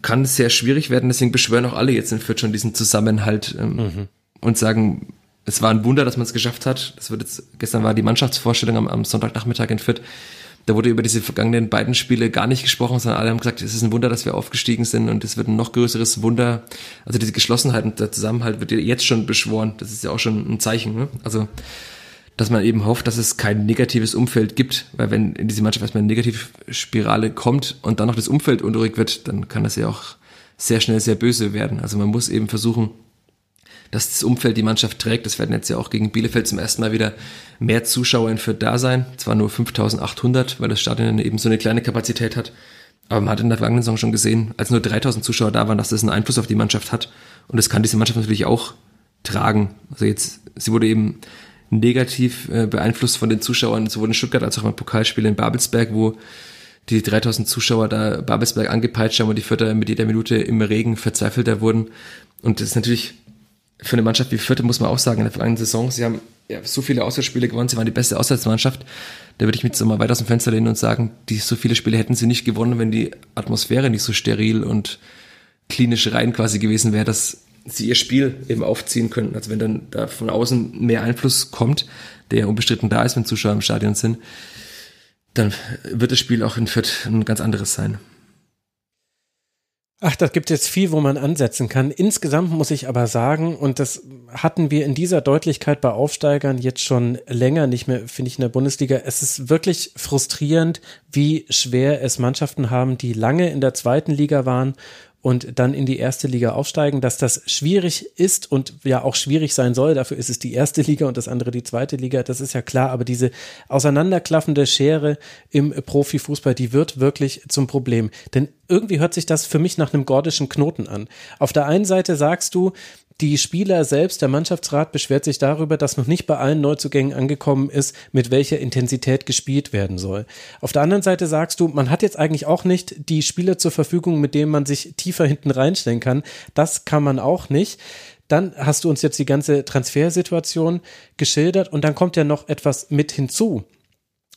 kann sehr schwierig werden, deswegen beschwören auch alle jetzt in Fürth schon diesen Zusammenhalt ähm, mhm. und sagen, es war ein Wunder, dass man es geschafft hat. Das wird jetzt, gestern war die Mannschaftsvorstellung am, am Sonntagnachmittag in Fürth da wurde über diese vergangenen beiden Spiele gar nicht gesprochen, sondern alle haben gesagt, es ist ein Wunder, dass wir aufgestiegen sind und es wird ein noch größeres Wunder. Also diese Geschlossenheit und der Zusammenhalt wird jetzt schon beschworen. Das ist ja auch schon ein Zeichen. Ne? Also dass man eben hofft, dass es kein negatives Umfeld gibt, weil wenn in diese Mannschaft erstmal eine Negativspirale kommt und dann noch das Umfeld unruhig wird, dann kann das ja auch sehr schnell sehr böse werden. Also man muss eben versuchen, dass das Umfeld die Mannschaft trägt. Das werden jetzt ja auch gegen Bielefeld zum ersten Mal wieder mehr Zuschauer in Fürth da sein. Zwar nur 5800, weil das Stadion eben so eine kleine Kapazität hat. Aber man hat in der vergangenen Saison schon gesehen, als nur 3000 Zuschauer da waren, dass das einen Einfluss auf die Mannschaft hat. Und das kann diese Mannschaft natürlich auch tragen. Also jetzt, sie wurde eben negativ äh, beeinflusst von den Zuschauern, sowohl in Stuttgart als auch beim Pokalspiel in Babelsberg, wo die 3000 Zuschauer da Babelsberg angepeitscht haben und die Vierter mit jeder Minute im Regen verzweifelter wurden. Und das ist natürlich für eine Mannschaft wie Vierte muss man auch sagen, in der vergangenen Saison, sie haben ja, so viele Auswärtsspiele gewonnen, sie waren die beste Auswärtsmannschaft. Da würde ich mich jetzt mal weit aus dem Fenster lehnen und sagen, die so viele Spiele hätten sie nicht gewonnen, wenn die Atmosphäre nicht so steril und klinisch rein quasi gewesen wäre, dass sie ihr Spiel eben aufziehen könnten. Also wenn dann da von außen mehr Einfluss kommt, der unbestritten da ist, wenn Zuschauer im Stadion sind, dann wird das Spiel auch in Fürth ein ganz anderes sein. Ach, das gibt jetzt viel, wo man ansetzen kann. Insgesamt muss ich aber sagen, und das hatten wir in dieser Deutlichkeit bei Aufsteigern jetzt schon länger nicht mehr, finde ich, in der Bundesliga. Es ist wirklich frustrierend, wie schwer es Mannschaften haben, die lange in der zweiten Liga waren und dann in die erste Liga aufsteigen, dass das schwierig ist und ja auch schwierig sein soll. Dafür ist es die erste Liga und das andere die zweite Liga. Das ist ja klar. Aber diese auseinanderklaffende Schere im Profifußball, die wird wirklich zum Problem. Denn irgendwie hört sich das für mich nach einem gordischen Knoten an. Auf der einen Seite sagst du, die Spieler selbst, der Mannschaftsrat beschwert sich darüber, dass noch nicht bei allen Neuzugängen angekommen ist, mit welcher Intensität gespielt werden soll. Auf der anderen Seite sagst du, man hat jetzt eigentlich auch nicht die Spieler zur Verfügung, mit denen man sich tiefer hinten reinstellen kann. Das kann man auch nicht. Dann hast du uns jetzt die ganze Transfersituation geschildert und dann kommt ja noch etwas mit hinzu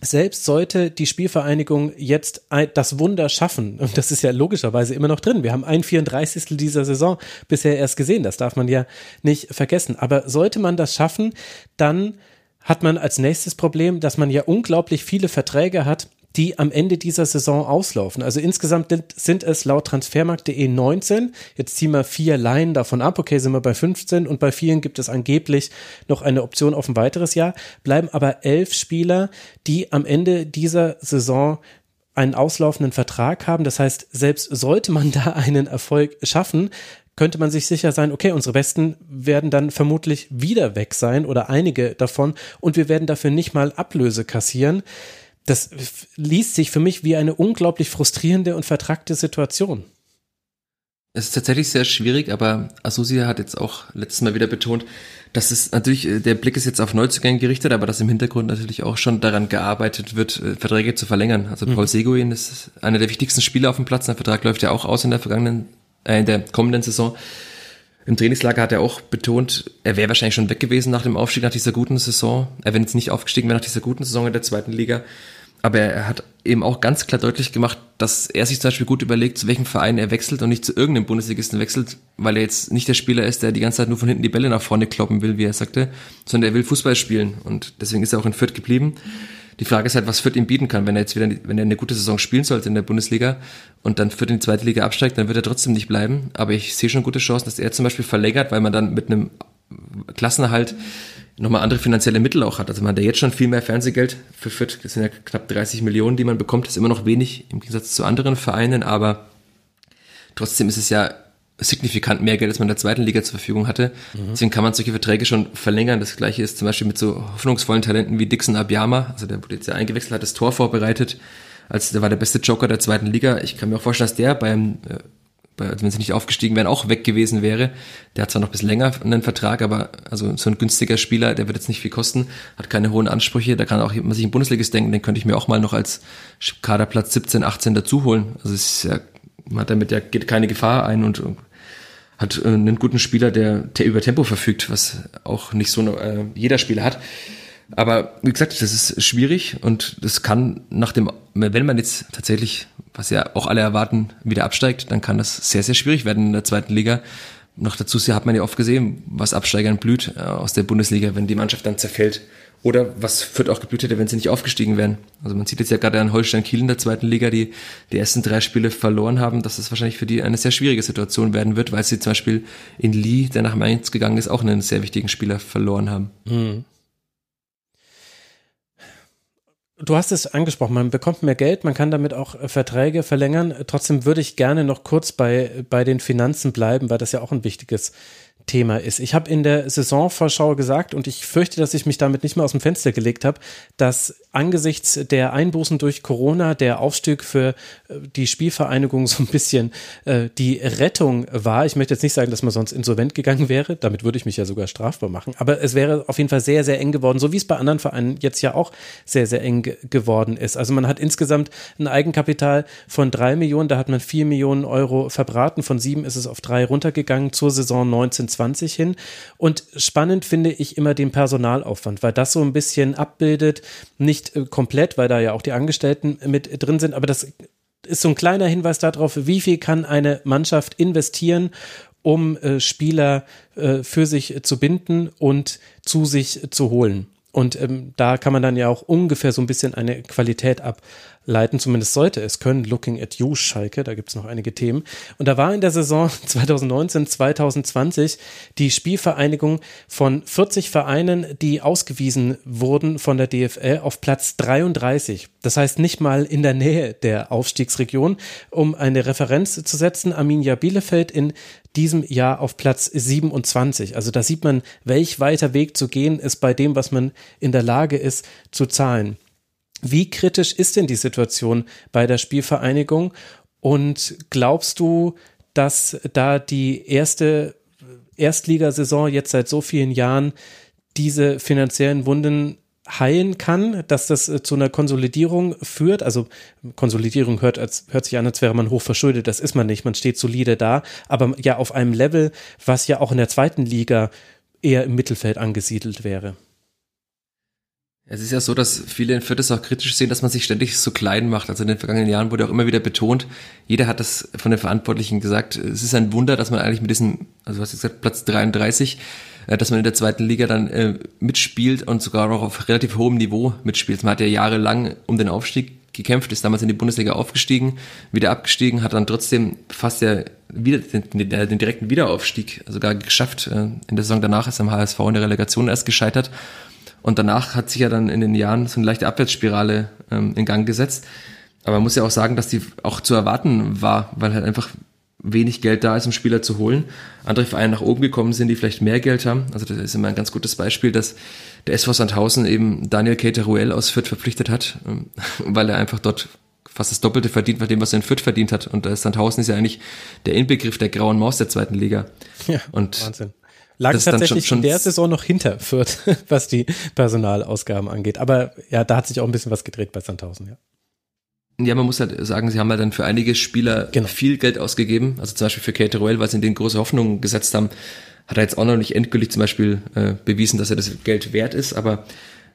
selbst sollte die Spielvereinigung jetzt das Wunder schaffen, und das ist ja logischerweise immer noch drin, wir haben ein 34. dieser Saison bisher erst gesehen, das darf man ja nicht vergessen, aber sollte man das schaffen, dann hat man als nächstes Problem, dass man ja unglaublich viele Verträge hat, die am Ende dieser Saison auslaufen. Also insgesamt sind es laut transfermarkt.de 19. Jetzt ziehen wir vier Laien davon ab. Okay, sind wir bei 15 und bei vielen gibt es angeblich noch eine Option auf ein weiteres Jahr. Bleiben aber elf Spieler, die am Ende dieser Saison einen auslaufenden Vertrag haben. Das heißt, selbst sollte man da einen Erfolg schaffen, könnte man sich sicher sein, okay, unsere Besten werden dann vermutlich wieder weg sein oder einige davon und wir werden dafür nicht mal Ablöse kassieren das liest sich für mich wie eine unglaublich frustrierende und vertrackte Situation. Es ist tatsächlich sehr schwierig, aber Asusia hat jetzt auch letztes Mal wieder betont, dass es natürlich, äh, der Blick ist jetzt auf Neuzugänge gerichtet, aber dass im Hintergrund natürlich auch schon daran gearbeitet wird, äh, Verträge zu verlängern. Also mhm. Paul Seguin ist einer der wichtigsten Spieler auf dem Platz. Der Vertrag läuft ja auch aus in der vergangenen, äh, in der kommenden Saison. Im Trainingslager hat er auch betont, er wäre wahrscheinlich schon weg gewesen nach dem Aufstieg, nach dieser guten Saison. Er wäre jetzt nicht aufgestiegen wäre nach dieser guten Saison in der zweiten Liga. Aber er hat eben auch ganz klar deutlich gemacht, dass er sich zum Beispiel gut überlegt, zu welchem Verein er wechselt und nicht zu irgendeinem Bundesligisten wechselt, weil er jetzt nicht der Spieler ist, der die ganze Zeit nur von hinten die Bälle nach vorne kloppen will, wie er sagte, sondern er will Fußball spielen und deswegen ist er auch in Fürth geblieben. Die Frage ist halt, was Fürth ihm bieten kann, wenn er jetzt wieder, wenn er eine gute Saison spielen sollte in der Bundesliga und dann Fürth in die zweite Liga absteigt, dann wird er trotzdem nicht bleiben. Aber ich sehe schon gute Chancen, dass er zum Beispiel verlängert, weil man dann mit einem Klassenerhalt nochmal andere finanzielle Mittel auch hat. Also man hat ja jetzt schon viel mehr Fernsehgeld für Fürth. Das sind ja knapp 30 Millionen, die man bekommt. Das ist immer noch wenig im Gegensatz zu anderen Vereinen, aber trotzdem ist es ja signifikant mehr Geld, als man in der zweiten Liga zur Verfügung hatte. Mhm. Deswegen kann man solche Verträge schon verlängern. Das gleiche ist zum Beispiel mit so hoffnungsvollen Talenten wie Dixon Abiyama. Also der wurde jetzt ja eingewechselt, hat das Tor vorbereitet. Als der war der beste Joker der zweiten Liga. Ich kann mir auch vorstellen, dass der beim äh, also wenn sie nicht aufgestiegen wären, auch weg gewesen wäre. Der hat zwar noch ein bisschen länger einen Vertrag, aber also so ein günstiger Spieler, der wird jetzt nicht viel kosten, hat keine hohen Ansprüche, da kann auch man sich ein Bundesligist denken, den könnte ich mir auch mal noch als Kaderplatz 17, 18 dazu holen. Also es ist ja, man hat damit ja geht keine Gefahr ein und hat äh, einen guten Spieler, der, der über Tempo verfügt, was auch nicht so äh, jeder Spieler hat. Aber wie gesagt, das ist schwierig und das kann nach dem, wenn man jetzt tatsächlich, was ja auch alle erwarten, wieder absteigt, dann kann das sehr, sehr schwierig werden in der zweiten Liga. Noch dazu hat man ja oft gesehen, was Absteigern blüht äh, aus der Bundesliga, wenn die Mannschaft dann zerfällt. Oder was Fürth auch geblüht hätte, wenn sie nicht aufgestiegen wären. Also man sieht jetzt ja gerade an Holstein Kiel in der zweiten Liga, die die ersten drei Spiele verloren haben, dass es wahrscheinlich für die eine sehr schwierige Situation werden wird, weil sie zum Beispiel in Lee, der nach Mainz gegangen ist, auch einen sehr wichtigen Spieler verloren haben. Mhm. Du hast es angesprochen, man bekommt mehr Geld, man kann damit auch äh, Verträge verlängern. Trotzdem würde ich gerne noch kurz bei, bei den Finanzen bleiben, weil das ja auch ein wichtiges Thema ist. Ich habe in der Saisonvorschau gesagt, und ich fürchte, dass ich mich damit nicht mehr aus dem Fenster gelegt habe, dass angesichts der Einbußen durch Corona der Aufstieg für äh, die Spielvereinigung so ein bisschen äh, die Rettung war. Ich möchte jetzt nicht sagen, dass man sonst insolvent gegangen wäre, damit würde ich mich ja sogar strafbar machen, aber es wäre auf jeden Fall sehr, sehr eng geworden, so wie es bei anderen Vereinen jetzt ja auch sehr, sehr eng geworden ist. Also man hat insgesamt ein Eigenkapital von drei Millionen, da hat man vier Millionen Euro verbraten, von sieben ist es auf drei runtergegangen zur Saison 19 2020 hin. Und spannend finde ich immer den Personalaufwand, weil das so ein bisschen abbildet, nicht äh, komplett, weil da ja auch die Angestellten mit drin sind, aber das ist so ein kleiner Hinweis darauf, wie viel kann eine Mannschaft investieren, um äh, Spieler äh, für sich zu binden und zu sich zu holen. Und ähm, da kann man dann ja auch ungefähr so ein bisschen eine Qualität ab, leiten, zumindest sollte es können. Looking at you, Schalke, da gibt es noch einige Themen. Und da war in der Saison 2019, 2020 die Spielvereinigung von 40 Vereinen, die ausgewiesen wurden von der DFL, auf Platz 33. Das heißt nicht mal in der Nähe der Aufstiegsregion. Um eine Referenz zu setzen, Arminia Bielefeld in diesem Jahr auf Platz 27. Also da sieht man, welch weiter Weg zu gehen ist bei dem, was man in der Lage ist zu zahlen. Wie kritisch ist denn die Situation bei der Spielvereinigung? Und glaubst du, dass da die erste Erstligasaison jetzt seit so vielen Jahren diese finanziellen Wunden heilen kann, dass das äh, zu einer Konsolidierung führt. Also Konsolidierung hört, als, hört sich an, als wäre man hoch verschuldet. Das ist man nicht. Man steht solide da, aber ja auf einem Level, was ja auch in der zweiten Liga eher im Mittelfeld angesiedelt wäre. Es ist ja so, dass viele in Fürth es auch kritisch sehen, dass man sich ständig so klein macht. Also in den vergangenen Jahren wurde auch immer wieder betont, jeder hat das von den Verantwortlichen gesagt, es ist ein Wunder, dass man eigentlich mit diesem, also was gesagt, Platz 33, äh, dass man in der zweiten Liga dann äh, mitspielt und sogar auch auf relativ hohem Niveau mitspielt. Man hat ja jahrelang um den Aufstieg gekämpft, ist damals in die Bundesliga aufgestiegen, wieder abgestiegen, hat dann trotzdem fast ja wieder den, den, den direkten Wiederaufstieg sogar geschafft. Äh, in der Saison danach ist am HSV in der Relegation erst gescheitert und danach hat sich ja dann in den Jahren so eine leichte Abwärtsspirale ähm, in Gang gesetzt. Aber man muss ja auch sagen, dass die auch zu erwarten war, weil halt einfach wenig Geld da ist, um Spieler zu holen. Andere Vereine nach oben gekommen sind, die vielleicht mehr Geld haben. Also das ist immer ein ganz gutes Beispiel, dass der SV Sandhausen eben Daniel Cateruel aus Fürth verpflichtet hat, ähm, weil er einfach dort fast das Doppelte verdient von dem, was er in Fürth verdient hat. Und Sandhausen ist ja eigentlich der Inbegriff der grauen Maus der zweiten Liga. Ja, und Wahnsinn lag tatsächlich schon, schon in der Saison noch hinter Fürth, was die Personalausgaben angeht. Aber ja, da hat sich auch ein bisschen was gedreht bei Sandhausen, ja. Ja, man muss halt sagen, sie haben halt dann für einige Spieler genau. viel Geld ausgegeben. Also zum Beispiel für Kate Royal, weil sie in den große Hoffnungen gesetzt haben, hat er jetzt auch noch nicht endgültig zum Beispiel äh, bewiesen, dass er das Geld wert ist. Aber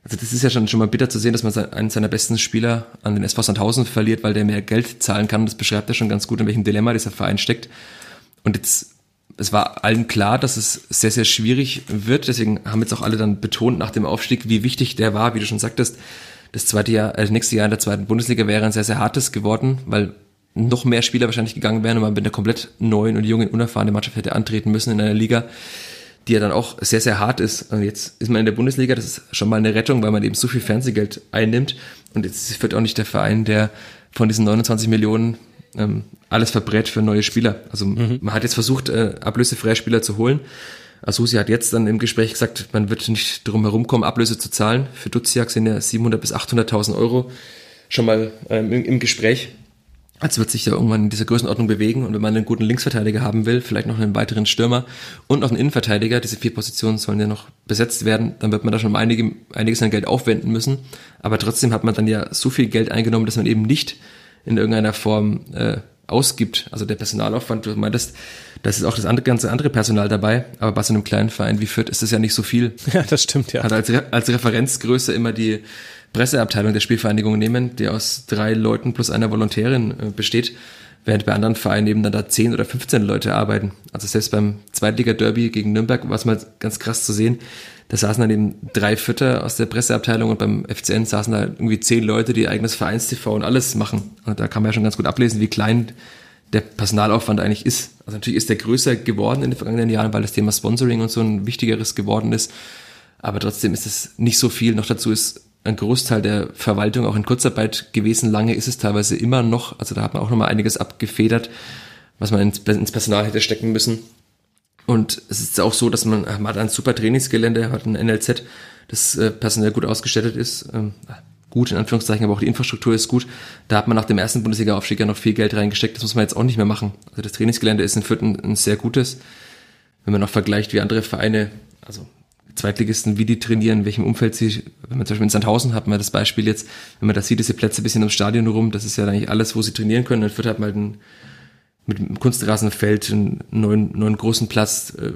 also das ist ja schon, schon mal bitter zu sehen, dass man einen seiner besten Spieler an den SV Sandhausen verliert, weil der mehr Geld zahlen kann. Das beschreibt ja schon ganz gut, in welchem Dilemma dieser Verein steckt. Und jetzt es war allen klar, dass es sehr, sehr schwierig wird. Deswegen haben jetzt auch alle dann betont nach dem Aufstieg, wie wichtig der war, wie du schon sagtest. Das zweite Jahr, äh, das nächste Jahr in der zweiten Bundesliga wäre ein sehr, sehr hartes geworden, weil noch mehr Spieler wahrscheinlich gegangen wären und man mit einer komplett neuen und jungen, unerfahrenen Mannschaft hätte antreten müssen in einer Liga, die ja dann auch sehr, sehr hart ist. Und jetzt ist man in der Bundesliga, das ist schon mal eine Rettung, weil man eben so viel Fernsehgeld einnimmt. Und jetzt wird auch nicht der Verein, der von diesen 29 Millionen ähm, alles verbrät für neue Spieler. Also mhm. man hat jetzt versucht, äh, ablösefreie Spieler zu holen. Asusi hat jetzt dann im Gespräch gesagt, man wird nicht drum herum kommen, Ablöse zu zahlen. Für Duziak sind ja 700 bis 800.000 Euro schon mal ähm, im, im Gespräch. Also wird sich da irgendwann in dieser Größenordnung bewegen und wenn man einen guten Linksverteidiger haben will, vielleicht noch einen weiteren Stürmer und noch einen Innenverteidiger, diese vier Positionen sollen ja noch besetzt werden, dann wird man da schon einige, einiges an Geld aufwenden müssen. Aber trotzdem hat man dann ja so viel Geld eingenommen, dass man eben nicht in irgendeiner Form äh, ausgibt. Also der Personalaufwand, du meintest, das ist auch das andere, ganze andere Personal dabei, aber bei so einem kleinen Verein wie Fürth ist das ja nicht so viel. Ja, das stimmt, ja. Hat als, als Referenzgröße immer die Presseabteilung der Spielvereinigung nehmen, die aus drei Leuten plus einer Volontärin äh, besteht, während bei anderen Vereinen eben dann da 10 oder 15 Leute arbeiten. Also selbst beim Zweitliga-Derby gegen Nürnberg war es mal ganz krass zu sehen, da saßen dann eben drei Fütter aus der Presseabteilung und beim FCN saßen da irgendwie zehn Leute, die eigenes Vereinstv und alles machen. Und da kann man ja schon ganz gut ablesen, wie klein der Personalaufwand eigentlich ist. Also natürlich ist der größer geworden in den vergangenen Jahren, weil das Thema Sponsoring und so ein wichtigeres geworden ist. Aber trotzdem ist es nicht so viel. Noch dazu ist ein Großteil der Verwaltung auch in Kurzarbeit gewesen. Lange ist es teilweise immer noch. Also da hat man auch nochmal einiges abgefedert, was man ins, Personal hätte stecken müssen. Und es ist auch so, dass man, man hat ein super Trainingsgelände, hat ein NLZ, das äh, personell gut ausgestattet ist. Ähm, gut, in Anführungszeichen, aber auch die Infrastruktur ist gut. Da hat man nach dem ersten Bundesliga-Aufstieg ja noch viel Geld reingesteckt. Das muss man jetzt auch nicht mehr machen. Also das Trainingsgelände ist in Fürth ein, ein sehr gutes. Wenn man noch vergleicht, wie andere Vereine, also Zweitligisten, wie die trainieren, in welchem Umfeld sie, wenn man zum Beispiel in Sandhausen hat man das Beispiel jetzt, wenn man da sieht, diese Plätze ein bisschen ums Stadion rum, das ist ja eigentlich alles, wo sie trainieren können. Hat man halt ein mit einem Kunstrasenfeld, einen neuen, neuen großen Platz, äh,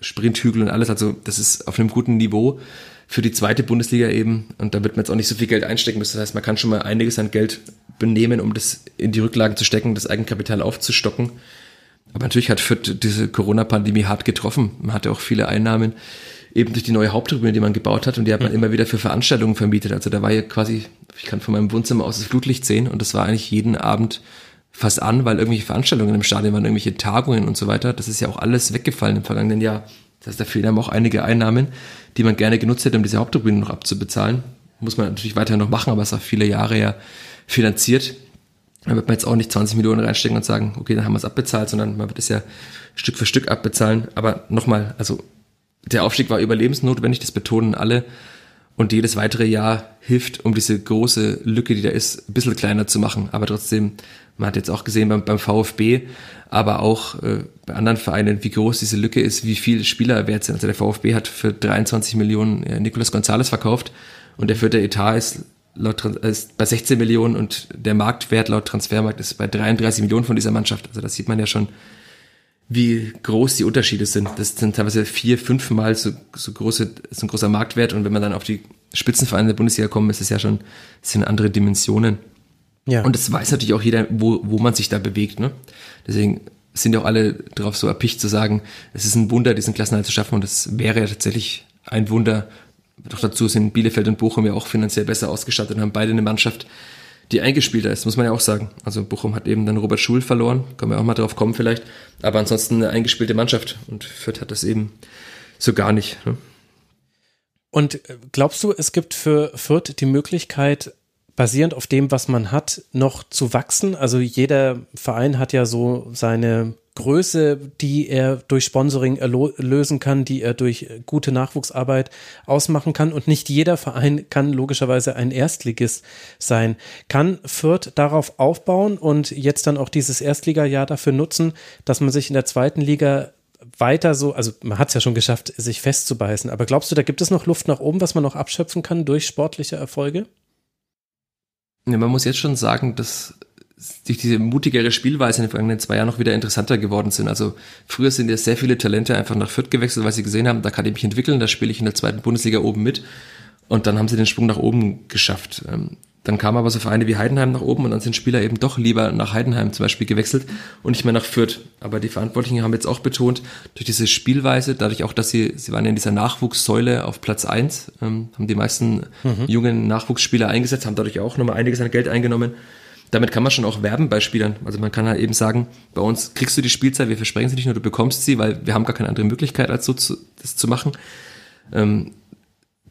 Sprinthügel und alles. Also das ist auf einem guten Niveau für die zweite Bundesliga eben. Und da wird man jetzt auch nicht so viel Geld einstecken müssen. Das heißt, man kann schon mal einiges an Geld benehmen, um das in die Rücklagen zu stecken, das Eigenkapital aufzustocken. Aber natürlich hat Fürth diese Corona-Pandemie hart getroffen. Man hatte auch viele Einnahmen eben durch die neue Haupttribüne, die man gebaut hat und die hat man mhm. immer wieder für Veranstaltungen vermietet. Also da war ja quasi, ich kann von meinem Wohnzimmer aus das Flutlicht sehen und das war eigentlich jeden Abend fast an, weil irgendwelche Veranstaltungen im Stadion waren, irgendwelche Tagungen und so weiter. Das ist ja auch alles weggefallen im vergangenen Jahr. Das heißt, da fehlen einem auch einige Einnahmen, die man gerne genutzt hätte, um diese Haupttribüne noch abzubezahlen. Muss man natürlich weiterhin noch machen, aber es ist auch viele Jahre ja finanziert. Da wird man jetzt auch nicht 20 Millionen reinstecken und sagen, okay, dann haben wir es abbezahlt, sondern man wird es ja Stück für Stück abbezahlen. Aber nochmal, also der Aufstieg war überlebensnotwendig, das betonen alle. Und jedes weitere Jahr hilft, um diese große Lücke, die da ist, ein bisschen kleiner zu machen. Aber trotzdem man hat jetzt auch gesehen beim, beim VfB, aber auch äh, bei anderen Vereinen, wie groß diese Lücke ist, wie viele Spieler wert sind. Also der VfB hat für 23 Millionen äh, Nicolas Gonzalez verkauft und der vierte Etat ist, laut, ist bei 16 Millionen und der Marktwert laut Transfermarkt ist bei 33 Millionen von dieser Mannschaft. Also das sieht man ja schon, wie groß die Unterschiede sind. Das sind teilweise vier, fünfmal so, so große, so ein großer Marktwert. Und wenn man dann auf die Spitzenvereine der Bundesliga kommt, ist es ja schon, sind andere Dimensionen. Ja. Und das weiß natürlich auch jeder, wo, wo man sich da bewegt. Ne? Deswegen sind ja auch alle darauf so erpicht zu sagen, es ist ein Wunder, diesen Klassenhalt zu schaffen. Und das wäre ja tatsächlich ein Wunder. Doch dazu sind Bielefeld und Bochum ja auch finanziell besser ausgestattet und haben beide eine Mannschaft, die eingespielter ist, muss man ja auch sagen. Also Bochum hat eben dann Robert Schul verloren, können wir auch mal drauf kommen vielleicht, aber ansonsten eine eingespielte Mannschaft und Fürth hat das eben so gar nicht. Ne? Und äh, glaubst du, es gibt für Fürth die Möglichkeit, basierend auf dem, was man hat, noch zu wachsen? Also jeder Verein hat ja so seine Größe, die er durch Sponsoring lösen kann, die er durch gute Nachwuchsarbeit ausmachen kann. Und nicht jeder Verein kann logischerweise ein Erstligist sein. Kann Fürth darauf aufbauen und jetzt dann auch dieses Erstligajahr dafür nutzen, dass man sich in der zweiten Liga weiter so, also man hat es ja schon geschafft, sich festzubeißen. Aber glaubst du, da gibt es noch Luft nach oben, was man noch abschöpfen kann durch sportliche Erfolge? Ja, man muss jetzt schon sagen, dass durch diese mutigere Spielweise in den vergangenen zwei Jahren noch wieder interessanter geworden sind. Also früher sind ja sehr viele Talente einfach nach Fürth gewechselt, weil sie gesehen haben, da kann ich mich entwickeln, da spiele ich in der zweiten Bundesliga oben mit. Und dann haben sie den Sprung nach oben geschafft. Ähm, dann kamen aber so Vereine wie Heidenheim nach oben und dann sind Spieler eben doch lieber nach Heidenheim zum Beispiel gewechselt und nicht mehr nach Fürth. Aber die Verantwortlichen haben jetzt auch betont, durch diese Spielweise, dadurch auch, dass sie, sie waren ja in dieser Nachwuchssäule auf Platz eins, ähm, haben die meisten mhm. jungen Nachwuchsspieler eingesetzt, haben dadurch auch nochmal einiges an Geld eingenommen. Damit kann man schon auch werben bei Spielern. Also man kann halt eben sagen, bei uns kriegst du die Spielzeit, wir versprechen sie nicht nur, du bekommst sie, weil wir haben gar keine andere Möglichkeit, als so zu, das zu machen. Ähm,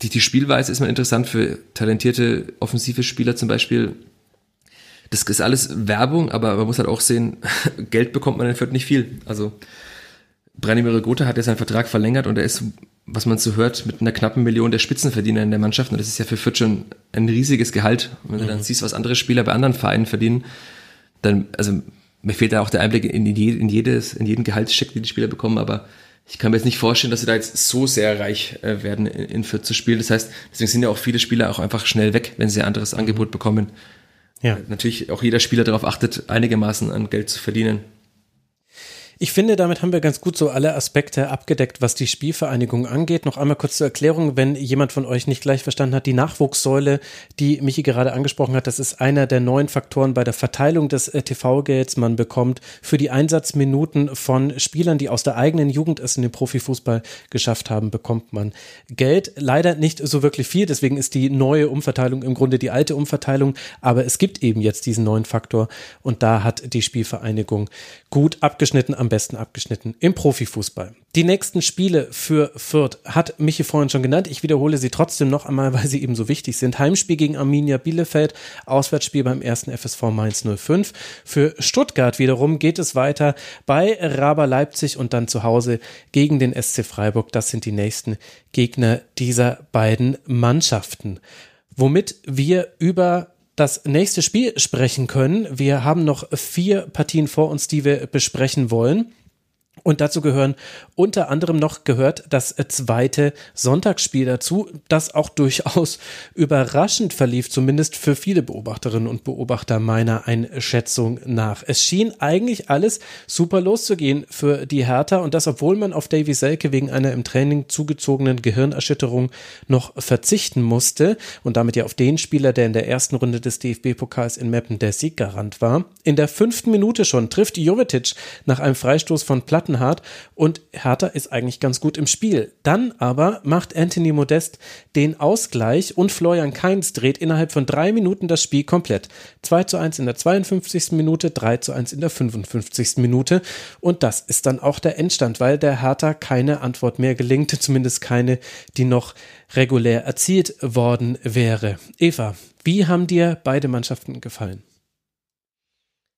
die, die Spielweise ist mal interessant für talentierte offensive Spieler zum Beispiel. Das ist alles Werbung, aber man muss halt auch sehen, Geld bekommt man Fürth nicht viel. Also Branimir Gotha hat ja seinen Vertrag verlängert und er ist, was man so hört, mit einer knappen Million der Spitzenverdiener in der Mannschaft. Und das ist ja für Fürth schon ein riesiges Gehalt. Und wenn mhm. du dann mhm. siehst, was andere Spieler bei anderen Vereinen verdienen, dann, also mir fehlt da auch der Einblick in, in, jedes, in jeden Gehaltscheck, den die Spieler bekommen, aber ich kann mir jetzt nicht vorstellen, dass sie da jetzt so sehr reich äh, werden, in, in Fürth zu spielen. Das heißt, deswegen sind ja auch viele Spieler auch einfach schnell weg, wenn sie ein anderes mhm. Angebot bekommen. Ja. Natürlich auch jeder Spieler darauf achtet, einigermaßen an Geld zu verdienen. Ich finde, damit haben wir ganz gut so alle Aspekte abgedeckt, was die Spielvereinigung angeht. Noch einmal kurz zur Erklärung, wenn jemand von euch nicht gleich verstanden hat, die Nachwuchssäule, die Michi gerade angesprochen hat, das ist einer der neuen Faktoren bei der Verteilung des äh, TV-Gelds. Man bekommt für die Einsatzminuten von Spielern, die aus der eigenen Jugend es in den Profifußball geschafft haben, bekommt man Geld. Leider nicht so wirklich viel, deswegen ist die neue Umverteilung im Grunde die alte Umverteilung, aber es gibt eben jetzt diesen neuen Faktor und da hat die Spielvereinigung gut abgeschnitten am besten abgeschnitten im Profifußball. Die nächsten Spiele für Fürth hat Michi vorhin schon genannt. Ich wiederhole sie trotzdem noch einmal, weil sie eben so wichtig sind. Heimspiel gegen Arminia Bielefeld, Auswärtsspiel beim ersten FSV Mainz 05. Für Stuttgart wiederum geht es weiter bei Raber Leipzig und dann zu Hause gegen den SC Freiburg. Das sind die nächsten Gegner dieser beiden Mannschaften. Womit wir über das nächste Spiel sprechen können. Wir haben noch vier Partien vor uns, die wir besprechen wollen. Und dazu gehören unter anderem noch gehört das zweite Sonntagsspiel dazu, das auch durchaus überraschend verlief, zumindest für viele Beobachterinnen und Beobachter meiner Einschätzung nach. Es schien eigentlich alles super loszugehen für die Hertha und das, obwohl man auf Davy Selke wegen einer im Training zugezogenen Gehirnerschütterung noch verzichten musste und damit ja auf den Spieler, der in der ersten Runde des DFB-Pokals in Meppen der Sieggarant war. In der fünften Minute schon trifft Jovetic nach einem Freistoß von Platten Plattenhardt und Hertha ist eigentlich ganz gut im Spiel. Dann aber macht Anthony Modest den Ausgleich und Florian Kainz dreht innerhalb von drei Minuten das Spiel komplett. 2 zu 1 in der 52. Minute, 3 zu 1 in der 55. Minute und das ist dann auch der Endstand, weil der Hertha keine Antwort mehr gelingt, zumindest keine, die noch regulär erzielt worden wäre. Eva, wie haben dir beide Mannschaften gefallen?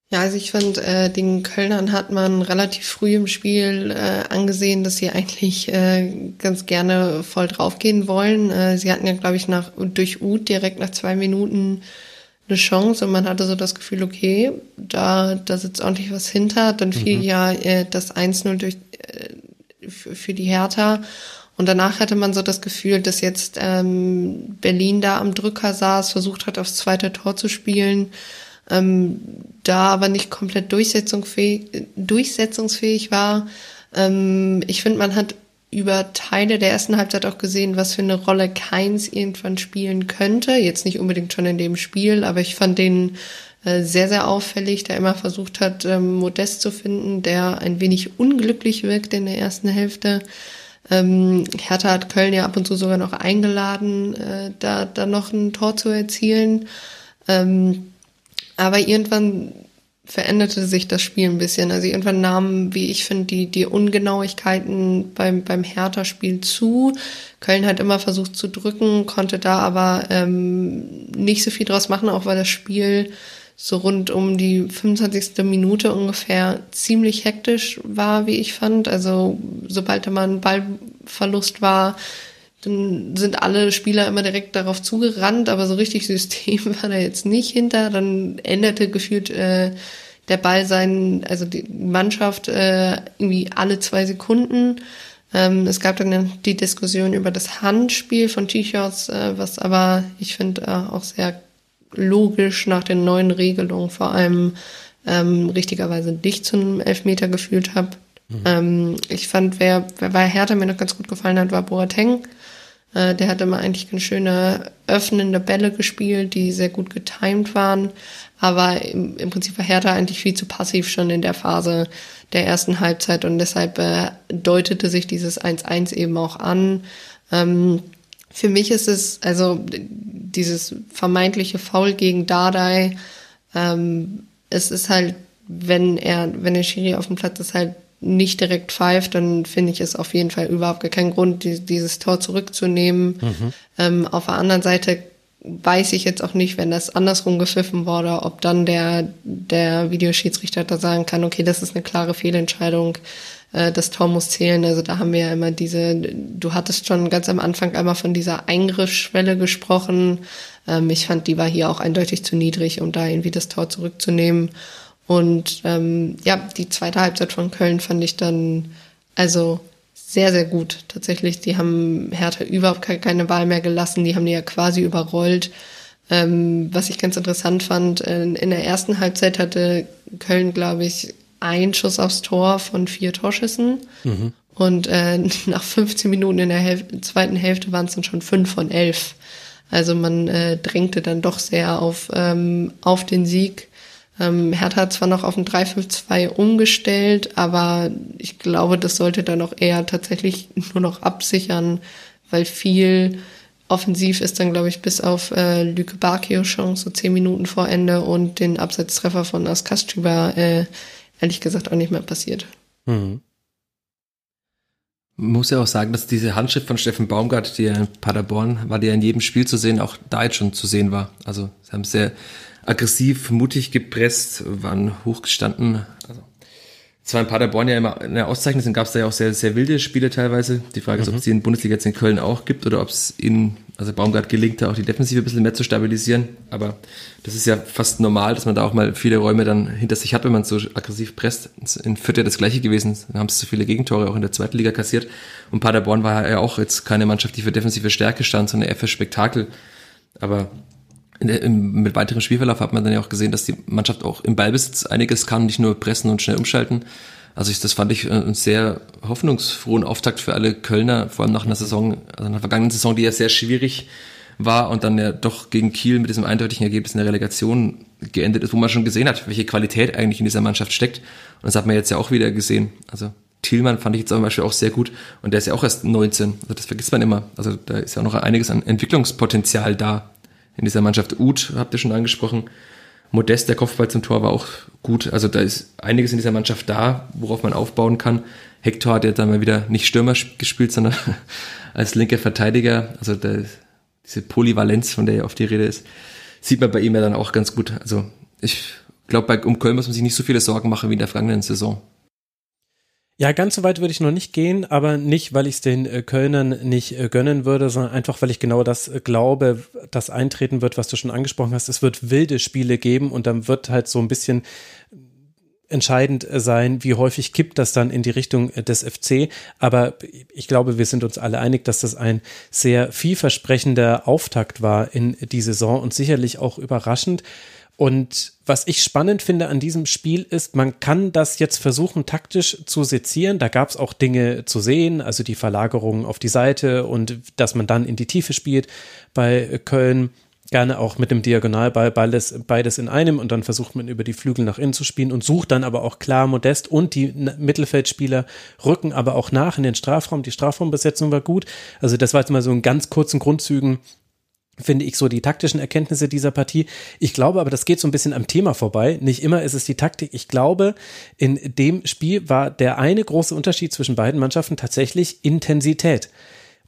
Ja, also ich finde, äh, den Kölnern hat man relativ früh im Spiel äh, angesehen, dass sie eigentlich äh, ganz gerne voll draufgehen wollen. Äh, sie hatten ja, glaube ich, nach durch Uth direkt nach zwei Minuten eine Chance und man hatte so das Gefühl, okay, da, da sitzt ordentlich was hinter. Dann fiel mhm. ja äh, das 1-0 durch äh, für die Hertha. Und danach hatte man so das Gefühl, dass jetzt ähm, Berlin da am Drücker saß, versucht hat, aufs zweite Tor zu spielen ähm, da aber nicht komplett durchsetzungsfähig, durchsetzungsfähig war. Ähm, ich finde, man hat über Teile der ersten Halbzeit auch gesehen, was für eine Rolle Keins irgendwann spielen könnte. Jetzt nicht unbedingt schon in dem Spiel, aber ich fand den äh, sehr, sehr auffällig, der immer versucht hat, ähm, Modest zu finden, der ein wenig unglücklich wirkt in der ersten Hälfte. Ähm, Hertha hat Köln ja ab und zu sogar noch eingeladen, äh, da, da noch ein Tor zu erzielen. Ähm, aber irgendwann veränderte sich das Spiel ein bisschen. Also irgendwann nahmen, wie ich finde, die, die Ungenauigkeiten beim, beim Hertha-Spiel zu. Köln hat immer versucht zu drücken, konnte da aber ähm, nicht so viel draus machen, auch weil das Spiel so rund um die 25. Minute ungefähr ziemlich hektisch war, wie ich fand. Also sobald da mal ein Ballverlust war, dann sind alle Spieler immer direkt darauf zugerannt, aber so richtig System war da jetzt nicht hinter. Dann änderte gefühlt äh, der Ball seinen, also die Mannschaft äh, irgendwie alle zwei Sekunden. Ähm, es gab dann die Diskussion über das Handspiel von T-Shirts, äh, was aber ich finde äh, auch sehr logisch nach den neuen Regelungen vor allem ähm, richtigerweise nicht zu einem Elfmeter gefühlt habe. Mhm. Ähm, ich fand, wer, wer bei Hertha mir noch ganz gut gefallen hat, war Boateng. Äh, der hat immer eigentlich ganz schöne öffnende Bälle gespielt, die sehr gut getimed waren. Aber im, im Prinzip war Hertha eigentlich viel zu passiv schon in der Phase der ersten Halbzeit und deshalb äh, deutete sich dieses 1-1 eben auch an. Ähm, für mich ist es, also dieses vermeintliche Foul gegen Dardai, ähm, es ist halt, wenn er, wenn der Schiri auf dem Platz ist, halt nicht direkt pfeift, dann finde ich es auf jeden Fall überhaupt gar keinen Grund, die, dieses Tor zurückzunehmen. Mhm. Ähm, auf der anderen Seite weiß ich jetzt auch nicht, wenn das andersrum gepfiffen wurde, ob dann der, der Videoschiedsrichter da sagen kann, okay, das ist eine klare Fehlentscheidung äh, das Tor muss zählen. Also da haben wir ja immer diese, du hattest schon ganz am Anfang einmal von dieser Eingriffsschwelle gesprochen. Ähm, ich fand, die war hier auch eindeutig zu niedrig, um da irgendwie das Tor zurückzunehmen. Und ähm, ja, die zweite Halbzeit von Köln fand ich dann also sehr, sehr gut. Tatsächlich, die haben Hertha überhaupt keine Wahl mehr gelassen, die haben die ja quasi überrollt. Ähm, was ich ganz interessant fand, in der ersten Halbzeit hatte Köln, glaube ich, ein Schuss aufs Tor von vier Torschüssen. Mhm. Und äh, nach 15 Minuten in der Häl zweiten Hälfte waren es dann schon fünf von elf. Also man äh, drängte dann doch sehr auf, ähm, auf den Sieg. Ähm, Hertha hat zwar noch auf ein 3-5-2 umgestellt, aber ich glaube, das sollte dann auch eher tatsächlich nur noch absichern, weil viel offensiv ist dann, glaube ich, bis auf äh, Lüke Bakio Chance so zehn Minuten vor Ende und den Absetztreffer von Askastüber äh, ehrlich gesagt auch nicht mehr passiert. Mhm. Muss ja auch sagen, dass diese Handschrift von Steffen Baumgart, die ja in Paderborn war, die ja in jedem Spiel zu sehen, auch da jetzt schon zu sehen war. Also sie haben sehr aggressiv, mutig gepresst, waren hochgestanden. Also zwar in Paderborn ja immer eine Auszeichnung sind, gab es da ja auch sehr, sehr wilde Spiele teilweise. Die Frage ist, ob es die in Bundesliga jetzt in Köln auch gibt oder ob es in, also Baumgart gelingt, da auch die Defensive ein bisschen mehr zu stabilisieren. Aber das ist ja fast normal, dass man da auch mal viele Räume dann hinter sich hat, wenn man so aggressiv presst. In Fürth ja das gleiche gewesen. Da haben sie so viele Gegentore auch in der zweiten Liga kassiert. Und Paderborn war ja auch jetzt keine Mannschaft, die für defensive Stärke stand, sondern eher für Spektakel. Aber mit weiterem Spielverlauf hat man dann ja auch gesehen, dass die Mannschaft auch im Ballbesitz einiges kann, nicht nur pressen und schnell umschalten. Also ich, das fand ich einen sehr hoffnungsfrohen Auftakt für alle Kölner, vor allem nach einer Saison, also einer vergangenen Saison, die ja sehr schwierig war und dann ja doch gegen Kiel mit diesem eindeutigen Ergebnis in der Relegation geendet ist, wo man schon gesehen hat, welche Qualität eigentlich in dieser Mannschaft steckt. Und das hat man jetzt ja auch wieder gesehen. Also Thielmann fand ich jetzt zum Beispiel auch sehr gut und der ist ja auch erst 19. Also das vergisst man immer. Also da ist ja auch noch einiges an Entwicklungspotenzial da in dieser Mannschaft. Uth habt ihr schon angesprochen. Modest, der Kopfball zum Tor war auch gut. Also da ist einiges in dieser Mannschaft da, worauf man aufbauen kann. Hector hat ja dann mal wieder nicht Stürmer gespielt, sondern als linker Verteidiger. Also da, diese Polyvalenz, von der ja oft die Rede ist, sieht man bei ihm ja dann auch ganz gut. Also ich glaube, um Köln muss man sich nicht so viele Sorgen machen wie in der vergangenen Saison. Ja, ganz so weit würde ich noch nicht gehen, aber nicht, weil ich es den äh, Kölnern nicht äh, gönnen würde, sondern einfach, weil ich genau das äh, glaube, das eintreten wird, was du schon angesprochen hast. Es wird wilde Spiele geben und dann wird halt so ein bisschen entscheidend sein, wie häufig kippt das dann in die Richtung des FC. Aber ich glaube, wir sind uns alle einig, dass das ein sehr vielversprechender Auftakt war in die Saison und sicherlich auch überraschend Und was ich spannend finde an diesem Spiel ist, man kann das jetzt versuchen, taktisch zu sezieren. Da gab es auch Dinge zu sehen, also die Verlagerung auf die Seite und dass man dann in die Tiefe spielt bei Köln. Gerne auch mit dem Diagonalball, beides, beides in einem und dann versucht man über die Flügel nach innen zu spielen und sucht dann aber auch klar Modest und die Mittelfeldspieler rücken aber auch nach in den Strafraum. Die Strafraumbesetzung war gut. Also das war jetzt mal so in ganz kurzen Grundzügen finde ich so die taktischen Erkenntnisse dieser Partie. Ich glaube aber, das geht so ein bisschen am Thema vorbei. Nicht immer ist es die Taktik. Ich glaube, in dem Spiel war der eine große Unterschied zwischen beiden Mannschaften tatsächlich Intensität.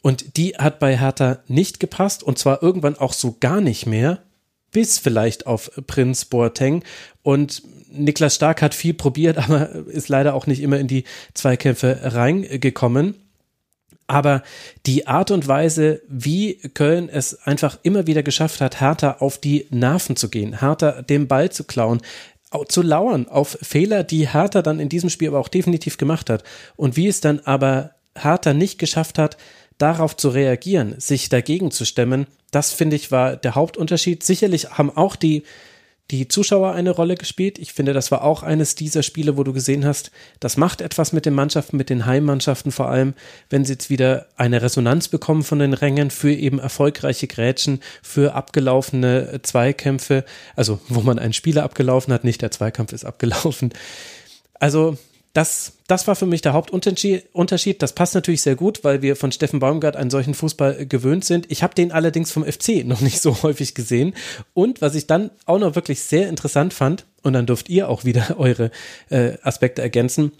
Und die hat bei Hertha nicht gepasst und zwar irgendwann auch so gar nicht mehr, bis vielleicht auf Prinz Boateng. Und Niklas Stark hat viel probiert, aber ist leider auch nicht immer in die Zweikämpfe reingekommen. Aber die Art und Weise, wie Köln es einfach immer wieder geschafft hat, Hertha auf die Nerven zu gehen, Hertha den Ball zu klauen, zu lauern auf Fehler, die Hertha dann in diesem Spiel aber auch definitiv gemacht hat. Und wie es dann aber Hertha nicht geschafft hat, darauf zu reagieren, sich dagegen zu stemmen, das finde ich war der Hauptunterschied. Sicherlich haben auch die die Zuschauer eine Rolle gespielt. Ich finde, das war auch eines dieser Spiele, wo du gesehen hast, das macht etwas mit den Mannschaften, mit den Heimmannschaften vor allem, wenn sie jetzt wieder eine Resonanz bekommen von den Rängen für eben erfolgreiche Grätschen, für abgelaufene Zweikämpfe, also wo man einen Spieler abgelaufen hat, nicht der Zweikampf ist abgelaufen. Also das, das war für mich der Hauptunterschied. Das passt natürlich sehr gut, weil wir von Steffen Baumgart einen solchen Fußball gewöhnt sind. Ich habe den allerdings vom FC noch nicht so häufig gesehen. Und was ich dann auch noch wirklich sehr interessant fand, und dann dürft ihr auch wieder eure äh, Aspekte ergänzen,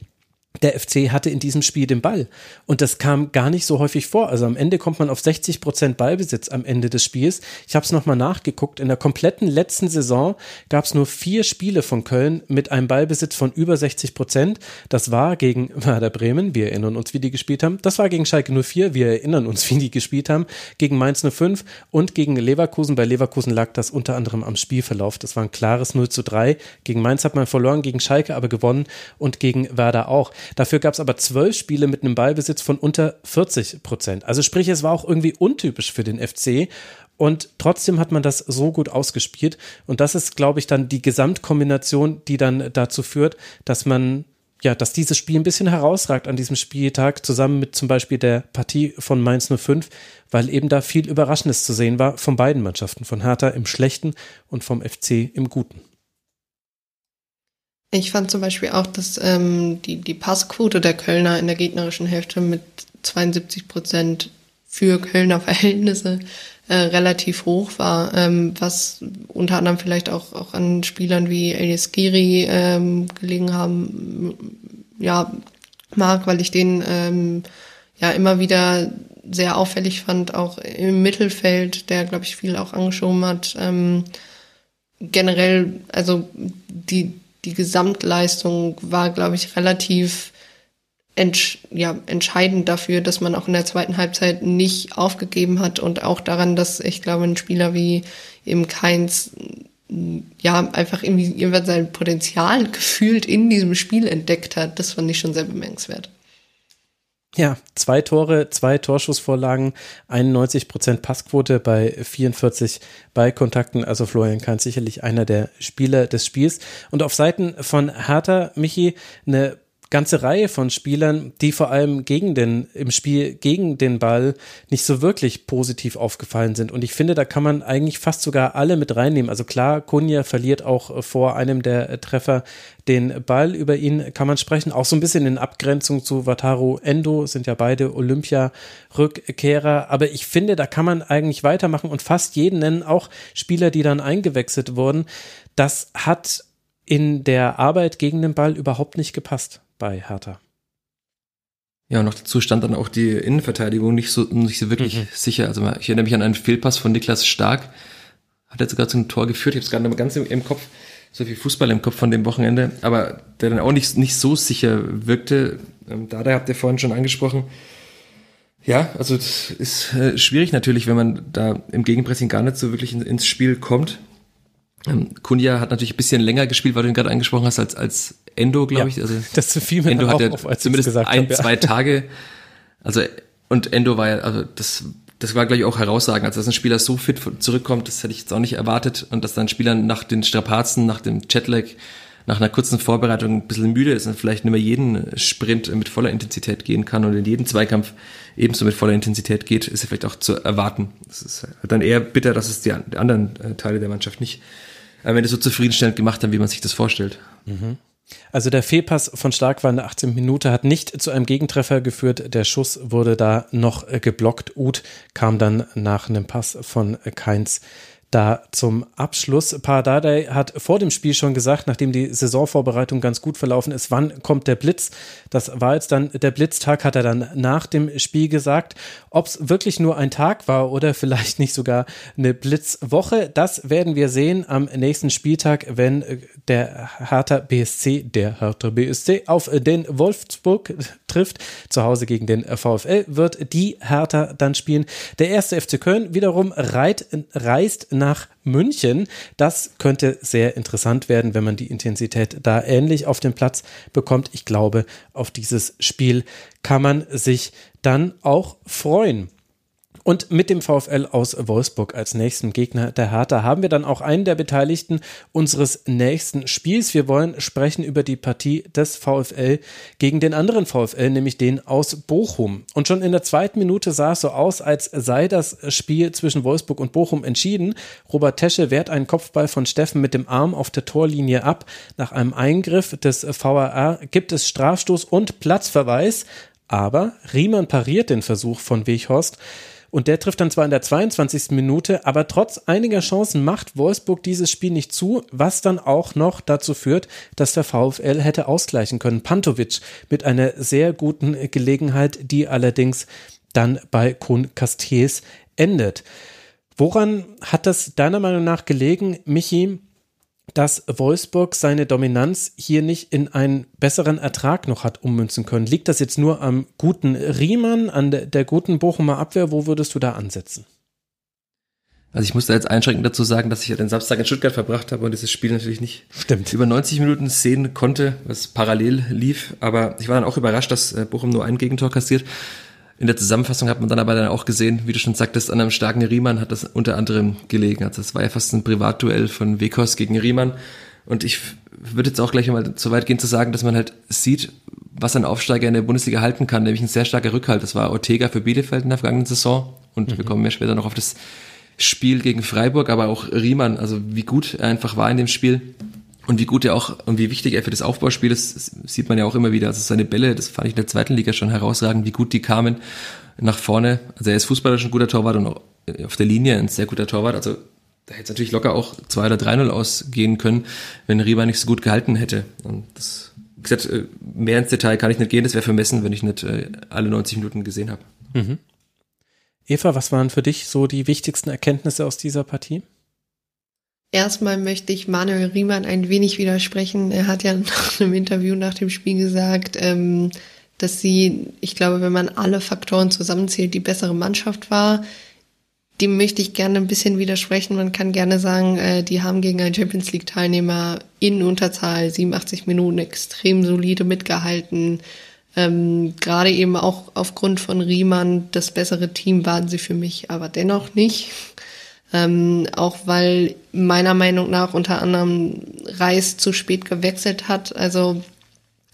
der FC hatte in diesem Spiel den Ball. Und das kam gar nicht so häufig vor. Also am Ende kommt man auf 60 Prozent Ballbesitz am Ende des Spiels. Ich habe es nochmal nachgeguckt. In der kompletten letzten Saison gab es nur vier Spiele von Köln mit einem Ballbesitz von über 60 Prozent. Das war gegen Werder Bremen. Wir erinnern uns, wie die gespielt haben. Das war gegen Schalke 04. Wir erinnern uns, wie die gespielt haben. Gegen Mainz 05 und gegen Leverkusen. Bei Leverkusen lag das unter anderem am Spielverlauf. Das war ein klares 0 zu 3. Gegen Mainz hat man verloren, gegen Schalke aber gewonnen und gegen Werder auch. Dafür gab es aber zwölf Spiele mit einem Ballbesitz von unter 40 Prozent. Also sprich, es war auch irgendwie untypisch für den FC. Und trotzdem hat man das so gut ausgespielt. Und das ist, glaube ich, dann die Gesamtkombination, die dann dazu führt, dass man ja, dass dieses Spiel ein bisschen herausragt an diesem Spieltag, zusammen mit zum Beispiel der Partie von Mainz 05, weil eben da viel Überraschendes zu sehen war von beiden Mannschaften, von Hertha im Schlechten und vom FC im Guten. Ich fand zum Beispiel auch, dass ähm, die, die Passquote der Kölner in der gegnerischen Hälfte mit 72 Prozent für Kölner Verhältnisse äh, relativ hoch war, ähm, was unter anderem vielleicht auch, auch an Spielern wie Elias Giri ähm, gelegen haben, ja, mag, weil ich den ähm, ja immer wieder sehr auffällig fand, auch im Mittelfeld, der, glaube ich, viel auch angeschoben hat. Ähm, generell, also die, die Gesamtleistung war, glaube ich, relativ entsch ja, entscheidend dafür, dass man auch in der zweiten Halbzeit nicht aufgegeben hat und auch daran, dass ich glaube, ein Spieler wie eben Keins ja einfach irgendwie irgendwann sein Potenzial gefühlt in diesem Spiel entdeckt hat. Das fand ich schon sehr bemerkenswert. Ja, zwei Tore, zwei Torschussvorlagen, 91 Prozent Passquote bei 44 Ballkontakten. Also Florian Kahn sicherlich einer der Spieler des Spiels. Und auf Seiten von Hertha, Michi, eine ganze Reihe von Spielern, die vor allem gegen den, im Spiel gegen den Ball nicht so wirklich positiv aufgefallen sind. Und ich finde, da kann man eigentlich fast sogar alle mit reinnehmen. Also klar, Kunja verliert auch vor einem der Treffer den Ball. Über ihn kann man sprechen. Auch so ein bisschen in Abgrenzung zu Wataru Endo sind ja beide Olympia-Rückkehrer. Aber ich finde, da kann man eigentlich weitermachen und fast jeden nennen, auch Spieler, die dann eingewechselt wurden. Das hat in der Arbeit gegen den Ball überhaupt nicht gepasst bei Hertha. Ja, und noch dazu stand dann auch die Innenverteidigung nicht so, nicht so wirklich mhm. sicher. Also ich erinnere mich an einen Fehlpass von Niklas Stark. Hat jetzt sogar zum Tor geführt. Ich habe es gerade noch ganz im, im, Kopf, so viel Fußball im Kopf von dem Wochenende, aber der dann auch nicht, nicht so sicher wirkte. Ähm, Dada habt ihr vorhin schon angesprochen. Ja, also das ist äh, schwierig natürlich, wenn man da im Gegenpressing gar nicht so wirklich in, ins Spiel kommt. Ähm, Kunja hat natürlich ein bisschen länger gespielt, weil du ihn gerade angesprochen hast, als, als Endo, glaube ja, ich. Also das fiel mir Endo hatte auf, als zumindest ein, hab, ja. zwei Tage. Also, und Endo war ja, also das das war gleich auch herausragend. Also, dass ein Spieler so fit zurückkommt, das hätte ich jetzt auch nicht erwartet. Und dass dann Spieler nach den Strapazen, nach dem Jetlag, nach einer kurzen Vorbereitung ein bisschen müde ist und vielleicht nicht mehr jeden Sprint mit voller Intensität gehen kann und in jeden Zweikampf ebenso mit voller Intensität geht, ist ja vielleicht auch zu erwarten. Das ist dann eher bitter, dass es die, anderen äh, Teile der Mannschaft nicht am Ende so zufriedenstellend gemacht haben, wie man sich das vorstellt. Mhm. Also der Fehlpass von Stark war in der 18. Minute, hat nicht zu einem Gegentreffer geführt. Der Schuss wurde da noch geblockt. Uth kam dann nach einem Pass von Keins da zum Abschluss. Paradadei hat vor dem Spiel schon gesagt, nachdem die Saisonvorbereitung ganz gut verlaufen ist, wann kommt der Blitz? Das war jetzt dann der Blitztag, hat er dann nach dem Spiel gesagt. Ob es wirklich nur ein Tag war oder vielleicht nicht sogar eine Blitzwoche, das werden wir sehen am nächsten Spieltag, wenn äh, der Hertha BSC, der Hertha BSC auf den Wolfsburg trifft. Zu Hause gegen den VfL wird die Hertha dann spielen. Der erste FC Köln wiederum reit, reist nach München. Das könnte sehr interessant werden, wenn man die Intensität da ähnlich auf dem Platz bekommt. Ich glaube, auf dieses Spiel kann man sich dann auch freuen. Und mit dem VfL aus Wolfsburg als nächsten Gegner der Hertha haben wir dann auch einen der Beteiligten unseres nächsten Spiels. Wir wollen sprechen über die Partie des VfL gegen den anderen VfL, nämlich den aus Bochum. Und schon in der zweiten Minute sah es so aus, als sei das Spiel zwischen Wolfsburg und Bochum entschieden. Robert Tesche wehrt einen Kopfball von Steffen mit dem Arm auf der Torlinie ab. Nach einem Eingriff des VAR gibt es Strafstoß und Platzverweis. Aber Riemann pariert den Versuch von Weghorst. Und der trifft dann zwar in der 22. Minute, aber trotz einiger Chancen macht Wolfsburg dieses Spiel nicht zu, was dann auch noch dazu führt, dass der VfL hätte ausgleichen können. Pantovic mit einer sehr guten Gelegenheit, die allerdings dann bei Kun Castells endet. Woran hat das deiner Meinung nach gelegen, Michi, dass Wolfsburg seine Dominanz hier nicht in einen besseren Ertrag noch hat ummünzen können. Liegt das jetzt nur am guten Riemann, an der, der guten Bochumer Abwehr? Wo würdest du da ansetzen? Also ich muss da jetzt einschränkend dazu sagen, dass ich ja den Samstag in Stuttgart verbracht habe und dieses Spiel natürlich nicht Stimmt. über 90 Minuten sehen konnte, was parallel lief. Aber ich war dann auch überrascht, dass äh, Bochum nur ein Gegentor kassiert. In der Zusammenfassung hat man dann aber dann auch gesehen, wie du schon sagtest, an einem starken Riemann hat das unter anderem gelegen. Also das war ja fast ein Privatduell von Wekos gegen Riemann. Und ich würde jetzt auch gleich mal so weit gehen zu sagen, dass man halt sieht, was ein Aufsteiger in der Bundesliga halten kann, nämlich ein sehr starker Rückhalt. Das war Ortega für Bielefeld in der vergangenen Saison. Und mhm. wir kommen ja später noch auf das Spiel gegen Freiburg, aber auch Riemann, also wie gut er einfach war in dem Spiel. Und wie gut er auch und wie wichtig er für das Aufbauspiel ist, sieht man ja auch immer wieder. Also seine Bälle, das fand ich in der zweiten Liga schon herausragend, wie gut die kamen nach vorne. Also er ist fußballerisch ein guter Torwart und auch auf der Linie ein sehr guter Torwart. Also da hätte es natürlich locker auch 2 oder 3-0 ausgehen können, wenn Riva nicht so gut gehalten hätte. Und das, wie gesagt, äh, mehr ins Detail kann ich nicht gehen, das wäre vermessen, wenn ich nicht äh, alle 90 Minuten gesehen habe. Mhm. Eva, was waren für dich so die wichtigsten Erkenntnisse aus dieser Partie? Erstmal möchte ich Manuel Riemann ein wenig widersprechen. Er hat ja nach einem Interview nach dem Spiel gesagt, ähm, dass sie, ich glaube, wenn man alle Faktoren zusammenzählt, die bessere Mannschaft war. Dem möchte ich gerne ein bisschen widersprechen. Man kann gerne sagen, äh, die haben gegen einen Champions League Teilnehmer in Unterzahl 87 Minuten extrem solide mitgehalten. Ähm, Gerade eben auch aufgrund von Riemann das bessere Team waren sie für mich, aber dennoch nicht. Ähm, auch weil meiner Meinung nach unter anderem Reis zu spät gewechselt hat. Also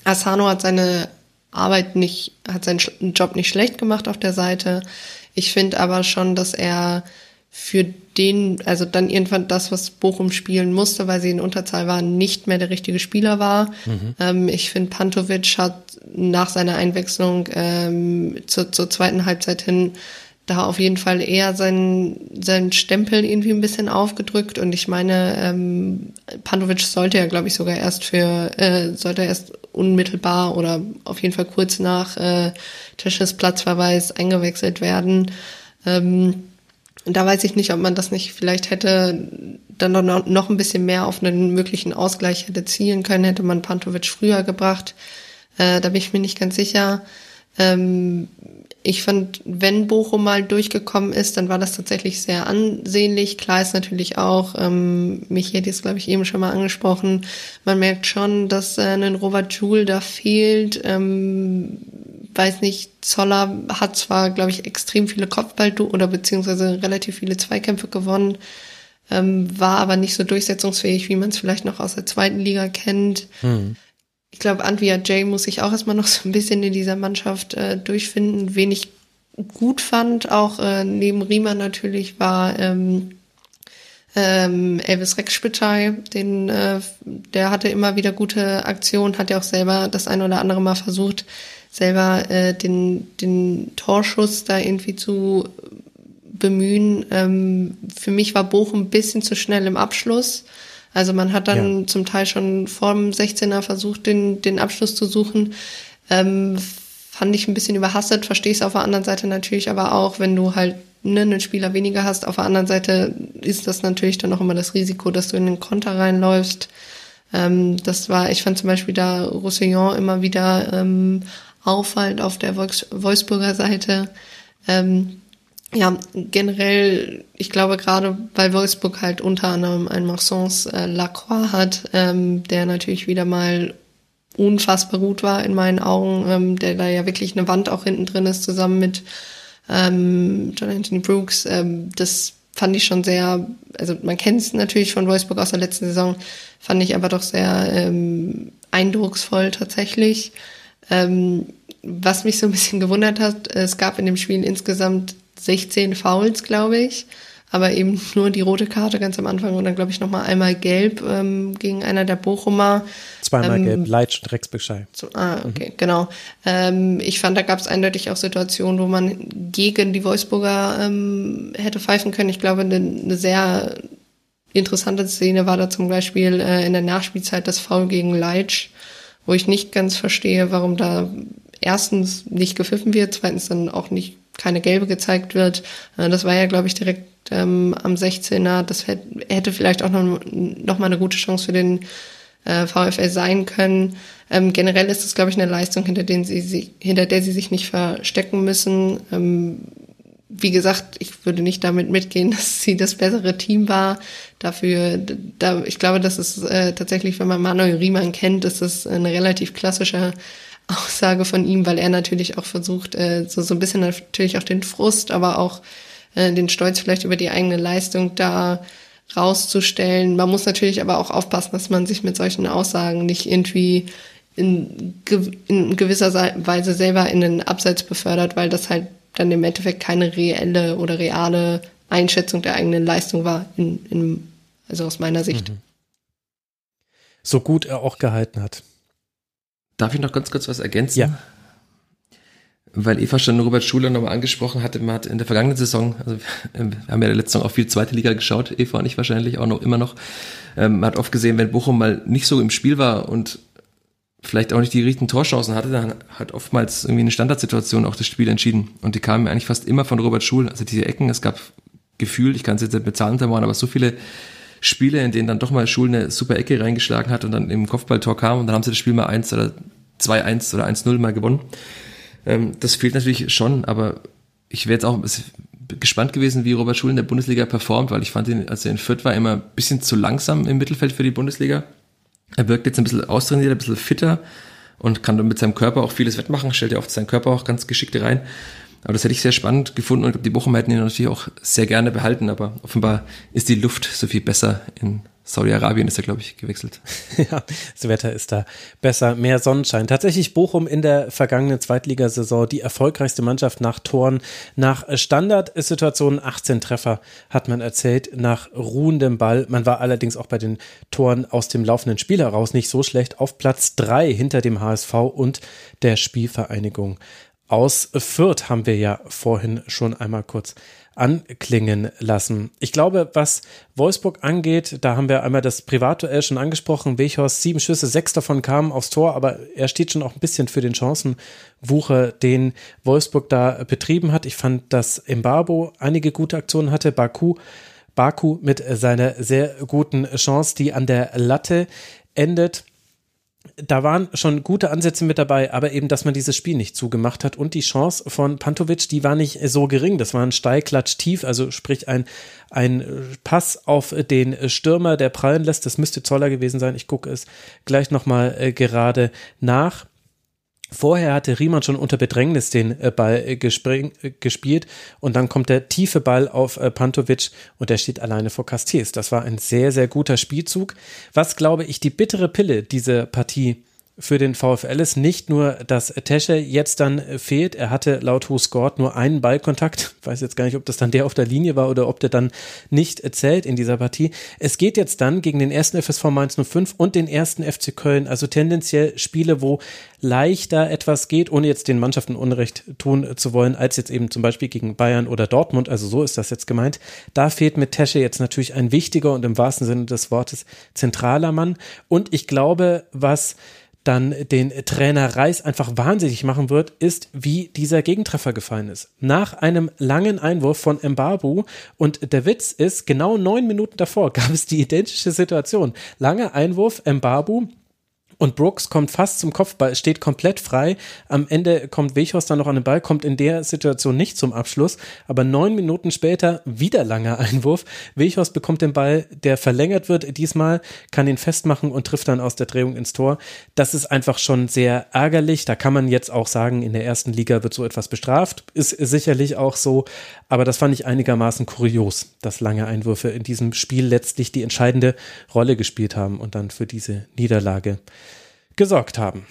Asano hat seine Arbeit nicht, hat seinen Job nicht schlecht gemacht auf der Seite. Ich finde aber schon, dass er für den, also dann irgendwann das, was Bochum spielen musste, weil sie in Unterzahl waren, nicht mehr der richtige Spieler war. Mhm. Ähm, ich finde, Pantovic hat nach seiner Einwechslung ähm, zur, zur zweiten Halbzeit hin da auf jeden Fall eher seinen, seinen Stempel irgendwie ein bisschen aufgedrückt. Und ich meine, ähm, Pantovic sollte ja, glaube ich, sogar erst für, äh, sollte erst unmittelbar oder auf jeden Fall kurz nach äh, Tisches Platzverweis eingewechselt werden. Ähm, da weiß ich nicht, ob man das nicht vielleicht hätte dann noch, noch ein bisschen mehr auf einen möglichen Ausgleich hätte zielen können, hätte man Pantovic früher gebracht. Äh, da bin ich mir nicht ganz sicher. Ähm, ich fand, wenn Bochum mal durchgekommen ist, dann war das tatsächlich sehr ansehnlich. Klar ist natürlich auch, ähm, mich hätte es, glaube ich, eben schon mal angesprochen, man merkt schon, dass äh, ein Robert Joule da fehlt. Ähm, weiß nicht, Zoller hat zwar, glaube ich, extrem viele Kopfball- oder beziehungsweise relativ viele Zweikämpfe gewonnen, ähm, war aber nicht so durchsetzungsfähig, wie man es vielleicht noch aus der zweiten Liga kennt. Mhm. Ich glaube, Antwia Jay muss sich auch erstmal noch so ein bisschen in dieser Mannschaft äh, durchfinden. Wen ich gut fand, auch äh, neben Riemann natürlich, war ähm, ähm, Elvis Rexspitay, den, äh, der hatte immer wieder gute Aktionen, hat ja auch selber das ein oder andere Mal versucht, selber äh, den, den Torschuss da irgendwie zu bemühen. Ähm, für mich war Bochum ein bisschen zu schnell im Abschluss. Also man hat dann ja. zum Teil schon vor dem 16er versucht, den, den Abschluss zu suchen. Ähm, fand ich ein bisschen überhastet, verstehe es auf der anderen Seite natürlich aber auch, wenn du halt ne, einen Spieler weniger hast. Auf der anderen Seite ist das natürlich dann auch immer das Risiko, dass du in den Konter reinläufst. Ähm, das war, ich fand zum Beispiel da Roussillon immer wieder ähm, auffallend auf der Wolfsburger Seite. Ähm, ja, generell, ich glaube gerade, weil Wolfsburg halt unter anderem einen Maxence äh, Lacroix hat, ähm, der natürlich wieder mal unfassbar gut war in meinen Augen, ähm, der da ja wirklich eine Wand auch hinten drin ist, zusammen mit ähm, John Anthony Brooks. Ähm, das fand ich schon sehr, also man kennt es natürlich von Wolfsburg aus der letzten Saison, fand ich aber doch sehr ähm, eindrucksvoll tatsächlich. Ähm, was mich so ein bisschen gewundert hat, es gab in dem Spiel insgesamt 16 Fouls, glaube ich, aber eben nur die rote Karte ganz am Anfang und dann, glaube ich, nochmal einmal gelb ähm, gegen einer der Bochumer. Zweimal ähm, gelb, Leitsch und Rex Bescheid. So, ah, okay, mhm. genau. Ähm, ich fand, da gab es eindeutig auch Situationen, wo man gegen die Wolfsburger ähm, hätte pfeifen können. Ich glaube, eine ne sehr interessante Szene war da zum Beispiel äh, in der Nachspielzeit das Foul gegen Leitsch, wo ich nicht ganz verstehe, warum da erstens nicht gepfiffen wird, zweitens dann auch nicht keine gelbe gezeigt wird. Äh, das war ja, glaube ich, direkt ähm, am 16er. Das hätte vielleicht auch noch, noch mal eine gute Chance für den äh, VfL sein können. Ähm, generell ist es, glaube ich, eine Leistung, hinter, den sie, sie, hinter der sie sich nicht verstecken müssen. Ähm, wie gesagt, ich würde nicht damit mitgehen, dass sie das bessere Team war. Dafür, da, ich glaube, das ist äh, tatsächlich, wenn man Manuel Riemann kennt, ist das eine relativ klassische Aussage von ihm, weil er natürlich auch versucht, äh, so, so ein bisschen natürlich auch den Frust, aber auch äh, den Stolz vielleicht über die eigene Leistung da rauszustellen. Man muss natürlich aber auch aufpassen, dass man sich mit solchen Aussagen nicht irgendwie in, in gewisser Weise selber in den Abseits befördert, weil das halt dann im Endeffekt keine reelle oder reale Einschätzung der eigenen Leistung war, in, in, also aus meiner Sicht. Mhm. So gut er auch gehalten hat. Darf ich noch ganz kurz was ergänzen? Ja. Weil Eva schon Robert Schuler nochmal angesprochen hatte, man hat in der vergangenen Saison, also wir haben ja letzte Saison auch viel zweite Liga geschaut, Eva und ich wahrscheinlich auch noch immer noch. Ähm, man hat oft gesehen, wenn Bochum mal nicht so im Spiel war und vielleicht auch nicht die richtigen Torchancen hatte, dann hat oftmals irgendwie eine Standardsituation auch das Spiel entschieden. Und die kamen eigentlich fast immer von Robert Schul. Also diese Ecken, es gab Gefühl, ich kann es jetzt nicht mit Zahlen untermauern, aber so viele Spiele, in denen dann doch mal Schul eine super Ecke reingeschlagen hat und dann im Kopfballtor kam und dann haben sie das Spiel mal 1 oder 2-1 oder 1-0 mal gewonnen. Ähm, das fehlt natürlich schon, aber ich wäre jetzt auch gespannt gewesen, wie Robert Schul in der Bundesliga performt, weil ich fand ihn, als er in Fürth war, immer ein bisschen zu langsam im Mittelfeld für die Bundesliga. Er wirkt jetzt ein bisschen austrainiert, ein bisschen fitter und kann mit seinem Körper auch vieles wettmachen, stellt ja oft seinen Körper auch ganz geschickt rein. Aber das hätte ich sehr spannend gefunden und die Bochum hätten ihn natürlich auch sehr gerne behalten, aber offenbar ist die Luft so viel besser in Saudi-Arabien ist er, glaube ich, gewechselt. ja, das Wetter ist da besser, mehr Sonnenschein. Tatsächlich Bochum in der vergangenen Zweitligasaison die erfolgreichste Mannschaft nach Toren, nach Standardsituationen, 18 Treffer hat man erzählt, nach ruhendem Ball. Man war allerdings auch bei den Toren aus dem laufenden Spiel heraus nicht so schlecht. Auf Platz drei hinter dem HSV und der Spielvereinigung aus Fürth haben wir ja vorhin schon einmal kurz anklingen lassen. Ich glaube, was Wolfsburg angeht, da haben wir einmal das Privatduell schon angesprochen. Weghorst, sieben Schüsse, sechs davon kamen aufs Tor, aber er steht schon auch ein bisschen für den Chancenwucher, den Wolfsburg da betrieben hat. Ich fand, dass Mbabo einige gute Aktionen hatte. Baku, Baku mit seiner sehr guten Chance, die an der Latte endet da waren schon gute Ansätze mit dabei, aber eben, dass man dieses Spiel nicht zugemacht hat und die Chance von Pantovic, die war nicht so gering. Das war ein Steilklatsch tief, also sprich ein, ein Pass auf den Stürmer, der prallen lässt. Das müsste Zoller gewesen sein. Ich gucke es gleich nochmal äh, gerade nach. Vorher hatte Riemann schon unter Bedrängnis den äh, Ball äh, äh, gespielt und dann kommt der tiefe Ball auf Pantovic und der steht alleine vor Castells. Das war ein sehr, sehr guter Spielzug. Was, glaube ich, die bittere Pille dieser Partie für den VfL ist nicht nur, dass Tesche jetzt dann fehlt. Er hatte laut Who Scored nur einen Ballkontakt. Ich weiß jetzt gar nicht, ob das dann der auf der Linie war oder ob der dann nicht zählt in dieser Partie. Es geht jetzt dann gegen den ersten FSV Mainz 05 und den ersten FC Köln. Also tendenziell Spiele, wo leichter etwas geht, ohne jetzt den Mannschaften Unrecht tun zu wollen, als jetzt eben zum Beispiel gegen Bayern oder Dortmund. Also so ist das jetzt gemeint. Da fehlt mit Tesche jetzt natürlich ein wichtiger und im wahrsten Sinne des Wortes zentraler Mann. Und ich glaube, was dann den Trainer Reis einfach wahnsinnig machen wird, ist, wie dieser Gegentreffer gefallen ist. Nach einem langen Einwurf von Mbabu und der Witz ist, genau neun Minuten davor gab es die identische Situation. Langer Einwurf, Mbabu, und Brooks kommt fast zum Kopfball, steht komplett frei. Am Ende kommt Wechhorst dann noch an den Ball, kommt in der Situation nicht zum Abschluss. Aber neun Minuten später wieder langer Einwurf. Wechhorst bekommt den Ball, der verlängert wird diesmal, kann ihn festmachen und trifft dann aus der Drehung ins Tor. Das ist einfach schon sehr ärgerlich. Da kann man jetzt auch sagen, in der ersten Liga wird so etwas bestraft. Ist sicherlich auch so. Aber das fand ich einigermaßen kurios, dass lange Einwürfe in diesem Spiel letztlich die entscheidende Rolle gespielt haben und dann für diese Niederlage gesorgt haben.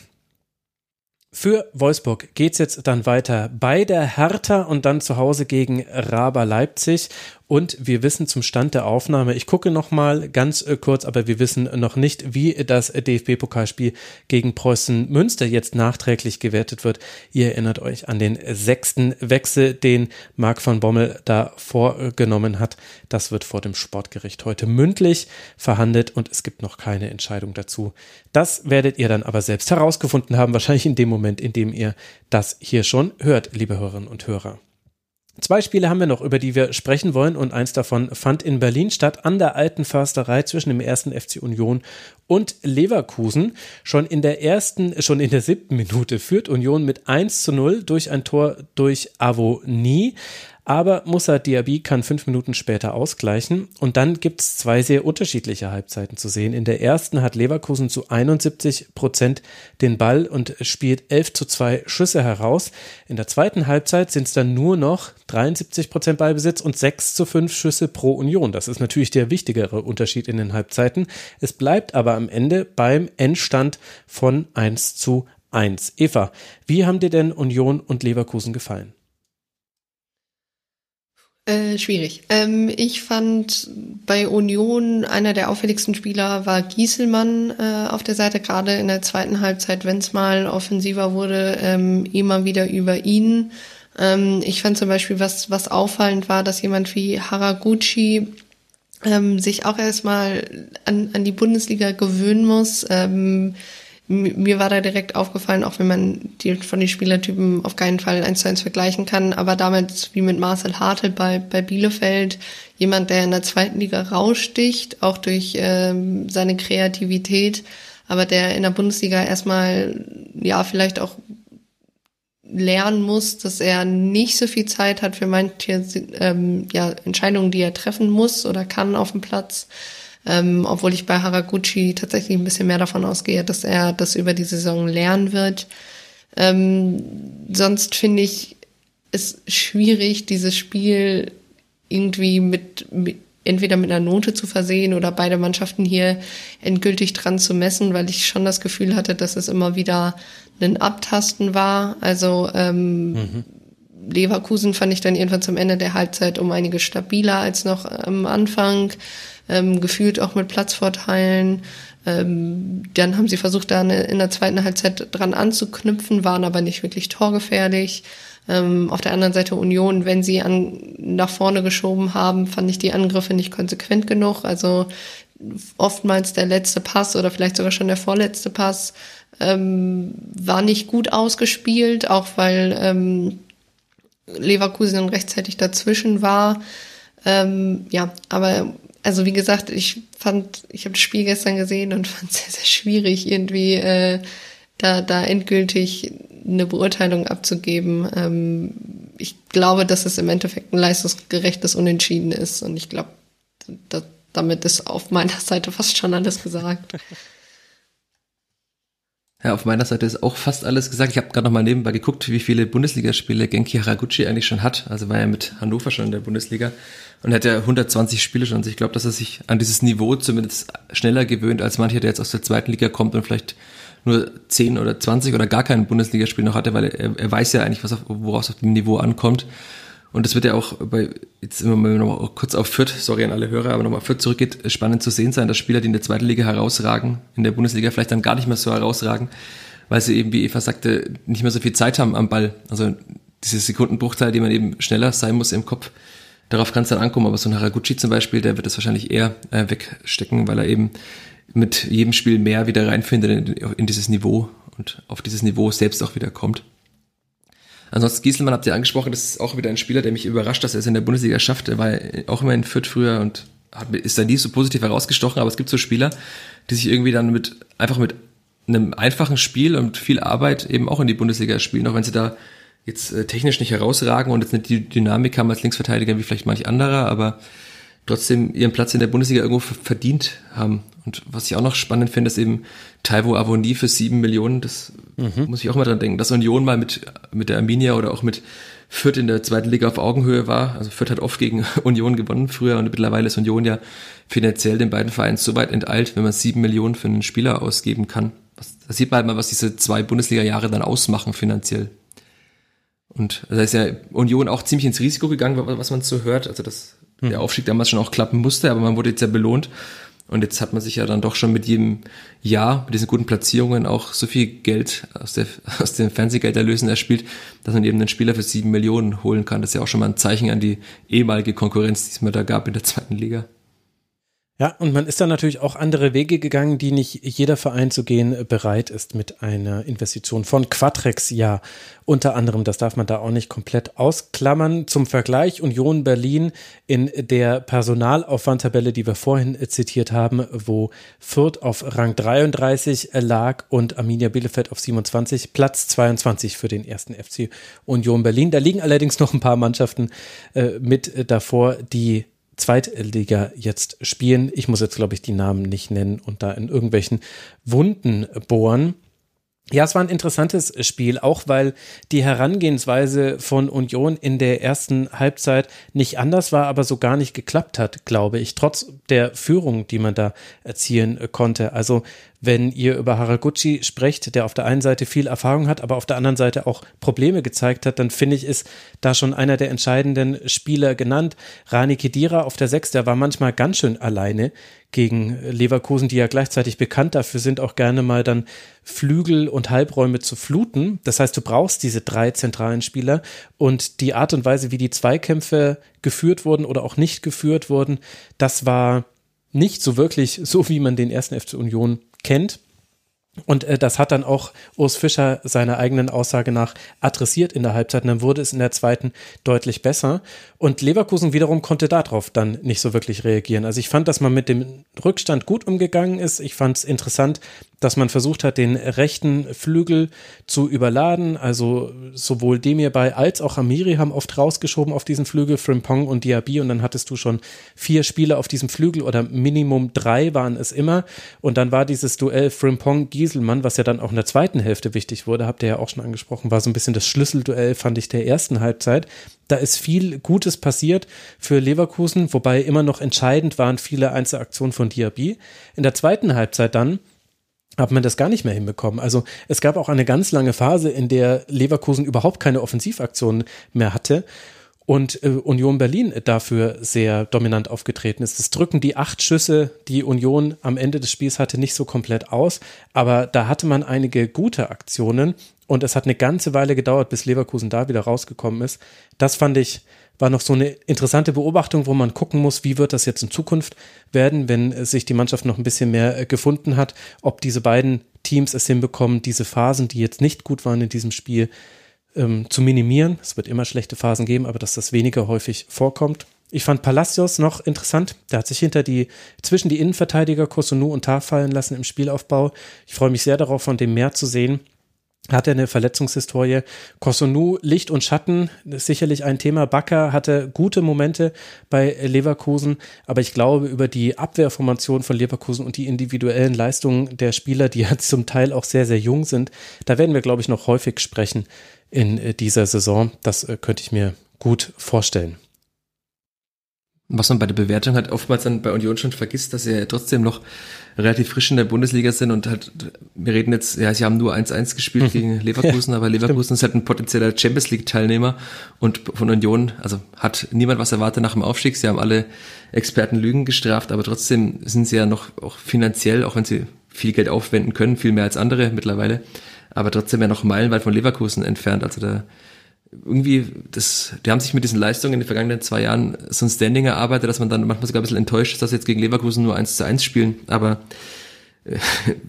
Für Wolfsburg geht's jetzt dann weiter bei der Hertha und dann zu Hause gegen Raber Leipzig. Und wir wissen zum Stand der Aufnahme, ich gucke noch mal ganz äh, kurz, aber wir wissen noch nicht, wie das DFB-Pokalspiel gegen Preußen Münster jetzt nachträglich gewertet wird. Ihr erinnert euch an den sechsten Wechsel, den Marc von Bommel da vorgenommen hat. Das wird vor dem Sportgericht heute mündlich verhandelt und es gibt noch keine Entscheidung dazu. Das werdet ihr dann aber selbst herausgefunden haben, wahrscheinlich in dem Moment, in dem ihr das hier schon hört, liebe Hörerinnen und Hörer. Zwei Spiele haben wir noch, über die wir sprechen wollen und eins davon fand in Berlin statt, an der alten Försterei zwischen dem ersten FC Union und Leverkusen. Schon in der ersten, schon in der siebten Minute führt Union mit 1 zu 0 durch ein Tor durch Avonie. Aber Musa Diaby kann fünf Minuten später ausgleichen und dann gibt es zwei sehr unterschiedliche Halbzeiten zu sehen. In der ersten hat Leverkusen zu 71 Prozent den Ball und spielt 11 zu 2 Schüsse heraus. In der zweiten Halbzeit sind es dann nur noch 73 Prozent Ballbesitz und 6 zu 5 Schüsse pro Union. Das ist natürlich der wichtigere Unterschied in den Halbzeiten. Es bleibt aber am Ende beim Endstand von 1 zu 1. Eva, wie haben dir denn Union und Leverkusen gefallen? Äh, schwierig. Ähm, ich fand bei Union einer der auffälligsten Spieler war Gieselmann äh, auf der Seite, gerade in der zweiten Halbzeit, wenn es mal offensiver wurde, ähm, immer wieder über ihn. Ähm, ich fand zum Beispiel, was, was auffallend war, dass jemand wie Haraguchi ähm, sich auch erstmal an, an die Bundesliga gewöhnen muss. Mir war da direkt aufgefallen, auch wenn man die von den Spielertypen auf keinen Fall eins zu eins vergleichen kann, aber damals wie mit Marcel Hartl bei, bei Bielefeld, jemand, der in der zweiten Liga raussticht, auch durch ähm, seine Kreativität, aber der in der Bundesliga erstmal, ja, vielleicht auch lernen muss, dass er nicht so viel Zeit hat für manche ähm, ja, Entscheidungen, die er treffen muss oder kann auf dem Platz. Ähm, obwohl ich bei Haraguchi tatsächlich ein bisschen mehr davon ausgehe, dass er das über die Saison lernen wird. Ähm, sonst finde ich es schwierig, dieses Spiel irgendwie mit, mit entweder mit einer Note zu versehen oder beide Mannschaften hier endgültig dran zu messen, weil ich schon das Gefühl hatte, dass es immer wieder ein Abtasten war. Also ähm, mhm. Leverkusen fand ich dann irgendwann zum Ende der Halbzeit um einige stabiler als noch am Anfang ähm, gefühlt auch mit Platzvorteilen. Ähm, dann haben sie versucht, da in der zweiten Halbzeit dran anzuknüpfen, waren aber nicht wirklich torgefährlich. Ähm, auf der anderen Seite Union, wenn sie an, nach vorne geschoben haben, fand ich die Angriffe nicht konsequent genug. Also oftmals der letzte Pass oder vielleicht sogar schon der vorletzte Pass ähm, war nicht gut ausgespielt, auch weil ähm, Leverkusen rechtzeitig dazwischen war. Ähm, ja, aber also wie gesagt, ich fand, ich habe das Spiel gestern gesehen und fand es sehr, sehr schwierig, irgendwie äh, da, da endgültig eine Beurteilung abzugeben. Ähm, ich glaube, dass es im Endeffekt ein leistungsgerechtes Unentschieden ist und ich glaube, damit ist auf meiner Seite fast schon alles gesagt. Ja, auf meiner Seite ist auch fast alles gesagt. Ich habe gerade noch mal nebenbei geguckt, wie viele Bundesligaspiele Genki Haraguchi eigentlich schon hat. Also war er mit Hannover schon in der Bundesliga und hat ja 120 Spiele schon. Also ich glaube, dass er sich an dieses Niveau zumindest schneller gewöhnt als mancher, der jetzt aus der zweiten Liga kommt und vielleicht nur 10 oder 20 oder gar kein Bundesligaspiel noch hatte, weil er, er weiß ja eigentlich, was auf, woraus auf dem Niveau ankommt. Und das wird ja auch bei, jetzt immer mal noch kurz auf Fürth, sorry an alle Hörer, aber nochmal auf Fürth zurückgeht, spannend zu sehen sein, dass Spieler, die in der zweiten Liga herausragen, in der Bundesliga vielleicht dann gar nicht mehr so herausragen, weil sie eben, wie Eva sagte, nicht mehr so viel Zeit haben am Ball. Also diese Sekundenbruchteil, die man eben schneller sein muss im Kopf, darauf kann es dann ankommen. Aber so ein Haraguchi zum Beispiel, der wird das wahrscheinlich eher äh, wegstecken, weil er eben mit jedem Spiel mehr wieder reinfindet in, in dieses Niveau und auf dieses Niveau selbst auch wieder kommt. Ansonsten Gieselmann habt ihr angesprochen, das ist auch wieder ein Spieler, der mich überrascht, dass er es in der Bundesliga schafft. Er war auch immer in Fürth früher und hat, ist da nie so positiv herausgestochen, aber es gibt so Spieler, die sich irgendwie dann mit, einfach mit einem einfachen Spiel und viel Arbeit eben auch in die Bundesliga spielen, auch wenn sie da jetzt äh, technisch nicht herausragen und jetzt nicht die Dynamik haben als Linksverteidiger wie vielleicht manch anderer, aber trotzdem ihren Platz in der Bundesliga irgendwo verdient haben. Und was ich auch noch spannend finde, ist eben Taiwo Avoni für sieben Millionen. Das mhm. muss ich auch mal dran denken, dass Union mal mit, mit der Arminia oder auch mit Fürth in der zweiten Liga auf Augenhöhe war. Also Fürth hat oft gegen Union gewonnen früher und mittlerweile ist Union ja finanziell den beiden Vereinen so weit enteilt, wenn man sieben Millionen für einen Spieler ausgeben kann. da sieht man halt mal, was diese zwei Bundesliga-Jahre dann ausmachen finanziell. Und da ist ja Union auch ziemlich ins Risiko gegangen, was man so hört. Also dass mhm. der Aufstieg damals schon auch klappen musste, aber man wurde jetzt ja belohnt. Und jetzt hat man sich ja dann doch schon mit jedem Jahr, mit diesen guten Platzierungen auch so viel Geld aus, der, aus den Fernsehgelderlösen erspielt, dass man eben einen Spieler für sieben Millionen holen kann. Das ist ja auch schon mal ein Zeichen an die ehemalige Konkurrenz, die es mir da gab in der zweiten Liga. Ja, und man ist dann natürlich auch andere Wege gegangen, die nicht jeder Verein zu gehen bereit ist mit einer Investition von Quatrex, ja. Unter anderem, das darf man da auch nicht komplett ausklammern. Zum Vergleich Union Berlin in der Personalaufwandtabelle, die wir vorhin zitiert haben, wo Fürth auf Rang 33 lag und Arminia Bielefeld auf 27, Platz 22 für den ersten FC Union Berlin. Da liegen allerdings noch ein paar Mannschaften äh, mit davor, die Zweitliga jetzt spielen. Ich muss jetzt, glaube ich, die Namen nicht nennen und da in irgendwelchen Wunden bohren. Ja, es war ein interessantes Spiel, auch weil die Herangehensweise von Union in der ersten Halbzeit nicht anders war, aber so gar nicht geklappt hat, glaube ich, trotz der Führung, die man da erzielen konnte. Also wenn ihr über Haraguchi sprecht, der auf der einen Seite viel Erfahrung hat, aber auf der anderen Seite auch Probleme gezeigt hat, dann finde ich, ist da schon einer der entscheidenden Spieler genannt. Rani Kedira auf der Sechs, der war manchmal ganz schön alleine gegen Leverkusen, die ja gleichzeitig bekannt dafür sind, auch gerne mal dann Flügel und Halbräume zu fluten. Das heißt, du brauchst diese drei zentralen Spieler und die Art und Weise, wie die Zweikämpfe geführt wurden oder auch nicht geführt wurden, das war nicht so wirklich so, wie man den ersten FC Union kennt. Und äh, das hat dann auch Urs Fischer seiner eigenen Aussage nach adressiert in der Halbzeit. Und dann wurde es in der zweiten deutlich besser. Und Leverkusen wiederum konnte darauf dann nicht so wirklich reagieren. Also ich fand, dass man mit dem Rückstand gut umgegangen ist. Ich fand es interessant, dass man versucht hat, den rechten Flügel zu überladen. Also sowohl Demir bei als auch Amiri haben oft rausgeschoben auf diesen Flügel, Frimpong und Diaby. Und dann hattest du schon vier Spieler auf diesem Flügel oder Minimum drei waren es immer. Und dann war dieses Duell Frimpong-Gieselmann, was ja dann auch in der zweiten Hälfte wichtig wurde, habt ihr ja auch schon angesprochen, war so ein bisschen das Schlüsselduell, fand ich, der ersten Halbzeit. Da ist viel Gutes passiert für Leverkusen, wobei immer noch entscheidend waren viele Einzelaktionen von Diaby. In der zweiten Halbzeit dann hat man das gar nicht mehr hinbekommen. Also es gab auch eine ganz lange Phase, in der Leverkusen überhaupt keine Offensivaktionen mehr hatte und äh, Union Berlin dafür sehr dominant aufgetreten ist. Das drücken die acht Schüsse, die Union am Ende des Spiels hatte, nicht so komplett aus, aber da hatte man einige gute Aktionen und es hat eine ganze Weile gedauert, bis Leverkusen da wieder rausgekommen ist. Das fand ich war noch so eine interessante Beobachtung, wo man gucken muss, wie wird das jetzt in Zukunft werden, wenn sich die Mannschaft noch ein bisschen mehr äh, gefunden hat, ob diese beiden Teams es hinbekommen, diese Phasen, die jetzt nicht gut waren in diesem Spiel, ähm, zu minimieren. Es wird immer schlechte Phasen geben, aber dass das weniger häufig vorkommt. Ich fand Palacios noch interessant. Der hat sich hinter die, zwischen die Innenverteidiger Kosunu und Tar fallen lassen im Spielaufbau. Ich freue mich sehr darauf, von dem mehr zu sehen. Hat er eine Verletzungshistorie. Kosunu, Licht und Schatten, sicherlich ein Thema. Bakker hatte gute Momente bei Leverkusen, aber ich glaube, über die Abwehrformation von Leverkusen und die individuellen Leistungen der Spieler, die ja zum Teil auch sehr, sehr jung sind, da werden wir, glaube ich, noch häufig sprechen in äh, dieser Saison. Das äh, könnte ich mir gut vorstellen was man bei der Bewertung halt oftmals dann bei Union schon vergisst, dass sie ja trotzdem noch relativ frisch in der Bundesliga sind und halt, wir reden jetzt, ja, sie haben nur 1-1 gespielt gegen Leverkusen, ja, aber Leverkusen stimmt. ist halt ein potenzieller Champions League Teilnehmer und von Union, also hat niemand was erwartet nach dem Aufstieg. Sie haben alle Experten Lügen gestraft, aber trotzdem sind sie ja noch auch finanziell, auch wenn sie viel Geld aufwenden können, viel mehr als andere mittlerweile, aber trotzdem ja noch meilenweit von Leverkusen entfernt. Also da irgendwie, das, die haben sich mit diesen Leistungen in den vergangenen zwei Jahren so ein Standing erarbeitet, dass man dann manchmal sogar ein bisschen enttäuscht ist, dass sie jetzt gegen Leverkusen nur eins zu eins spielen. Aber äh,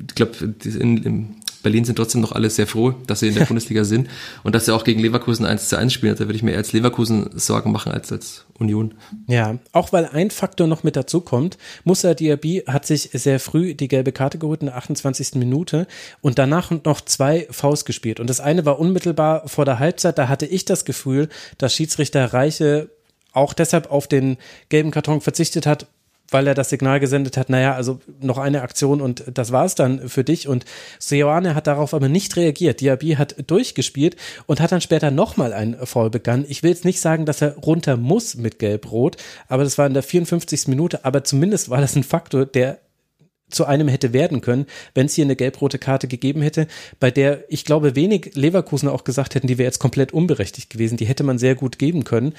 ich glaube, in, Berlin sind trotzdem noch alle sehr froh, dass sie in der Bundesliga sind und dass sie auch gegen Leverkusen 1 zu 1 spielen. Also da würde ich mir als Leverkusen Sorgen machen als als Union. Ja, auch weil ein Faktor noch mit dazu kommt. Musa Diaby hat sich sehr früh die gelbe Karte geholt in der 28. Minute und danach noch zwei Faust gespielt. Und das eine war unmittelbar vor der Halbzeit. Da hatte ich das Gefühl, dass Schiedsrichter Reiche auch deshalb auf den gelben Karton verzichtet hat, weil er das Signal gesendet hat, naja, also noch eine Aktion und das war es dann für dich. Und Seoane hat darauf aber nicht reagiert. Diaby hat durchgespielt und hat dann später nochmal ein Foul begangen. Ich will jetzt nicht sagen, dass er runter muss mit Gelb-Rot, aber das war in der 54. Minute, aber zumindest war das ein Faktor, der zu einem hätte werden können, wenn es hier eine gelb-rote Karte gegeben hätte, bei der ich glaube wenig Leverkusen auch gesagt hätten, die wäre jetzt komplett unberechtigt gewesen. Die hätte man sehr gut geben können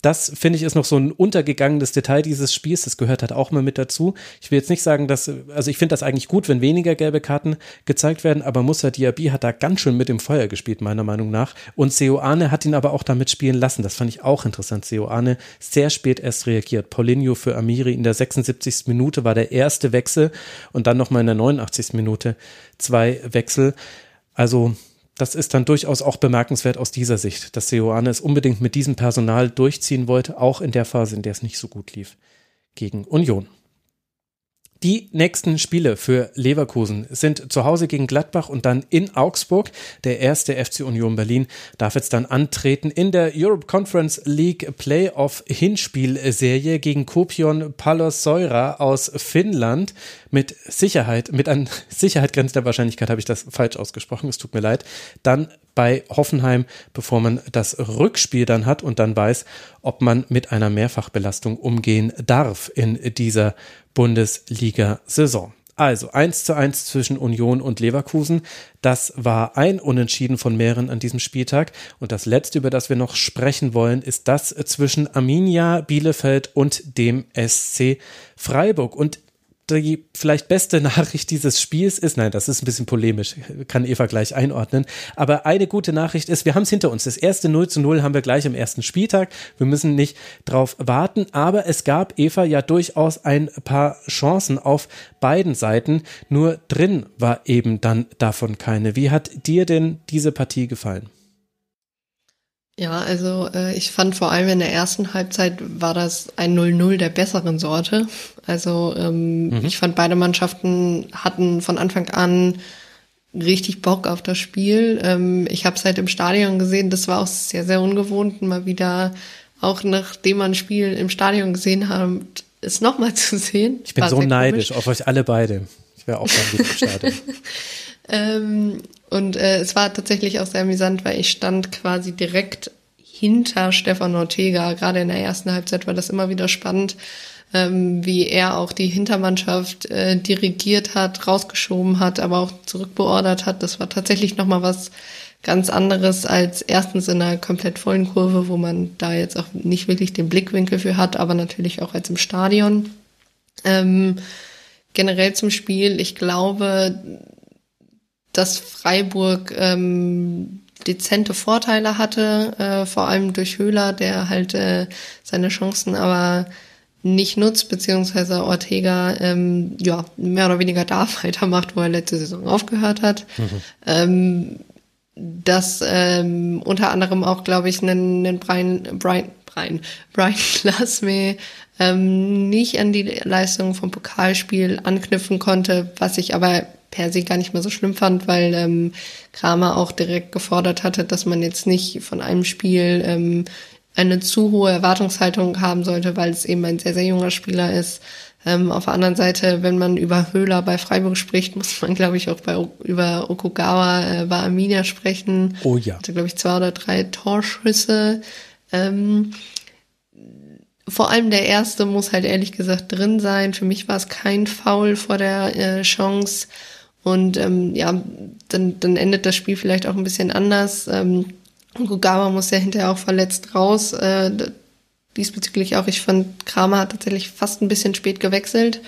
das finde ich ist noch so ein untergegangenes Detail dieses Spiels. Das gehört halt auch mal mit dazu. Ich will jetzt nicht sagen, dass, also ich finde das eigentlich gut, wenn weniger gelbe Karten gezeigt werden, aber Musa Diaby hat da ganz schön mit dem Feuer gespielt, meiner Meinung nach. Und Seoane hat ihn aber auch damit spielen lassen. Das fand ich auch interessant. Seoane sehr spät erst reagiert. Paulinho für Amiri in der 76. Minute war der erste Wechsel und dann nochmal in der 89. Minute zwei Wechsel. Also das ist dann durchaus auch bemerkenswert aus dieser Sicht, dass Seoane es unbedingt mit diesem Personal durchziehen wollte, auch in der Phase, in der es nicht so gut lief gegen Union. Die nächsten Spiele für Leverkusen sind zu Hause gegen Gladbach und dann in Augsburg. Der erste FC Union Berlin darf jetzt dann antreten in der Europe Conference League Playoff Hinspielserie gegen Kopion Palloseura aus Finnland. Mit Sicherheit, mit an Sicherheit grenzender Wahrscheinlichkeit habe ich das falsch ausgesprochen. Es tut mir leid. Dann bei Hoffenheim, bevor man das Rückspiel dann hat und dann weiß, ob man mit einer Mehrfachbelastung umgehen darf in dieser Bundesliga-Saison. Also 1 zu 1 zwischen Union und Leverkusen. Das war ein Unentschieden von mehreren an diesem Spieltag. Und das letzte, über das wir noch sprechen wollen, ist das zwischen Arminia Bielefeld und dem SC Freiburg. Und die vielleicht beste Nachricht dieses Spiels ist, nein, das ist ein bisschen polemisch, kann Eva gleich einordnen, aber eine gute Nachricht ist, wir haben es hinter uns. Das erste 0 zu 0 haben wir gleich am ersten Spieltag. Wir müssen nicht drauf warten, aber es gab Eva ja durchaus ein paar Chancen auf beiden Seiten, nur drin war eben dann davon keine. Wie hat dir denn diese Partie gefallen? Ja, also äh, ich fand vor allem in der ersten Halbzeit war das ein 0-0 der besseren Sorte. Also ähm, mhm. ich fand beide Mannschaften hatten von Anfang an richtig Bock auf das Spiel. Ähm, ich habe es halt im Stadion gesehen, das war auch sehr, sehr ungewohnt, mal wieder, auch nachdem man ein Spiel im Stadion gesehen hat, es nochmal zu sehen. Ich bin war so neidisch komisch. auf euch alle beide. Ich wäre auch gerne im Stadion. ähm, und äh, es war tatsächlich auch sehr amüsant, weil ich stand quasi direkt hinter Stefan Ortega. Gerade in der ersten Halbzeit war das immer wieder spannend, ähm, wie er auch die Hintermannschaft äh, dirigiert hat, rausgeschoben hat, aber auch zurückbeordert hat. Das war tatsächlich nochmal was ganz anderes als erstens in einer komplett vollen Kurve, wo man da jetzt auch nicht wirklich den Blickwinkel für hat, aber natürlich auch als im Stadion. Ähm, generell zum Spiel, ich glaube, dass Freiburg ähm, dezente Vorteile hatte, äh, vor allem durch Höhler, der halt äh, seine Chancen aber nicht nutzt, beziehungsweise Ortega ähm, ja mehr oder weniger da weitermacht, wo er letzte Saison aufgehört hat. Mhm. Ähm, dass ähm, unter anderem auch, glaube ich, einen, einen Brian, Brian, Brian, Brian Lasme ähm, nicht an die Leistung vom Pokalspiel anknüpfen konnte, was ich aber per se gar nicht mehr so schlimm fand, weil ähm, Kramer auch direkt gefordert hatte, dass man jetzt nicht von einem Spiel ähm, eine zu hohe Erwartungshaltung haben sollte, weil es eben ein sehr, sehr junger Spieler ist. Ähm, auf der anderen Seite, wenn man über Höhler bei Freiburg spricht, muss man, glaube ich, auch bei, über Okugawa äh, bei Arminia sprechen. Oh ja. Hatte, glaube ich, zwei oder drei Torschüsse. Ähm, vor allem der erste muss halt ehrlich gesagt drin sein. Für mich war es kein Foul vor der äh, Chance. Und ähm, ja, dann, dann endet das Spiel vielleicht auch ein bisschen anders. Ähm, Gugawa muss ja hinterher auch verletzt raus. Äh, diesbezüglich auch, ich fand, Kramer hat tatsächlich fast ein bisschen spät gewechselt.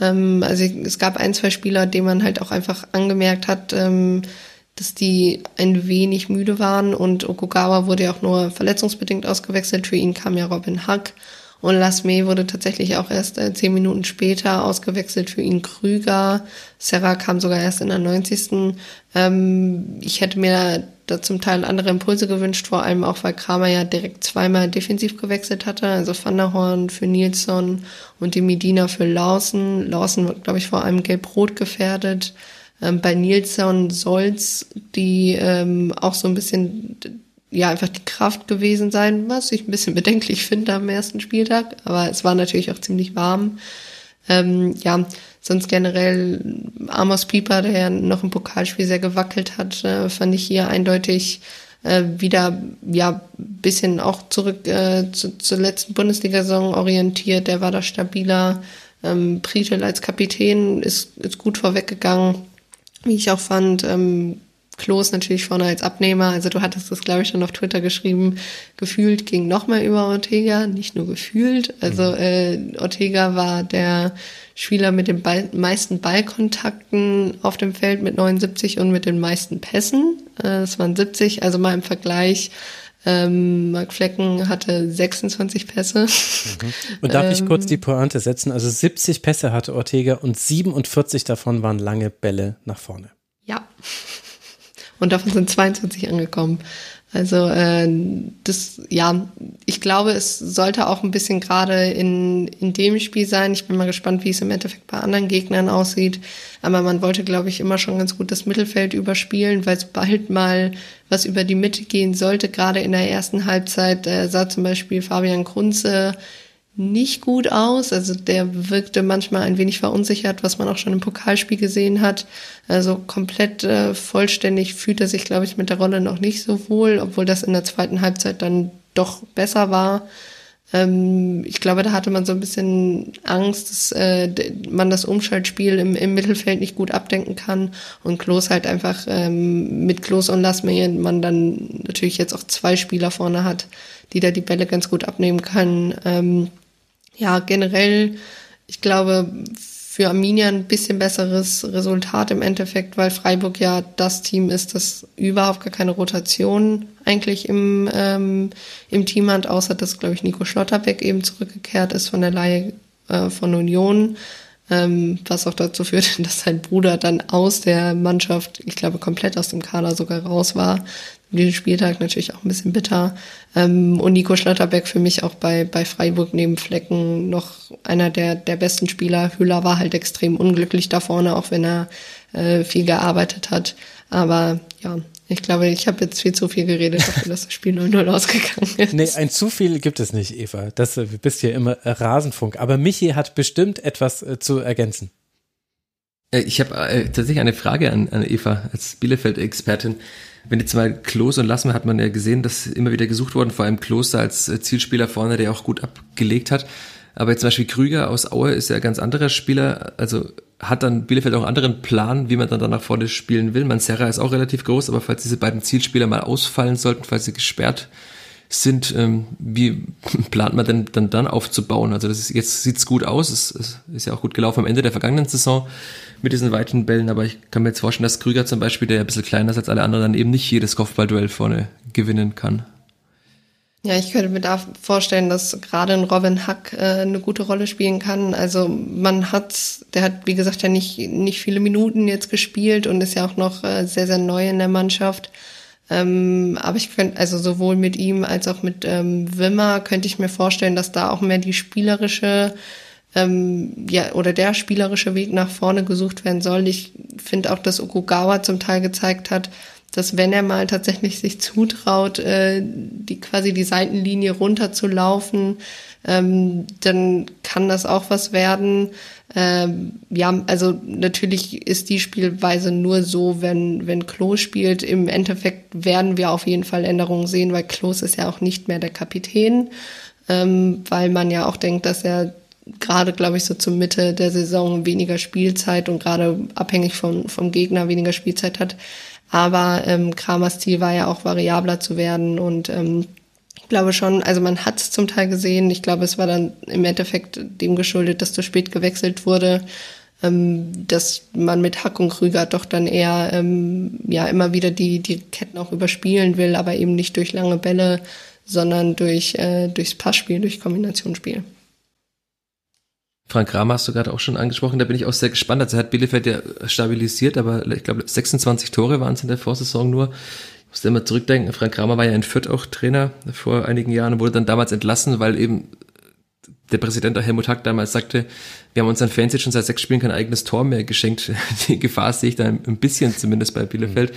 Ähm, also es gab ein, zwei Spieler, denen man halt auch einfach angemerkt hat, ähm, dass die ein wenig müde waren und Okugawa wurde ja auch nur verletzungsbedingt ausgewechselt. Für ihn kam ja Robin Hack und Lasme wurde tatsächlich auch erst äh, zehn Minuten später ausgewechselt für ihn Krüger. Serra kam sogar erst in der 90. Ähm, ich hätte mir da zum Teil andere Impulse gewünscht, vor allem auch, weil Kramer ja direkt zweimal defensiv gewechselt hatte. Also Van der Horn für Nilsson und die Medina für Lawson. Lawson wird, glaube ich, vor allem gelb-rot gefährdet. Ähm, bei Nilsson soll's die ähm, auch so ein bisschen ja einfach die Kraft gewesen sein, was ich ein bisschen bedenklich finde am ersten Spieltag, aber es war natürlich auch ziemlich warm. Ähm, ja, sonst generell Amos Pieper, der ja noch im Pokalspiel sehr gewackelt hat, äh, fand ich hier eindeutig äh, wieder ja bisschen auch zurück äh, zu, zur letzten Bundesliga-Saison orientiert. Der war da stabiler. Ähm, Pritel als Kapitän ist, ist gut vorweggegangen, wie ich auch fand. Ähm, Klos natürlich vorne als Abnehmer. Also du hattest das, glaube ich, schon auf Twitter geschrieben. Gefühlt ging noch mal über Ortega, nicht nur gefühlt. Also mhm. äh, Ortega war der Spieler mit den Ball, meisten Ballkontakten auf dem Feld mit 79 und mit den meisten Pässen. Äh, das waren 70. Also mal im Vergleich. Ähm, Mark Flecken hatte 26 Pässe. Mhm. Und darf ähm, ich kurz die Pointe setzen? Also 70 Pässe hatte Ortega und 47 davon waren lange Bälle nach vorne. Ja und davon sind 22 angekommen. Also äh, das, ja, ich glaube, es sollte auch ein bisschen gerade in, in dem Spiel sein. Ich bin mal gespannt, wie es im Endeffekt bei anderen Gegnern aussieht. Aber man wollte, glaube ich, immer schon ganz gut das Mittelfeld überspielen, weil sobald mal was über die Mitte gehen sollte, gerade in der ersten Halbzeit, äh, sah zum Beispiel Fabian Kunze nicht gut aus. Also der wirkte manchmal ein wenig verunsichert, was man auch schon im Pokalspiel gesehen hat. Also komplett äh, vollständig fühlt er sich, glaube ich, mit der Rolle noch nicht so wohl, obwohl das in der zweiten Halbzeit dann doch besser war. Ähm, ich glaube, da hatte man so ein bisschen Angst, dass äh, man das Umschaltspiel im, im Mittelfeld nicht gut abdenken kann und Klos halt einfach ähm, mit Klos und Lasme man dann natürlich jetzt auch zwei Spieler vorne hat, die da die Bälle ganz gut abnehmen können. Ähm, ja, generell, ich glaube, für Arminia ein bisschen besseres Resultat im Endeffekt, weil Freiburg ja das Team ist, das überhaupt gar keine Rotation eigentlich im, ähm, im Team hat, außer dass, glaube ich, Nico Schlotterbeck eben zurückgekehrt ist von der Leihe äh, von Union, ähm, was auch dazu führte, dass sein Bruder dann aus der Mannschaft, ich glaube, komplett aus dem Kader sogar raus war diesen Spieltag natürlich auch ein bisschen bitter. Ähm, und Nico Schlotterbeck für mich auch bei, bei Freiburg neben Flecken noch einer der, der besten Spieler. Hüller war halt extrem unglücklich da vorne, auch wenn er äh, viel gearbeitet hat. Aber ja, ich glaube, ich habe jetzt viel zu viel geredet dafür, dass das Spiel 0-0 ausgegangen ist. Nee, ein zu viel gibt es nicht, Eva. Das, du bist hier immer Rasenfunk. Aber Michi hat bestimmt etwas äh, zu ergänzen. Äh, ich habe äh, tatsächlich eine Frage an, an Eva als Bielefeld-Expertin wenn jetzt mal Klos und Lassmer hat man ja gesehen, dass immer wieder gesucht worden, vor allem Kloster als äh, Zielspieler vorne, der auch gut abgelegt hat. Aber jetzt zum Beispiel Krüger aus Aue ist ja ein ganz anderer Spieler, also hat dann Bielefeld auch einen anderen Plan, wie man dann da nach vorne spielen will. Manserra ist auch relativ groß, aber falls diese beiden Zielspieler mal ausfallen sollten, falls sie gesperrt sind, ähm, wie plant man denn dann dann aufzubauen? Also das ist, jetzt sieht's gut aus, es, es ist ja auch gut gelaufen am Ende der vergangenen Saison mit diesen weiten Bällen, aber ich kann mir jetzt vorstellen, dass Krüger zum Beispiel, der ja ein bisschen kleiner ist als alle anderen, dann eben nicht jedes Kopfballduell vorne gewinnen kann. Ja, ich könnte mir da vorstellen, dass gerade ein Robin Hack äh, eine gute Rolle spielen kann. Also man hat, der hat, wie gesagt, ja nicht, nicht viele Minuten jetzt gespielt und ist ja auch noch äh, sehr, sehr neu in der Mannschaft. Ähm, aber ich könnte, also sowohl mit ihm als auch mit ähm, Wimmer könnte ich mir vorstellen, dass da auch mehr die spielerische ähm, ja, oder der spielerische Weg nach vorne gesucht werden soll. Ich finde auch, dass Okugawa zum Teil gezeigt hat, dass wenn er mal tatsächlich sich zutraut, äh, die quasi die Seitenlinie runterzulaufen, ähm, dann kann das auch was werden. Ähm, ja, also natürlich ist die Spielweise nur so, wenn, wenn Klo spielt. Im Endeffekt werden wir auf jeden Fall Änderungen sehen, weil Klos ist ja auch nicht mehr der Kapitän, ähm, weil man ja auch denkt, dass er gerade, glaube ich, so zur Mitte der Saison weniger Spielzeit und gerade abhängig von, vom Gegner weniger Spielzeit hat. Aber ähm, Kramers Ziel war ja auch variabler zu werden und ähm, ich glaube schon, also man hat es zum Teil gesehen. Ich glaube, es war dann im Endeffekt dem geschuldet, dass zu spät gewechselt wurde, ähm, dass man mit Hack und Krüger doch dann eher ähm, ja immer wieder die die Ketten auch überspielen will, aber eben nicht durch lange Bälle, sondern durch äh, durchs Passspiel, durch Kombinationsspiel. Frank Kramer hast du gerade auch schon angesprochen, da bin ich auch sehr gespannt. Also er hat Bielefeld ja stabilisiert, aber ich glaube 26 Tore waren es in der Vorsaison nur. Ich muss immer zurückdenken, Frank Kramer war ja in Fürth auch Trainer vor einigen Jahren und wurde dann damals entlassen, weil eben der Präsident Helmut Hack damals sagte, wir haben unseren Fans jetzt schon seit sechs Spielen kein eigenes Tor mehr geschenkt. Die Gefahr sehe ich da ein bisschen zumindest bei Bielefeld. Mhm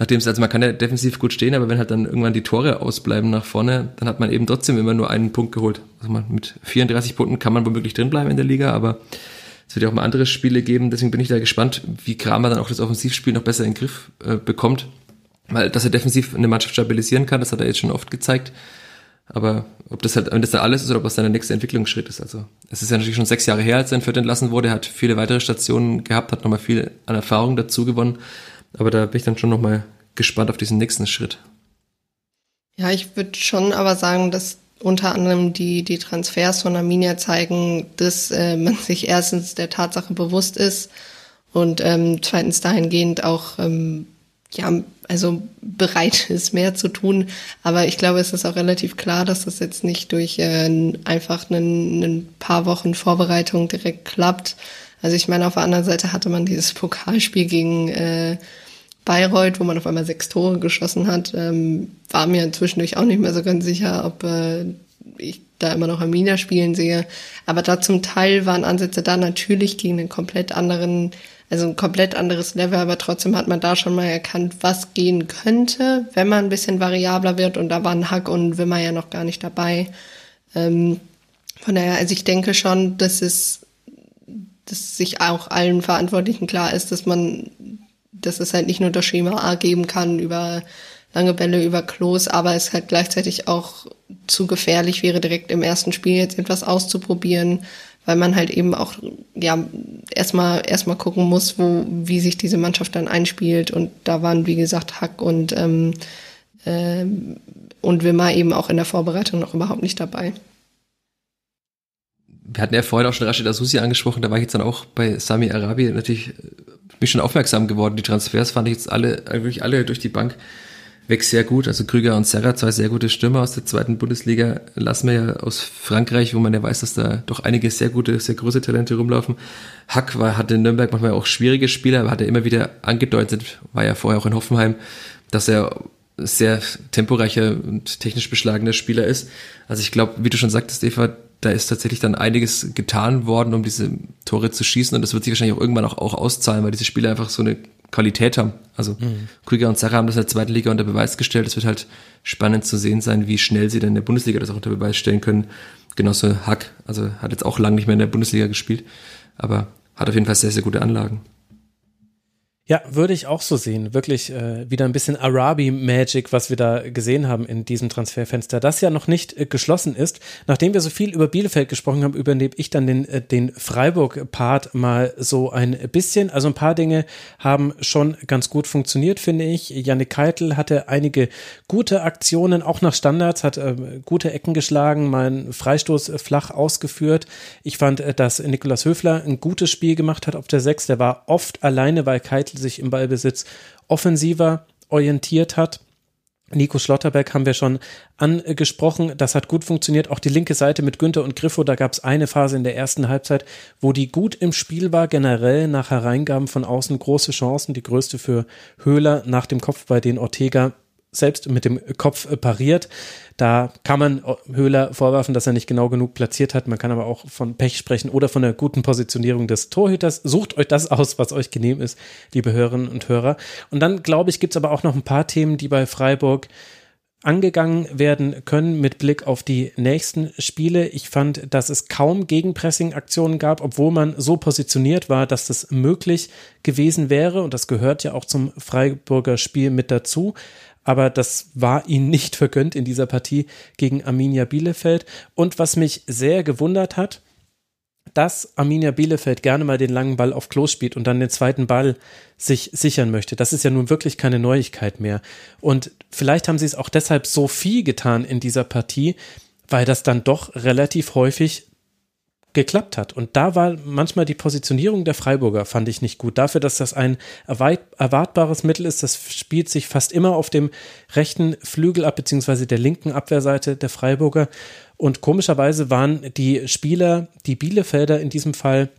nachdem es, also man kann ja defensiv gut stehen, aber wenn halt dann irgendwann die Tore ausbleiben nach vorne, dann hat man eben trotzdem immer nur einen Punkt geholt. Also man, mit 34 Punkten kann man womöglich drinbleiben in der Liga, aber es wird ja auch mal andere Spiele geben, deswegen bin ich da gespannt, wie Kramer dann auch das Offensivspiel noch besser in den Griff äh, bekommt. Weil, dass er defensiv eine Mannschaft stabilisieren kann, das hat er jetzt schon oft gezeigt. Aber ob das halt, wenn das da alles ist oder ob das seine nächste Entwicklungsschritt ist. Also, es ist ja natürlich schon sechs Jahre her, als er in Fürth entlassen wurde. Er hat viele weitere Stationen gehabt, hat nochmal viel an Erfahrung dazu gewonnen. Aber da bin ich dann schon nochmal gespannt auf diesen nächsten Schritt. Ja, ich würde schon aber sagen, dass unter anderem die, die Transfers von Arminia zeigen, dass äh, man sich erstens der Tatsache bewusst ist und ähm, zweitens dahingehend auch ähm, ja, also bereit ist, mehr zu tun. Aber ich glaube, es ist auch relativ klar, dass das jetzt nicht durch äh, einfach ein paar Wochen Vorbereitung direkt klappt. Also ich meine, auf der anderen Seite hatte man dieses Pokalspiel gegen äh, Bayreuth, wo man auf einmal sechs Tore geschossen hat, ähm, war mir zwischendurch auch nicht mehr so ganz sicher, ob äh, ich da immer noch Amina spielen sehe. Aber da zum Teil waren Ansätze da natürlich gegen einen komplett anderen, also ein komplett anderes Level, aber trotzdem hat man da schon mal erkannt, was gehen könnte, wenn man ein bisschen variabler wird. Und da waren Hack und Wimmer ja noch gar nicht dabei. Ähm, von daher, also ich denke schon, dass es, dass sich auch allen Verantwortlichen klar ist, dass man dass es halt nicht nur das Schema A geben kann über lange Bälle, über Klos, aber es halt gleichzeitig auch zu gefährlich wäre, direkt im ersten Spiel jetzt etwas auszuprobieren, weil man halt eben auch, ja, erstmal, erstmal gucken muss, wo, wie sich diese Mannschaft dann einspielt. Und da waren, wie gesagt, Hack und, ähm, äh, und Wimmer eben auch in der Vorbereitung noch überhaupt nicht dabei. Wir hatten ja vorhin auch schon Rashid Asusi angesprochen, da war ich jetzt dann auch bei Sami Arabi natürlich bin schon aufmerksam geworden. Die Transfers fand ich jetzt alle, wirklich alle durch die Bank weg sehr gut. Also Krüger und Serra, zwei sehr gute Stürmer aus der zweiten Bundesliga, lassen wir ja aus Frankreich, wo man ja weiß, dass da doch einige sehr gute, sehr große Talente rumlaufen. Hack war, hatte in Nürnberg manchmal auch schwierige Spieler, aber hat er immer wieder angedeutet, war ja vorher auch in Hoffenheim, dass er sehr temporeicher und technisch beschlagener Spieler ist. Also ich glaube, wie du schon sagtest, Eva, da ist tatsächlich dann einiges getan worden, um diese Tore zu schießen. Und das wird sich wahrscheinlich auch irgendwann auch, auch auszahlen, weil diese Spieler einfach so eine Qualität haben. Also mhm. Krüger und Sarah haben das in der zweiten Liga unter Beweis gestellt. Es wird halt spannend zu sehen sein, wie schnell sie dann in der Bundesliga das auch unter Beweis stellen können. Genauso Hack, also hat jetzt auch lange nicht mehr in der Bundesliga gespielt, aber hat auf jeden Fall sehr, sehr gute Anlagen. Ja, würde ich auch so sehen. Wirklich äh, wieder ein bisschen Arabi-Magic, was wir da gesehen haben in diesem Transferfenster, das ja noch nicht äh, geschlossen ist. Nachdem wir so viel über Bielefeld gesprochen haben, übernehme ich dann den, äh, den Freiburg-Part mal so ein bisschen. Also ein paar Dinge haben schon ganz gut funktioniert, finde ich. Janik Keitel hatte einige gute Aktionen, auch nach Standards, hat äh, gute Ecken geschlagen, mal einen Freistoß äh, flach ausgeführt. Ich fand, äh, dass Nikolas Höfler ein gutes Spiel gemacht hat auf der Sechs. Der war oft alleine, weil Keitel sich im Ballbesitz offensiver orientiert hat. Nico Schlotterbeck haben wir schon angesprochen. Das hat gut funktioniert. Auch die linke Seite mit Günther und Griffo, da gab es eine Phase in der ersten Halbzeit, wo die gut im Spiel war. Generell nach Hereingaben von außen große Chancen. Die größte für Höhler nach dem Kopf, bei den Ortega selbst mit dem Kopf pariert. Da kann man Höhler vorwerfen, dass er nicht genau genug platziert hat. Man kann aber auch von Pech sprechen oder von der guten Positionierung des Torhüters. Sucht euch das aus, was euch genehm ist, liebe Hörerinnen und Hörer. Und dann, glaube ich, gibt es aber auch noch ein paar Themen, die bei Freiburg angegangen werden können mit Blick auf die nächsten Spiele. Ich fand, dass es kaum Gegenpressing-Aktionen gab, obwohl man so positioniert war, dass das möglich gewesen wäre. Und das gehört ja auch zum Freiburger Spiel mit dazu. Aber das war ihnen nicht vergönnt in dieser Partie gegen Arminia Bielefeld. Und was mich sehr gewundert hat, dass Arminia Bielefeld gerne mal den langen Ball auf Klos spielt und dann den zweiten Ball sich sichern möchte. Das ist ja nun wirklich keine Neuigkeit mehr. Und vielleicht haben sie es auch deshalb so viel getan in dieser Partie, weil das dann doch relativ häufig geklappt hat. Und da war manchmal die Positionierung der Freiburger, fand ich nicht gut. Dafür, dass das ein erwartbares Mittel ist, das spielt sich fast immer auf dem rechten Flügel ab, beziehungsweise der linken Abwehrseite der Freiburger. Und komischerweise waren die Spieler, die Bielefelder in diesem Fall,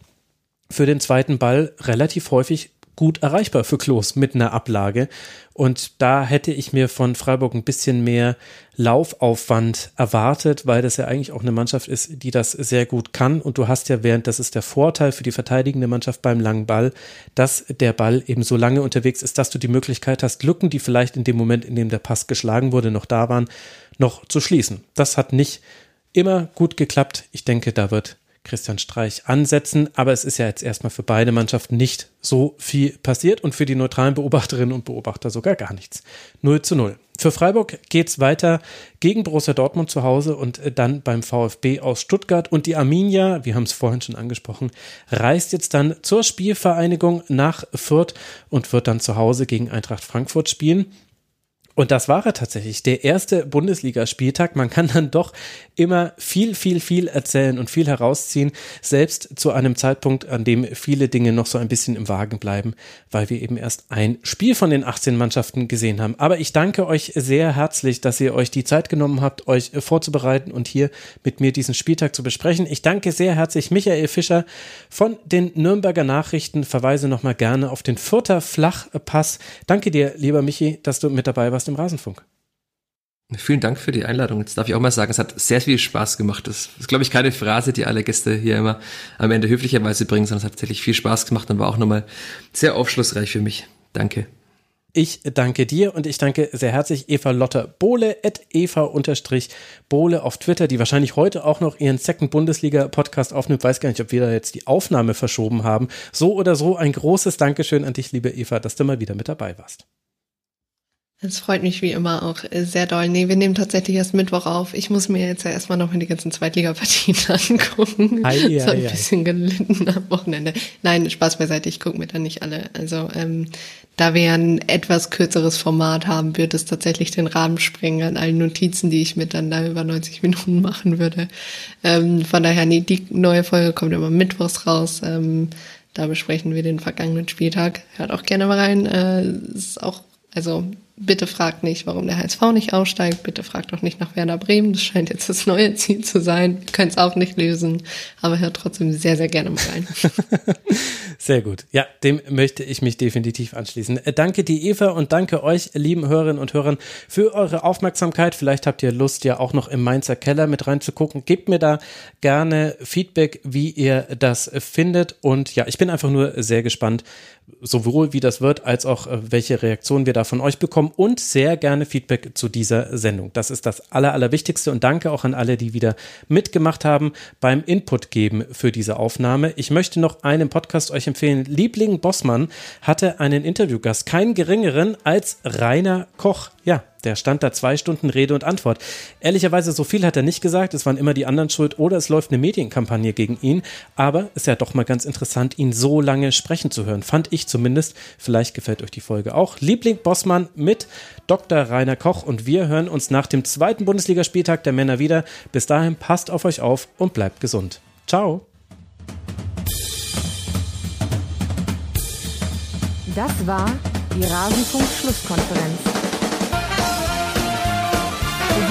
für den zweiten Ball relativ häufig gut erreichbar für Klos mit einer Ablage. Und da hätte ich mir von Freiburg ein bisschen mehr Laufaufwand erwartet, weil das ja eigentlich auch eine Mannschaft ist, die das sehr gut kann. Und du hast ja während, das ist der Vorteil für die verteidigende Mannschaft beim langen Ball, dass der Ball eben so lange unterwegs ist, dass du die Möglichkeit hast, Lücken, die vielleicht in dem Moment, in dem der Pass geschlagen wurde, noch da waren, noch zu schließen. Das hat nicht immer gut geklappt. Ich denke, da wird Christian Streich ansetzen, aber es ist ja jetzt erstmal für beide Mannschaften nicht so viel passiert und für die neutralen Beobachterinnen und Beobachter sogar gar nichts. 0 zu 0. Für Freiburg geht's weiter gegen Borussia Dortmund zu Hause und äh, dann beim VfB aus Stuttgart und die Arminia, wir haben es vorhin schon angesprochen, reist jetzt dann zur Spielvereinigung nach Fürth und wird dann zu Hause gegen Eintracht Frankfurt spielen. Und das war er tatsächlich, der erste Bundesligaspieltag. Man kann dann doch immer viel, viel, viel erzählen und viel herausziehen, selbst zu einem Zeitpunkt, an dem viele Dinge noch so ein bisschen im Wagen bleiben, weil wir eben erst ein Spiel von den 18 Mannschaften gesehen haben. Aber ich danke euch sehr herzlich, dass ihr euch die Zeit genommen habt, euch vorzubereiten und hier mit mir diesen Spieltag zu besprechen. Ich danke sehr herzlich Michael Fischer von den Nürnberger Nachrichten. Verweise nochmal gerne auf den Fürther Flachpass. Danke dir, lieber Michi, dass du mit dabei warst Podcast im Rasenfunk. Vielen Dank für die Einladung. Jetzt darf ich auch mal sagen, es hat sehr viel Spaß gemacht. Das ist, glaube ich, keine Phrase, die alle Gäste hier immer am Ende höflicherweise bringen, sondern es hat tatsächlich viel Spaß gemacht und war auch nochmal sehr aufschlussreich für mich. Danke. Ich danke dir und ich danke sehr herzlich Eva Lotter Bohle, at Eva-Bohle auf Twitter, die wahrscheinlich heute auch noch ihren Second Bundesliga-Podcast aufnimmt. Weiß gar nicht, ob wir da jetzt die Aufnahme verschoben haben. So oder so ein großes Dankeschön an dich, liebe Eva, dass du mal wieder mit dabei warst. Es freut mich wie immer auch äh, sehr doll. Nee, wir nehmen tatsächlich erst Mittwoch auf. Ich muss mir jetzt ja erstmal noch mal die ganzen Zweitligapartien angucken. Ei, ei, so ein ei, bisschen gelitten am Wochenende. Nein, Spaß beiseite, ich gucke mir da nicht alle. Also ähm, da wir ein etwas kürzeres Format haben, wird es tatsächlich den Rahmen sprengen an allen Notizen, die ich mit dann da über 90 Minuten machen würde. Ähm, von daher, nee, die neue Folge kommt immer mittwochs raus. Ähm, da besprechen wir den vergangenen Spieltag. Hört auch gerne mal rein. Äh, ist auch, also Bitte fragt nicht, warum der HSV nicht aussteigt. Bitte fragt auch nicht nach Werder Bremen. Das scheint jetzt das neue Ziel zu sein. Wir können es auch nicht lösen, aber hört trotzdem sehr, sehr gerne mal rein. sehr gut. Ja, dem möchte ich mich definitiv anschließen. Äh, danke die Eva und danke euch, lieben Hörerinnen und Hörern, für eure Aufmerksamkeit. Vielleicht habt ihr Lust, ja auch noch im Mainzer Keller mit reinzugucken. Gebt mir da gerne Feedback, wie ihr das findet. Und ja, ich bin einfach nur sehr gespannt, sowohl wie das wird, als auch äh, welche Reaktionen wir da von euch bekommen und sehr gerne Feedback zu dieser Sendung. Das ist das Aller, Allerwichtigste und danke auch an alle, die wieder mitgemacht haben beim Input geben für diese Aufnahme. Ich möchte noch einen Podcast euch empfehlen. Liebling Bossmann hatte einen Interviewgast, keinen geringeren als Rainer Koch. Ja, der stand da zwei Stunden Rede und Antwort. Ehrlicherweise, so viel hat er nicht gesagt. Es waren immer die anderen schuld oder es läuft eine Medienkampagne gegen ihn. Aber es ist ja doch mal ganz interessant, ihn so lange sprechen zu hören. Fand ich zumindest. Vielleicht gefällt euch die Folge auch. Liebling Bossmann mit Dr. Rainer Koch und wir hören uns nach dem zweiten Bundesligaspieltag der Männer wieder. Bis dahin passt auf euch auf und bleibt gesund. Ciao. Das war die Rasenfunk-Schlusskonferenz.